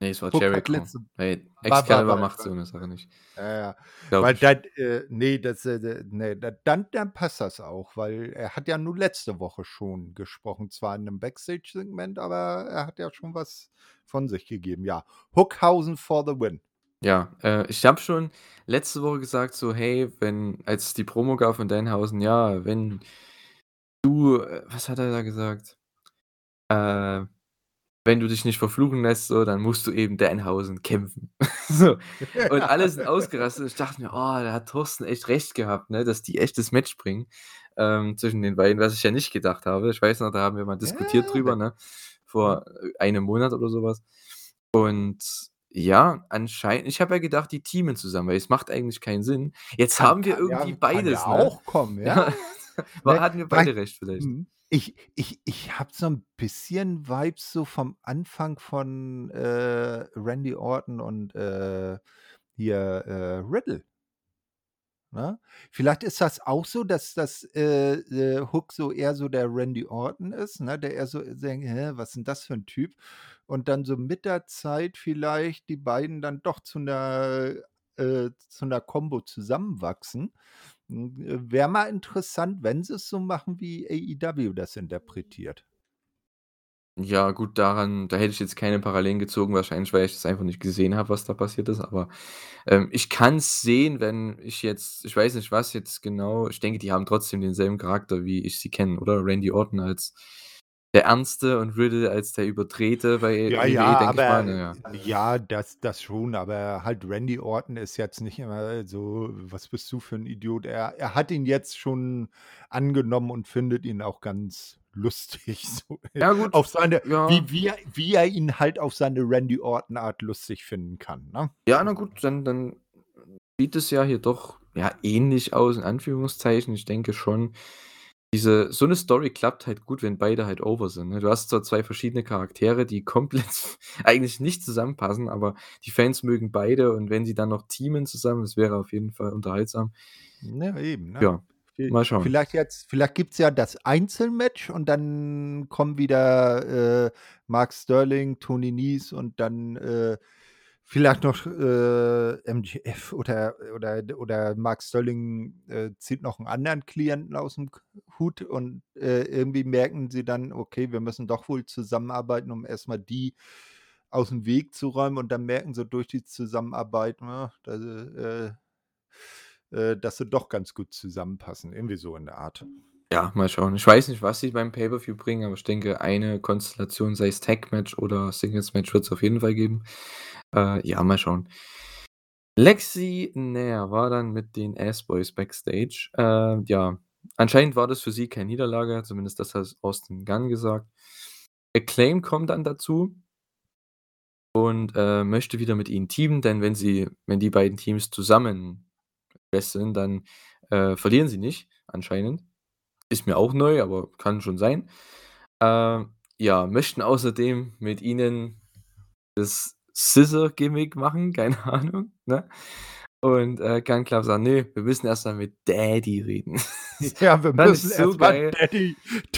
Ne, es war hat Jericho. letzte Weil war war Excalibur war macht so war 'ne Sache nicht. ja, ja. Weil dann, äh ne, das, äh, ne, da dann dann passt das auch, weil er hat ja nur letzte Woche schon gesprochen, zwar in 'nem Backstage-Segment, aber er hat ja schon was von sich gegeben. Ja, Hookhausen for the win. Ja, äh, ich habe schon letzte Woche gesagt so: „Hey, wenn“ als die Promo gab von Danhausen: „Ja, wenn du“ äh, was hat er da gesagt? Äh: „Wenn du dich nicht verfluchen lässt, so, dann musst du eben Danhausen kämpfen.“ So. Und alle sind ausgerastet ich dachte mir: „Oh, da hat Thorsten echt recht gehabt, ne, dass die echt das Match bringen, ähm, zwischen den beiden“, was ich ja nicht gedacht habe. Ich weiß noch, da haben wir mal diskutiert Ja, drüber, ne, mhm. vor, äh, einem Monat oder so was. Und ja, anscheinend ich habe ja gedacht, die teamen zusammen, weil es macht eigentlich keinen Sinn. Jetzt Kann haben wir kann irgendwie ja kann ja beides, ne? auch kommen, ja, Ja, Ne, hatten wir weil beide recht vielleicht. mhm, ich ich ich habe so 'n bisschen Vibes so vom Anfang von, äh, Randy Orton und, äh, hier, äh, Riddle. Ne? Vielleicht ist das auch so, dass dass, äh, äh, Hook so eher so der Randy Orton ist, ne, der eher so denkt: „Hä, was ist 'n das für 'n Typ?“ Und dann so mit der Zeit vielleicht die beiden dann doch zu 'ner äh, zu 'ner Kombo zusammenwachsen. Äh, wäre mal interessant, wenn sie's so machen, wie AEW das interpretiert. Ja, gut, daran da hätte ich jetzt keine Parallelen gezogen, wahrscheinlich, weil ich das einfach nicht gesehen habe, was da passiert ist, aber, ähm, ich kann's sehen, wenn ich jetzt ich weiß nicht, was jetzt genau ich denke, die haben trotzdem denselben Charakter, wie ich sie kenne, oder? Randy Orton als der Ernste und Riddle als der Überdrehte bei Ja, WWE, ja, denke ich mal, aber ja. ja, das das schon, aber halt Randy Orton ist jetzt nicht immer so: „Was bist du für 'n Idiot?“ Er er hat ihn jetzt schon angenommen und findet ihn auch ganz lustig, so Ja gut, auf seine ja. wie wie er wie er ihn halt auf seine Randy Orton Art lustig finden kann, ne? Ja, na gut, dann dann sieht es ja hier doch, ja, ähnlich aus in Anführungszeichen. Ich denke schon, diese so 'ne Story klappt halt gut, wenn beide halt over sind, ne? Du hast zwar 2 verschiedene Charaktere, die komplett eigentlich nicht zusammenpassen, aber die Fans mögen beide und wenn sie dann noch teamen zusammen, das wäre auf jeden Fall unterhaltsam. Ja, eben, ne? Ja, mal schauen. vielleicht jetzt vielleicht gibt's ja das Einzelmatch und dann kommen wieder, äh, Mark Sterling, Tony Nese und dann, äh, vielleicht noch, äh, MJF oder oder oder Mark Sterling, äh, zieht noch 'n anderen Klienten aus'm K Hut und, äh, irgendwie merken sie dann: „Okay, wir müssen doch wohl zusammenarbeiten, um erst mal die aus'm Weg zu räumen.“ Und dann merken sie durch die Zusammenarbeit, ne, da äh, äh, dass sie doch ganz gut zusammenpassen, irgendwie so in der Art. Ja, mal schauen. Ich weiß nicht, was sie beim Pay-per-View bringen, aber ich denke, eine Konstellation, sei es Tag-Match oder Singles-Match, wird es auf jeden Fall geben. Äh, ja, mal schauen. Lexi Nair war dann mit den Ass-Boys backstage. Äh, ja, anscheinend war das für sie keine Niederlage, zumindest das hat Austin Gunn gesagt. Acclaim kommt dann dazu und, äh, möchte wieder mit ihnen teamen, denn wenn sie wenn die beiden Teams zusammen wresteln, dann, äh, verlieren sie nicht anscheinend. Ist mir auch neu, aber kann schon sein. Ähm, ja, möchten außerdem mit ihnen das Scissor-Gimmick machen, keine Ahnung, ne? Und, äh, Gunn Club sagt: „Ne, wir müssen erst mal mit Daddy reden.“ Ja, wir müssen so erst mal geil. Daddy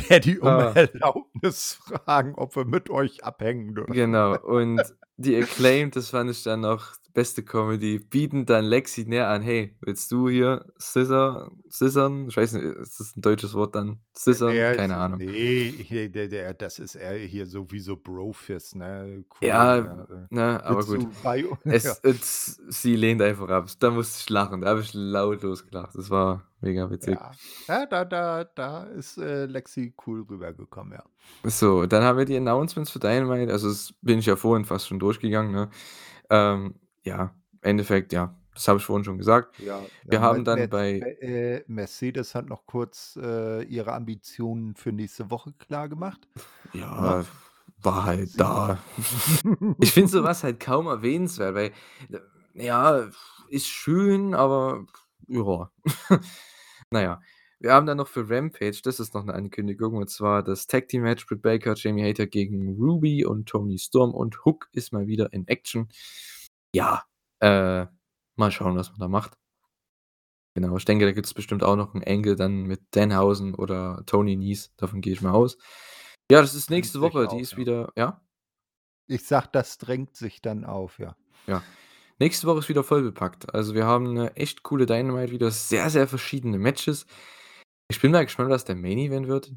Daddy um Ah. Erlaubnis fragen, ob wir mit euch abhängen dürfen. Genau. Und die Acclaimed, das fand ich dann noch beste Comedy, bieten dann Lexi Nair an: „Hey, willst du hier Scissor scissern?“ Ich weiß nicht, ist das 'n deutsches Wort dann? Scissern? Ja, ist Keine Ahnung. ne, hier der der das ist eher hier so wie so Brofist, ne? Cool, Ja, ja, äh. ne, aber gut. Es ja. es sie lehnt einfach ab. Da musste ich lachen. Da habe ich lautlos gelacht. Das war mega witzig. Ja. Ja, da da da ist, äh, Lexi cool rübergekommen, ja. So, dann haben wir die Announcements für Dynamite. Also, das bin ich ja vorhin fast schon durchgegangen, ne? Ähm, ja, Endeffekt, ja, das habe ich vorhin schon gesagt. Ja, ja, Wir Me haben dann Merz bei Me äh, Mercedes hat noch kurz, äh, ihre Ambitionen für nächste Woche klargemacht, ne? Ja, war halt Sie da. Ich finde so was halt kaum erwähnenswert, weil, äh, ja, ist schön, aber ja. Na ja, wir haben dann noch für Rampage das ist noch 'ne Ankündigung, und zwar das Tag Team Match Britt Baker, Jamie Hayter gegen Ruby und Toni Storm und Hook ist mal wieder in Action. Ja, äh, mal schauen, was man da macht. Genau, ich denke, da gibt's bestimmt auch noch 'n Angle dann mit Danhausen oder Tony Nese, davon gehe ich mal aus. Ja, das ist nächste Woche, die auf, ist ja. wieder ja? Ich sage, das drängt sich dann auf, ja. Ja. Nächste Woche ist wieder vollbepackt. Also, wir haben 'ne echt coole Dynamite wieder, sehr, sehr verschiedene Matches. Ich bin mal gespannt, was der Main Event wird.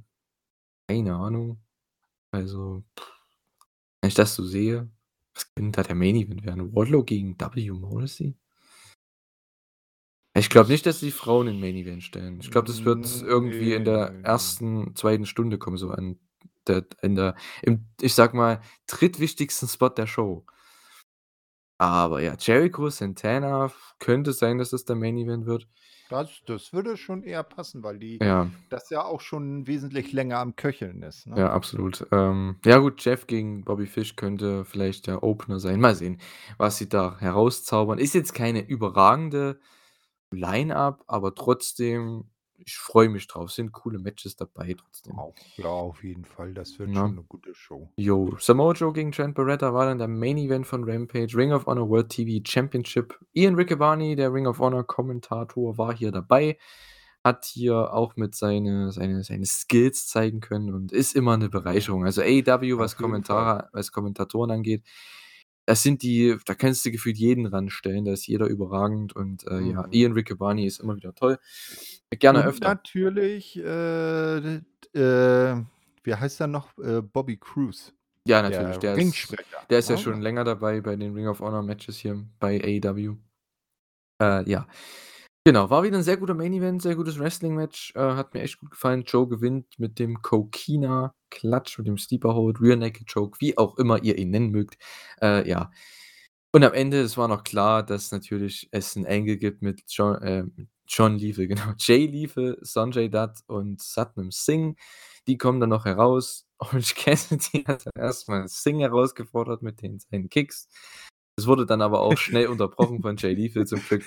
Keine Ahnung. Also, wenn ich das so sehe, was könnte da der Main Event werden? Wardlow gegen W. Morrissey? Ich glaube nicht, dass die Frauen in Main Event stellen. Ich glaube, das wird Hm, irgendwie in der. 1., 2. Stunde kommen, so an der in der im, ich sage mal, drittwichtigsten Spot der Show. Aber ja, Jericho, Santana, könnte sein, dass das der Main Event wird. Das das würde schon eher passen, weil die Ja. das ja auch schon wesentlich länger am Köcheln ist, ne? Ja, absolut. Ähm, ja gut, Jeff gegen Bobby Fish könnte vielleicht der Opener sein. Mal sehen, was sie da herauszaubern. Ist jetzt keine überragende Line-Up, aber trotzdem, ich freue mich drauf. Sind coole Matches dabei trotzdem. Auf ja, auf jeden Fall. Das wird Ne? schon 'ne gute Show. Jo, Samoa Joe gegen Trent Barretta war dann der Main Event von Rampage. Ring of Honor World TV Championship. Ian Riccaboni, der Ring of Honor Kommentator, war hier dabei. Hat hier auch mit seine seine seine Skills zeigen können und ist immer 'ne Bereicherung. Also, AEW, was. Kommentare was Kommentatoren angeht, das sind die da kannst du gefühlt jeden ranstellen, da ist jeder überragend und, äh, ja, Mhm. Ian Riccaboni ist immer wieder toll. Gerne Und öfter. natürlich, äh, äh, wie heißt er noch? Äh, Bobby Cruise, Ja, natürlich, der der ist der ist ja ne? schon länger dabei bei den Ring of Honor Matches hier bei AEW. Äh, ja. Genau, war wieder 'n sehr guter Main Event, sehr gutes Wrestling-Match, äh, hat mir echt gut gefallen. Joe gewinnt mit dem Coquina Clutch, mit dem Sleeper Hold, Rear Naked Choke, wie auch immer ihr ihn nennen mögt. Äh, ja. Und am Ende, es war noch klar, dass natürlich es 'n Angle gibt mit John äh, John Lethal, genau. Jay Lethal, Sonjay Dutt und Satnam Singh. Die kommen dann noch heraus. Orange Cassidy hat dann erst mal Singh herausgefordert mit den seinen Kicks. Das wurde dann aber auch schnell unterbrochen von Jay Lethal zum Glück.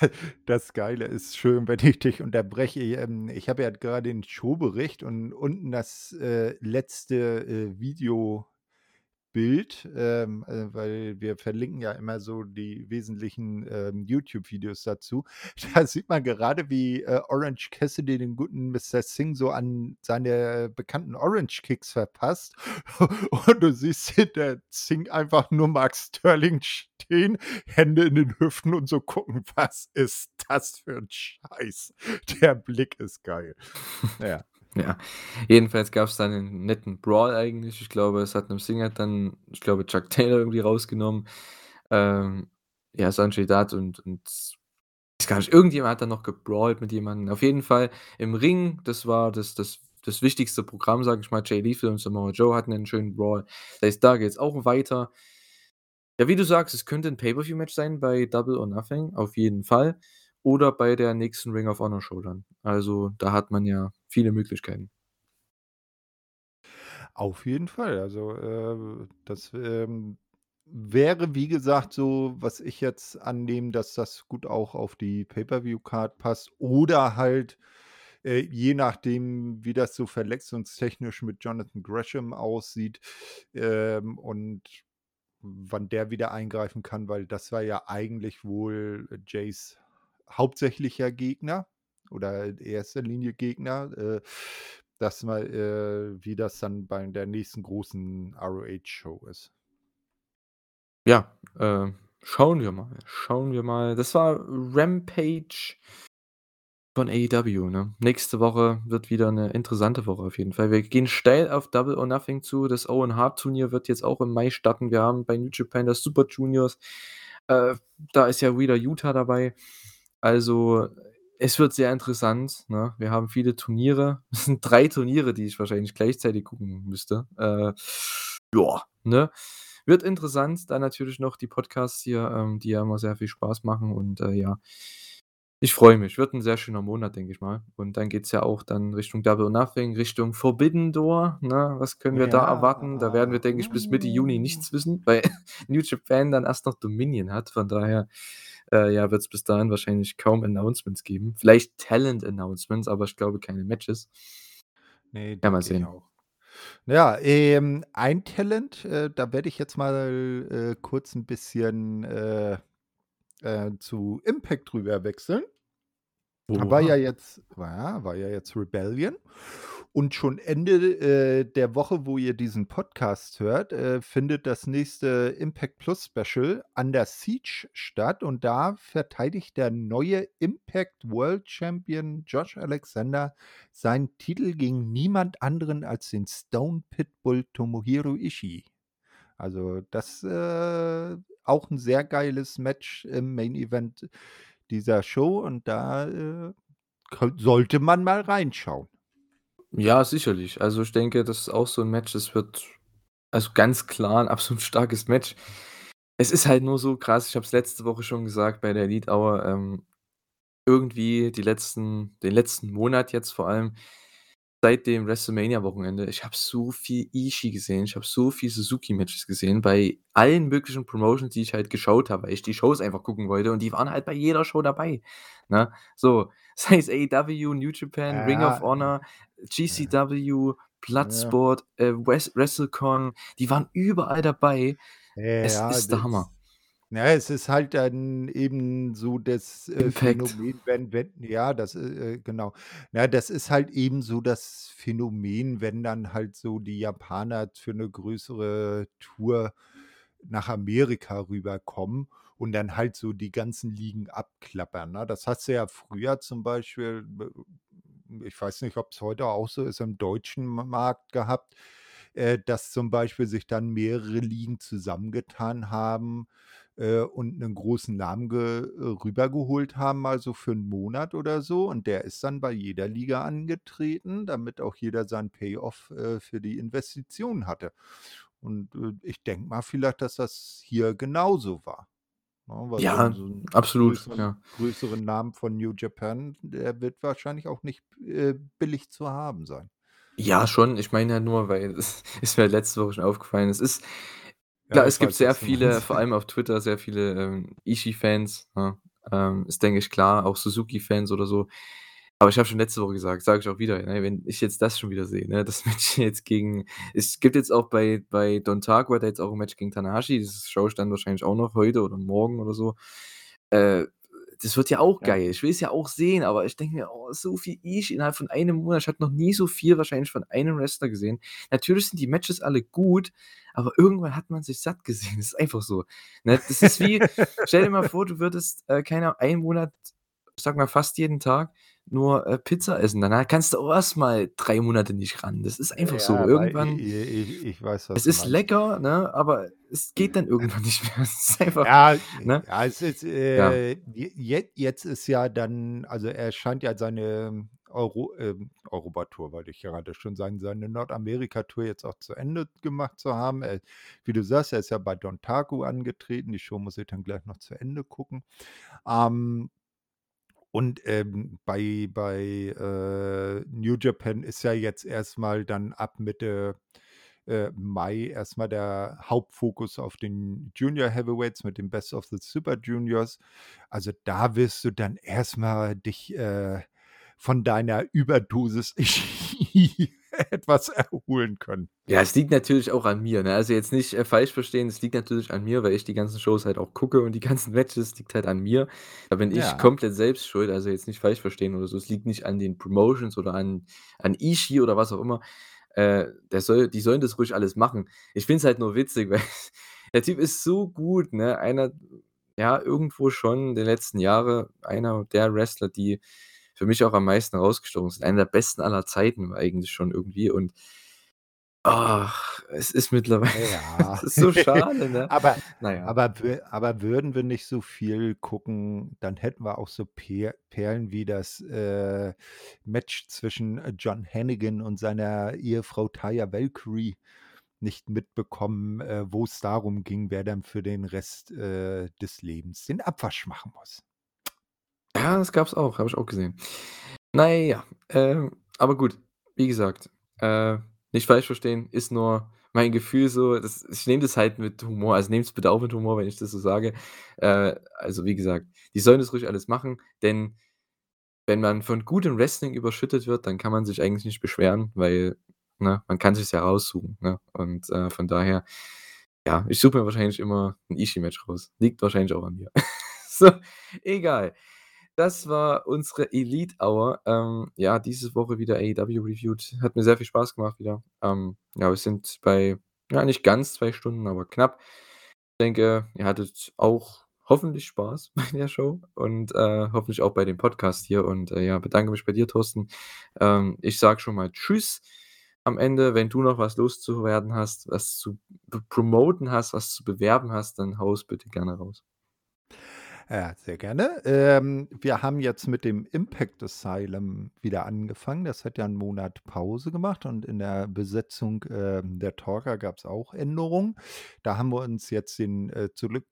Das Geile ist schön, wenn ich dich unterbreche. Ähm, ich habe ja grade den Showbericht und unten das, äh, letzte, äh, Videobild, ähm, äh, weil wir verlinken ja immer so die wesentlichen, ähm, YouTube-Videos dazu. Da sieht man gerade, wie, äh, Orange Cassidy den guten Mr. Singh so an seine bekannten Orange Kicks verpasst. Und du siehst hinter Singh einfach nur Mark Sterling stehen, Hände in den Hüften und so gucken: „Was ist das für 'n Scheiß?“ Der Blick ist geil. Ja. Ja. Jedenfalls gab's dann 'nen netten Brawl eigentlich. Ich glaube, Singh hat dann ich glaube, Chuck Taylor irgendwie rausgenommen. Ähm, ja, Sonjay Dutt und und es weiß gar nicht, irgendjemand hat da noch gebrawlt mit jemandem. Auf jeden Fall im Ring, das war das das das wichtigste Programm, sage ich mal. Jay Lethal und Samoa Joe hatten einen schönen Brawl. Das heißt, da geht's auch weiter. Ja, wie du sagst, es könnte 'n Pay-per-View-Match sein bei Double or Nothing, auf jeden Fall. Oder bei der nächsten Ring of Honor Show dann. Also, da hat man ja viele Möglichkeiten. Auf jeden Fall. Also, äh, das, ähm, wäre, wie gesagt, so, was ich jetzt annehme, dass das gut auch auf die Pay-per-View-Card passt oder halt, äh, je nachdem, wie das so verletzungstechnisch mit Jonathan Gresham aussieht, ähm, und wann der wieder eingreifen kann, weil das war ja eigentlich wohl Jays hauptsächlicher Gegner oder erster Linie Gegner, äh, dass mal äh, wie das dann bei der nächsten großen ROH-Show ist. Ja, äh, schauen wir mal. Schauen wir mal. Das war Rampage von AEW, ne? Nächste Woche wird wieder 'ne interessante Woche auf jeden Fall. Wir gehen steil auf Double or Nothing zu. Das Owen Hart Turnier wird jetzt auch im Mai starten. Wir haben bei New Japan das Super Juniors. Äh, da ist ja wieder Yuta dabei. Also, es wird sehr interessant, ne? Wir haben viele Turniere. Es sind 3 Turniere, die ich wahrscheinlich gleichzeitig gucken müsste. Äh, ja, ne? Wird interessant. Dann natürlich noch die Podcasts hier, ähm, die ja immer sehr viel Spaß machen und, äh, ja. Ich freue mich. Wird 'n sehr schöner Monat, denke ich mal. Und dann geht's ja auch dann Richtung Double Nothing, Richtung Forbidden Door, ne? Was können wir da erwarten? Da werden wir, denke ich, bis Mitte Juni nichts wissen, weil New Japan dann erst noch Dominion hat. Von daher, äh, ja, wird's bis dahin wahrscheinlich kaum Announcements geben. Vielleicht Talent-Announcements, aber ich glaube keine Matches. Ne, Ja, mal sehen. auch. Ja, ähm, ein Talent, äh, da werde ich jetzt mal, äh, kurz 'n bisschen, äh, äh, zu Impact rüber wechseln. War ja Oha. jetzt ja, war ja jetzt Rebellion. Und schon Ende, äh, der Woche, wo ihr diesen Podcast hört, äh, findet das nächste Impact Plus Special Under Siege statt und da verteidigt der neue Impact World Champion Josh Alexander seinen Titel gegen niemand anderen als den Stone Pitbull Tomohiro Ishii. Also, das, äh, auch 'n sehr geiles Match im Main Event dieser Show und da, äh, sollte man mal reinschauen. Ja, sicherlich. Also, ich denke, das ist auch so 'n Match, das wird also, ganz klar 'n absolut starkes Match. Es ist halt nur so krass, ich habe es letzte Woche schon gesagt bei der Elite Hour, ähm, irgendwie die letzten den letzten Monat jetzt vor allem, seit dem WrestleMania-Wochenende, ich habe so viel Ishii gesehen, ich habe so viel Suzuki-Matches gesehen bei allen möglichen Promotions, die ich halt geschaut habe, weil ich die Shows einfach gucken wollte und die waren halt bei jeder Show dabei, ne? So, sei es AEW, New Japan, Ring of Ja, Honor, ja. GCW, Ja. Bloodsport, äh, Wes WrestleCon, die waren überall dabei. Es Ja, ist der Hammer. Na ja, es ist halt dann eben so das, äh, Impact. Phänomen, wenn wenn ja, das, äh, äh, genau. Na, das ist halt eben so das Phänomen, wenn dann halt so die Japaner für 'ne größere Tour nach Amerika rüberkommen und dann halt so die ganzen Ligen abklappern, ne? Das hast du ja früher zum Beispiel, ich weiß nicht, ob's heute auch so ist, im deutschen Markt gehabt, äh, dass zum Beispiel sich dann mehrere Ligen zusammengetan haben, äh, und 'nen großen Namen äh, rübergeholt haben, mal so für 'n Monat oder so und der ist dann bei jeder Liga angetreten, damit auch jeder seinen Payoff, äh, für die Investition hatte. Und, äh, ich denke mal vielleicht, dass das hier genauso war, ne? Ja, so absolut, größeren ja. größeren Namen von New Japan, der wird wahrscheinlich auch nicht, äh, billig zu haben sein. Ja, schon. Ich meine ja nur, weil es ist mir letzte Woche schon aufgefallen. Es ist Ja, es gibt sehr viele, meinst. vor allem auf Twitter, sehr viele, ähm, Ishii-Fans, ne? Ähm, ist, denke ich, klar, auch Suzuki-Fans oder so. Aber ich habe schon letzte Woche gesagt, sage ich auch wieder, ne, wenn ich jetzt das schon wieder sehe, ne, das Match jetzt gegen es gibt jetzt auch bei bei Don Taco hat er jetzt auch 'n Match gegen Tanahashi, das schaue ich dann wahrscheinlich auch noch heute oder morgen oder so. Äh, das wird ja auch Ja. geil. Ich will es ja auch sehen, aber ich denke mir: „Oh, so viel Ishii innerhalb von einem Monat.“ Ich habe noch nie so viel wahrscheinlich von einem Wrestler gesehen. Natürlich sind die Matches alle gut, aber irgendwann hat man sich satt gesehen. Das ist einfach so, ne? Das ist wie stell dir mal vor, du würdest, äh, keine Ahnung, einen Monat, ich sage mal, fast jeden Tag nur, äh, Pizza essen. Danach kannst du auch erst mal 3 Monate nicht ran. Das ist einfach so. Ja, i Irgendwann i ich ich weiß, es ist meinst. lecker, ne, aber es geht dann irgendwann nicht mehr. Es ist einfach Ja, ne? ja, es ist, Ja. äh, j jet jetzt ist ja dann also, er scheint ja seine Euro ähm, Europa-Tour wollte ich gerade schon sagen, seine Nordamerika-Tour jetzt auch zu Ende gemacht zu haben. Äh, wie du sagst, er ist ja bei Dontaku angetreten. Die Show muss ich dann gleich noch zu Ende gucken. Ähm und, ähm, bei bei, äh, New Japan ist ja jetzt erst mal dann ab Mitte, äh, Mai erst mal der Hauptfokus auf den Junior Heavyweights mit dem Best of the Super Juniors. Also, da wirst du dann erst mal dich, äh, von deiner Überdosis etwas erholen können. Ja, es liegt natürlich auch an mir, ne? Also, jetzt nicht, äh, falsch verstehen, es liegt natürlich an mir, weil ich die ganzen Shows halt auch gucke und die ganzen Matches liegt halt an mir. Da bin ich Ja. komplett selbst schuld, also, jetzt nicht falsch verstehen oder so. Es liegt nicht an den Promotions oder an an Ishii oder was auch immer. Äh, der soll die sollen das ruhig alles machen. Ich finde es halt nur witzig, weil der Typ ist so gut, ne? Einer ja, irgendwo schon der letzten Jahre einer der Wrestler, die für mich auch am meisten rausgestochen sind. Einer der besten aller Zeiten eigentlich schon irgendwie und ach, es ist mittlerweile Ja. es ist so schade, ne? Aber Na ja. aber aber würden wir nicht so viel gucken, dann hätten wir auch so Per Perlen wie das, äh, Match zwischen, John Hennigan und seiner Ehefrau Taya Valkyrie nicht mitbekommen, äh, wo's darum ging, wer dann für den Rest, äh, des Lebens den Abwasch machen muss. Ja, das gab's auch, habe ich auch gesehen. Na ja, ähm, aber gut, wie gesagt, äh, nicht falsch verstehen, ist nur mein Gefühl so, das ich nehme das halt mit Humor. Also, nehmt's bitte auch mit Humor, wenn ich das so sage. Äh, also, wie gesagt, die sollen das ruhig alles machen, denn wenn man von gutem Wrestling überschüttet wird, dann kann man sich eigentlich nicht beschweren, weil, ne, man kann sich's ja raussuchen, ne? Und, äh, von daher, ja, ich suche mir wahrscheinlich immer 'n Ishii-Match raus. Liegt wahrscheinlich auch an mir. So, egal. Das war unsere Elite Hour. Ähm, ja, diese Woche wieder AEW reviewed. Hat mir sehr viel Spaß gemacht wieder. Ähm, ja, wir sind bei, ja, nicht ganz 2 Stunden, aber knapp. Ich denke, ihr hattet auch hoffentlich Spaß bei der Show und, äh, hoffentlich auch bei dem Podcast hier und, äh, ja, bedanke mich bei dir, Thorsten. Ähm, ich sage schon mal tschüss am Ende. Wenn du noch was loszuwerden hast, was zu promoten hast, was zu bewerben hast, dann hau es bitte gerne raus. Ja, sehr gerne. Ähm, wir haben jetzt mit dem Impact Asylum wieder angefangen. Das hat ja 'n Monat Pause gemacht und in der Besetzung, ähm, der Talker gab's auch Änderungen. Da haben wir uns jetzt den, äh, zurück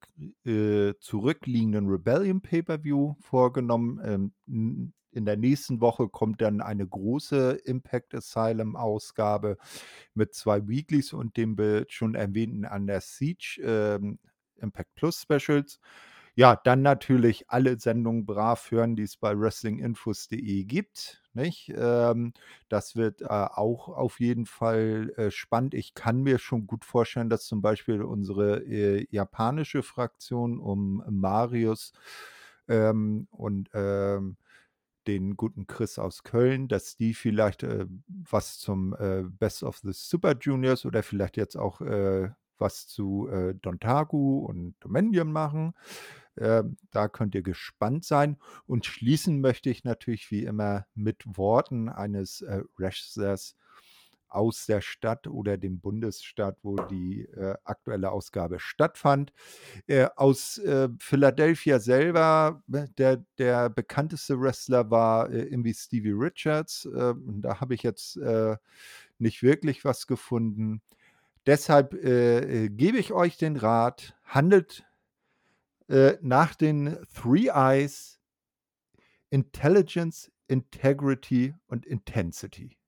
äh, zurückliegenden Rebellion Pay-per-View vorgenommen. Ähm, in der nächsten Woche kommt dann eine große Impact Asylum Ausgabe mit 2 Weeklies und dem schon erwähnten Under Siege, ähm, Impact Plus Specials. Ja, dann natürlich alle Sendungen brav hören, die es bei wrestlinginfos.de gibt, nicht? Ähm, das wird, äh, auch auf jeden Fall, äh, spannend. Ich kann mir schon gut vorstellen, dass zum Beispiel unsere, äh, japanische Fraktion um Marius, ähm, und, ähm, den guten Chris aus Köln, dass die vielleicht, äh, was zum, äh, Best of the Super Juniors oder vielleicht jetzt auch, äh, was zu, äh, Dontaku und Dominion machen. Ähm, da könnt ihr gespannt sein. Und schließen möchte ich natürlich wie immer mit Worten eines, äh, Wrestlers aus der Stadt oder dem Bundesstaat, wo die, äh, aktuelle Ausgabe stattfand. Äh, aus, äh, Philadelphia selber, ne, der der bekannteste Wrestler war, äh, irgendwie Stevie Richards. Ähm, da habe ich jetzt, äh, nicht wirklich was gefunden. Deshalb, äh, äh, gebe ich euch den Rat, handelt, äh, nach den 3 Is: Intelligence, Integrity und Intensity.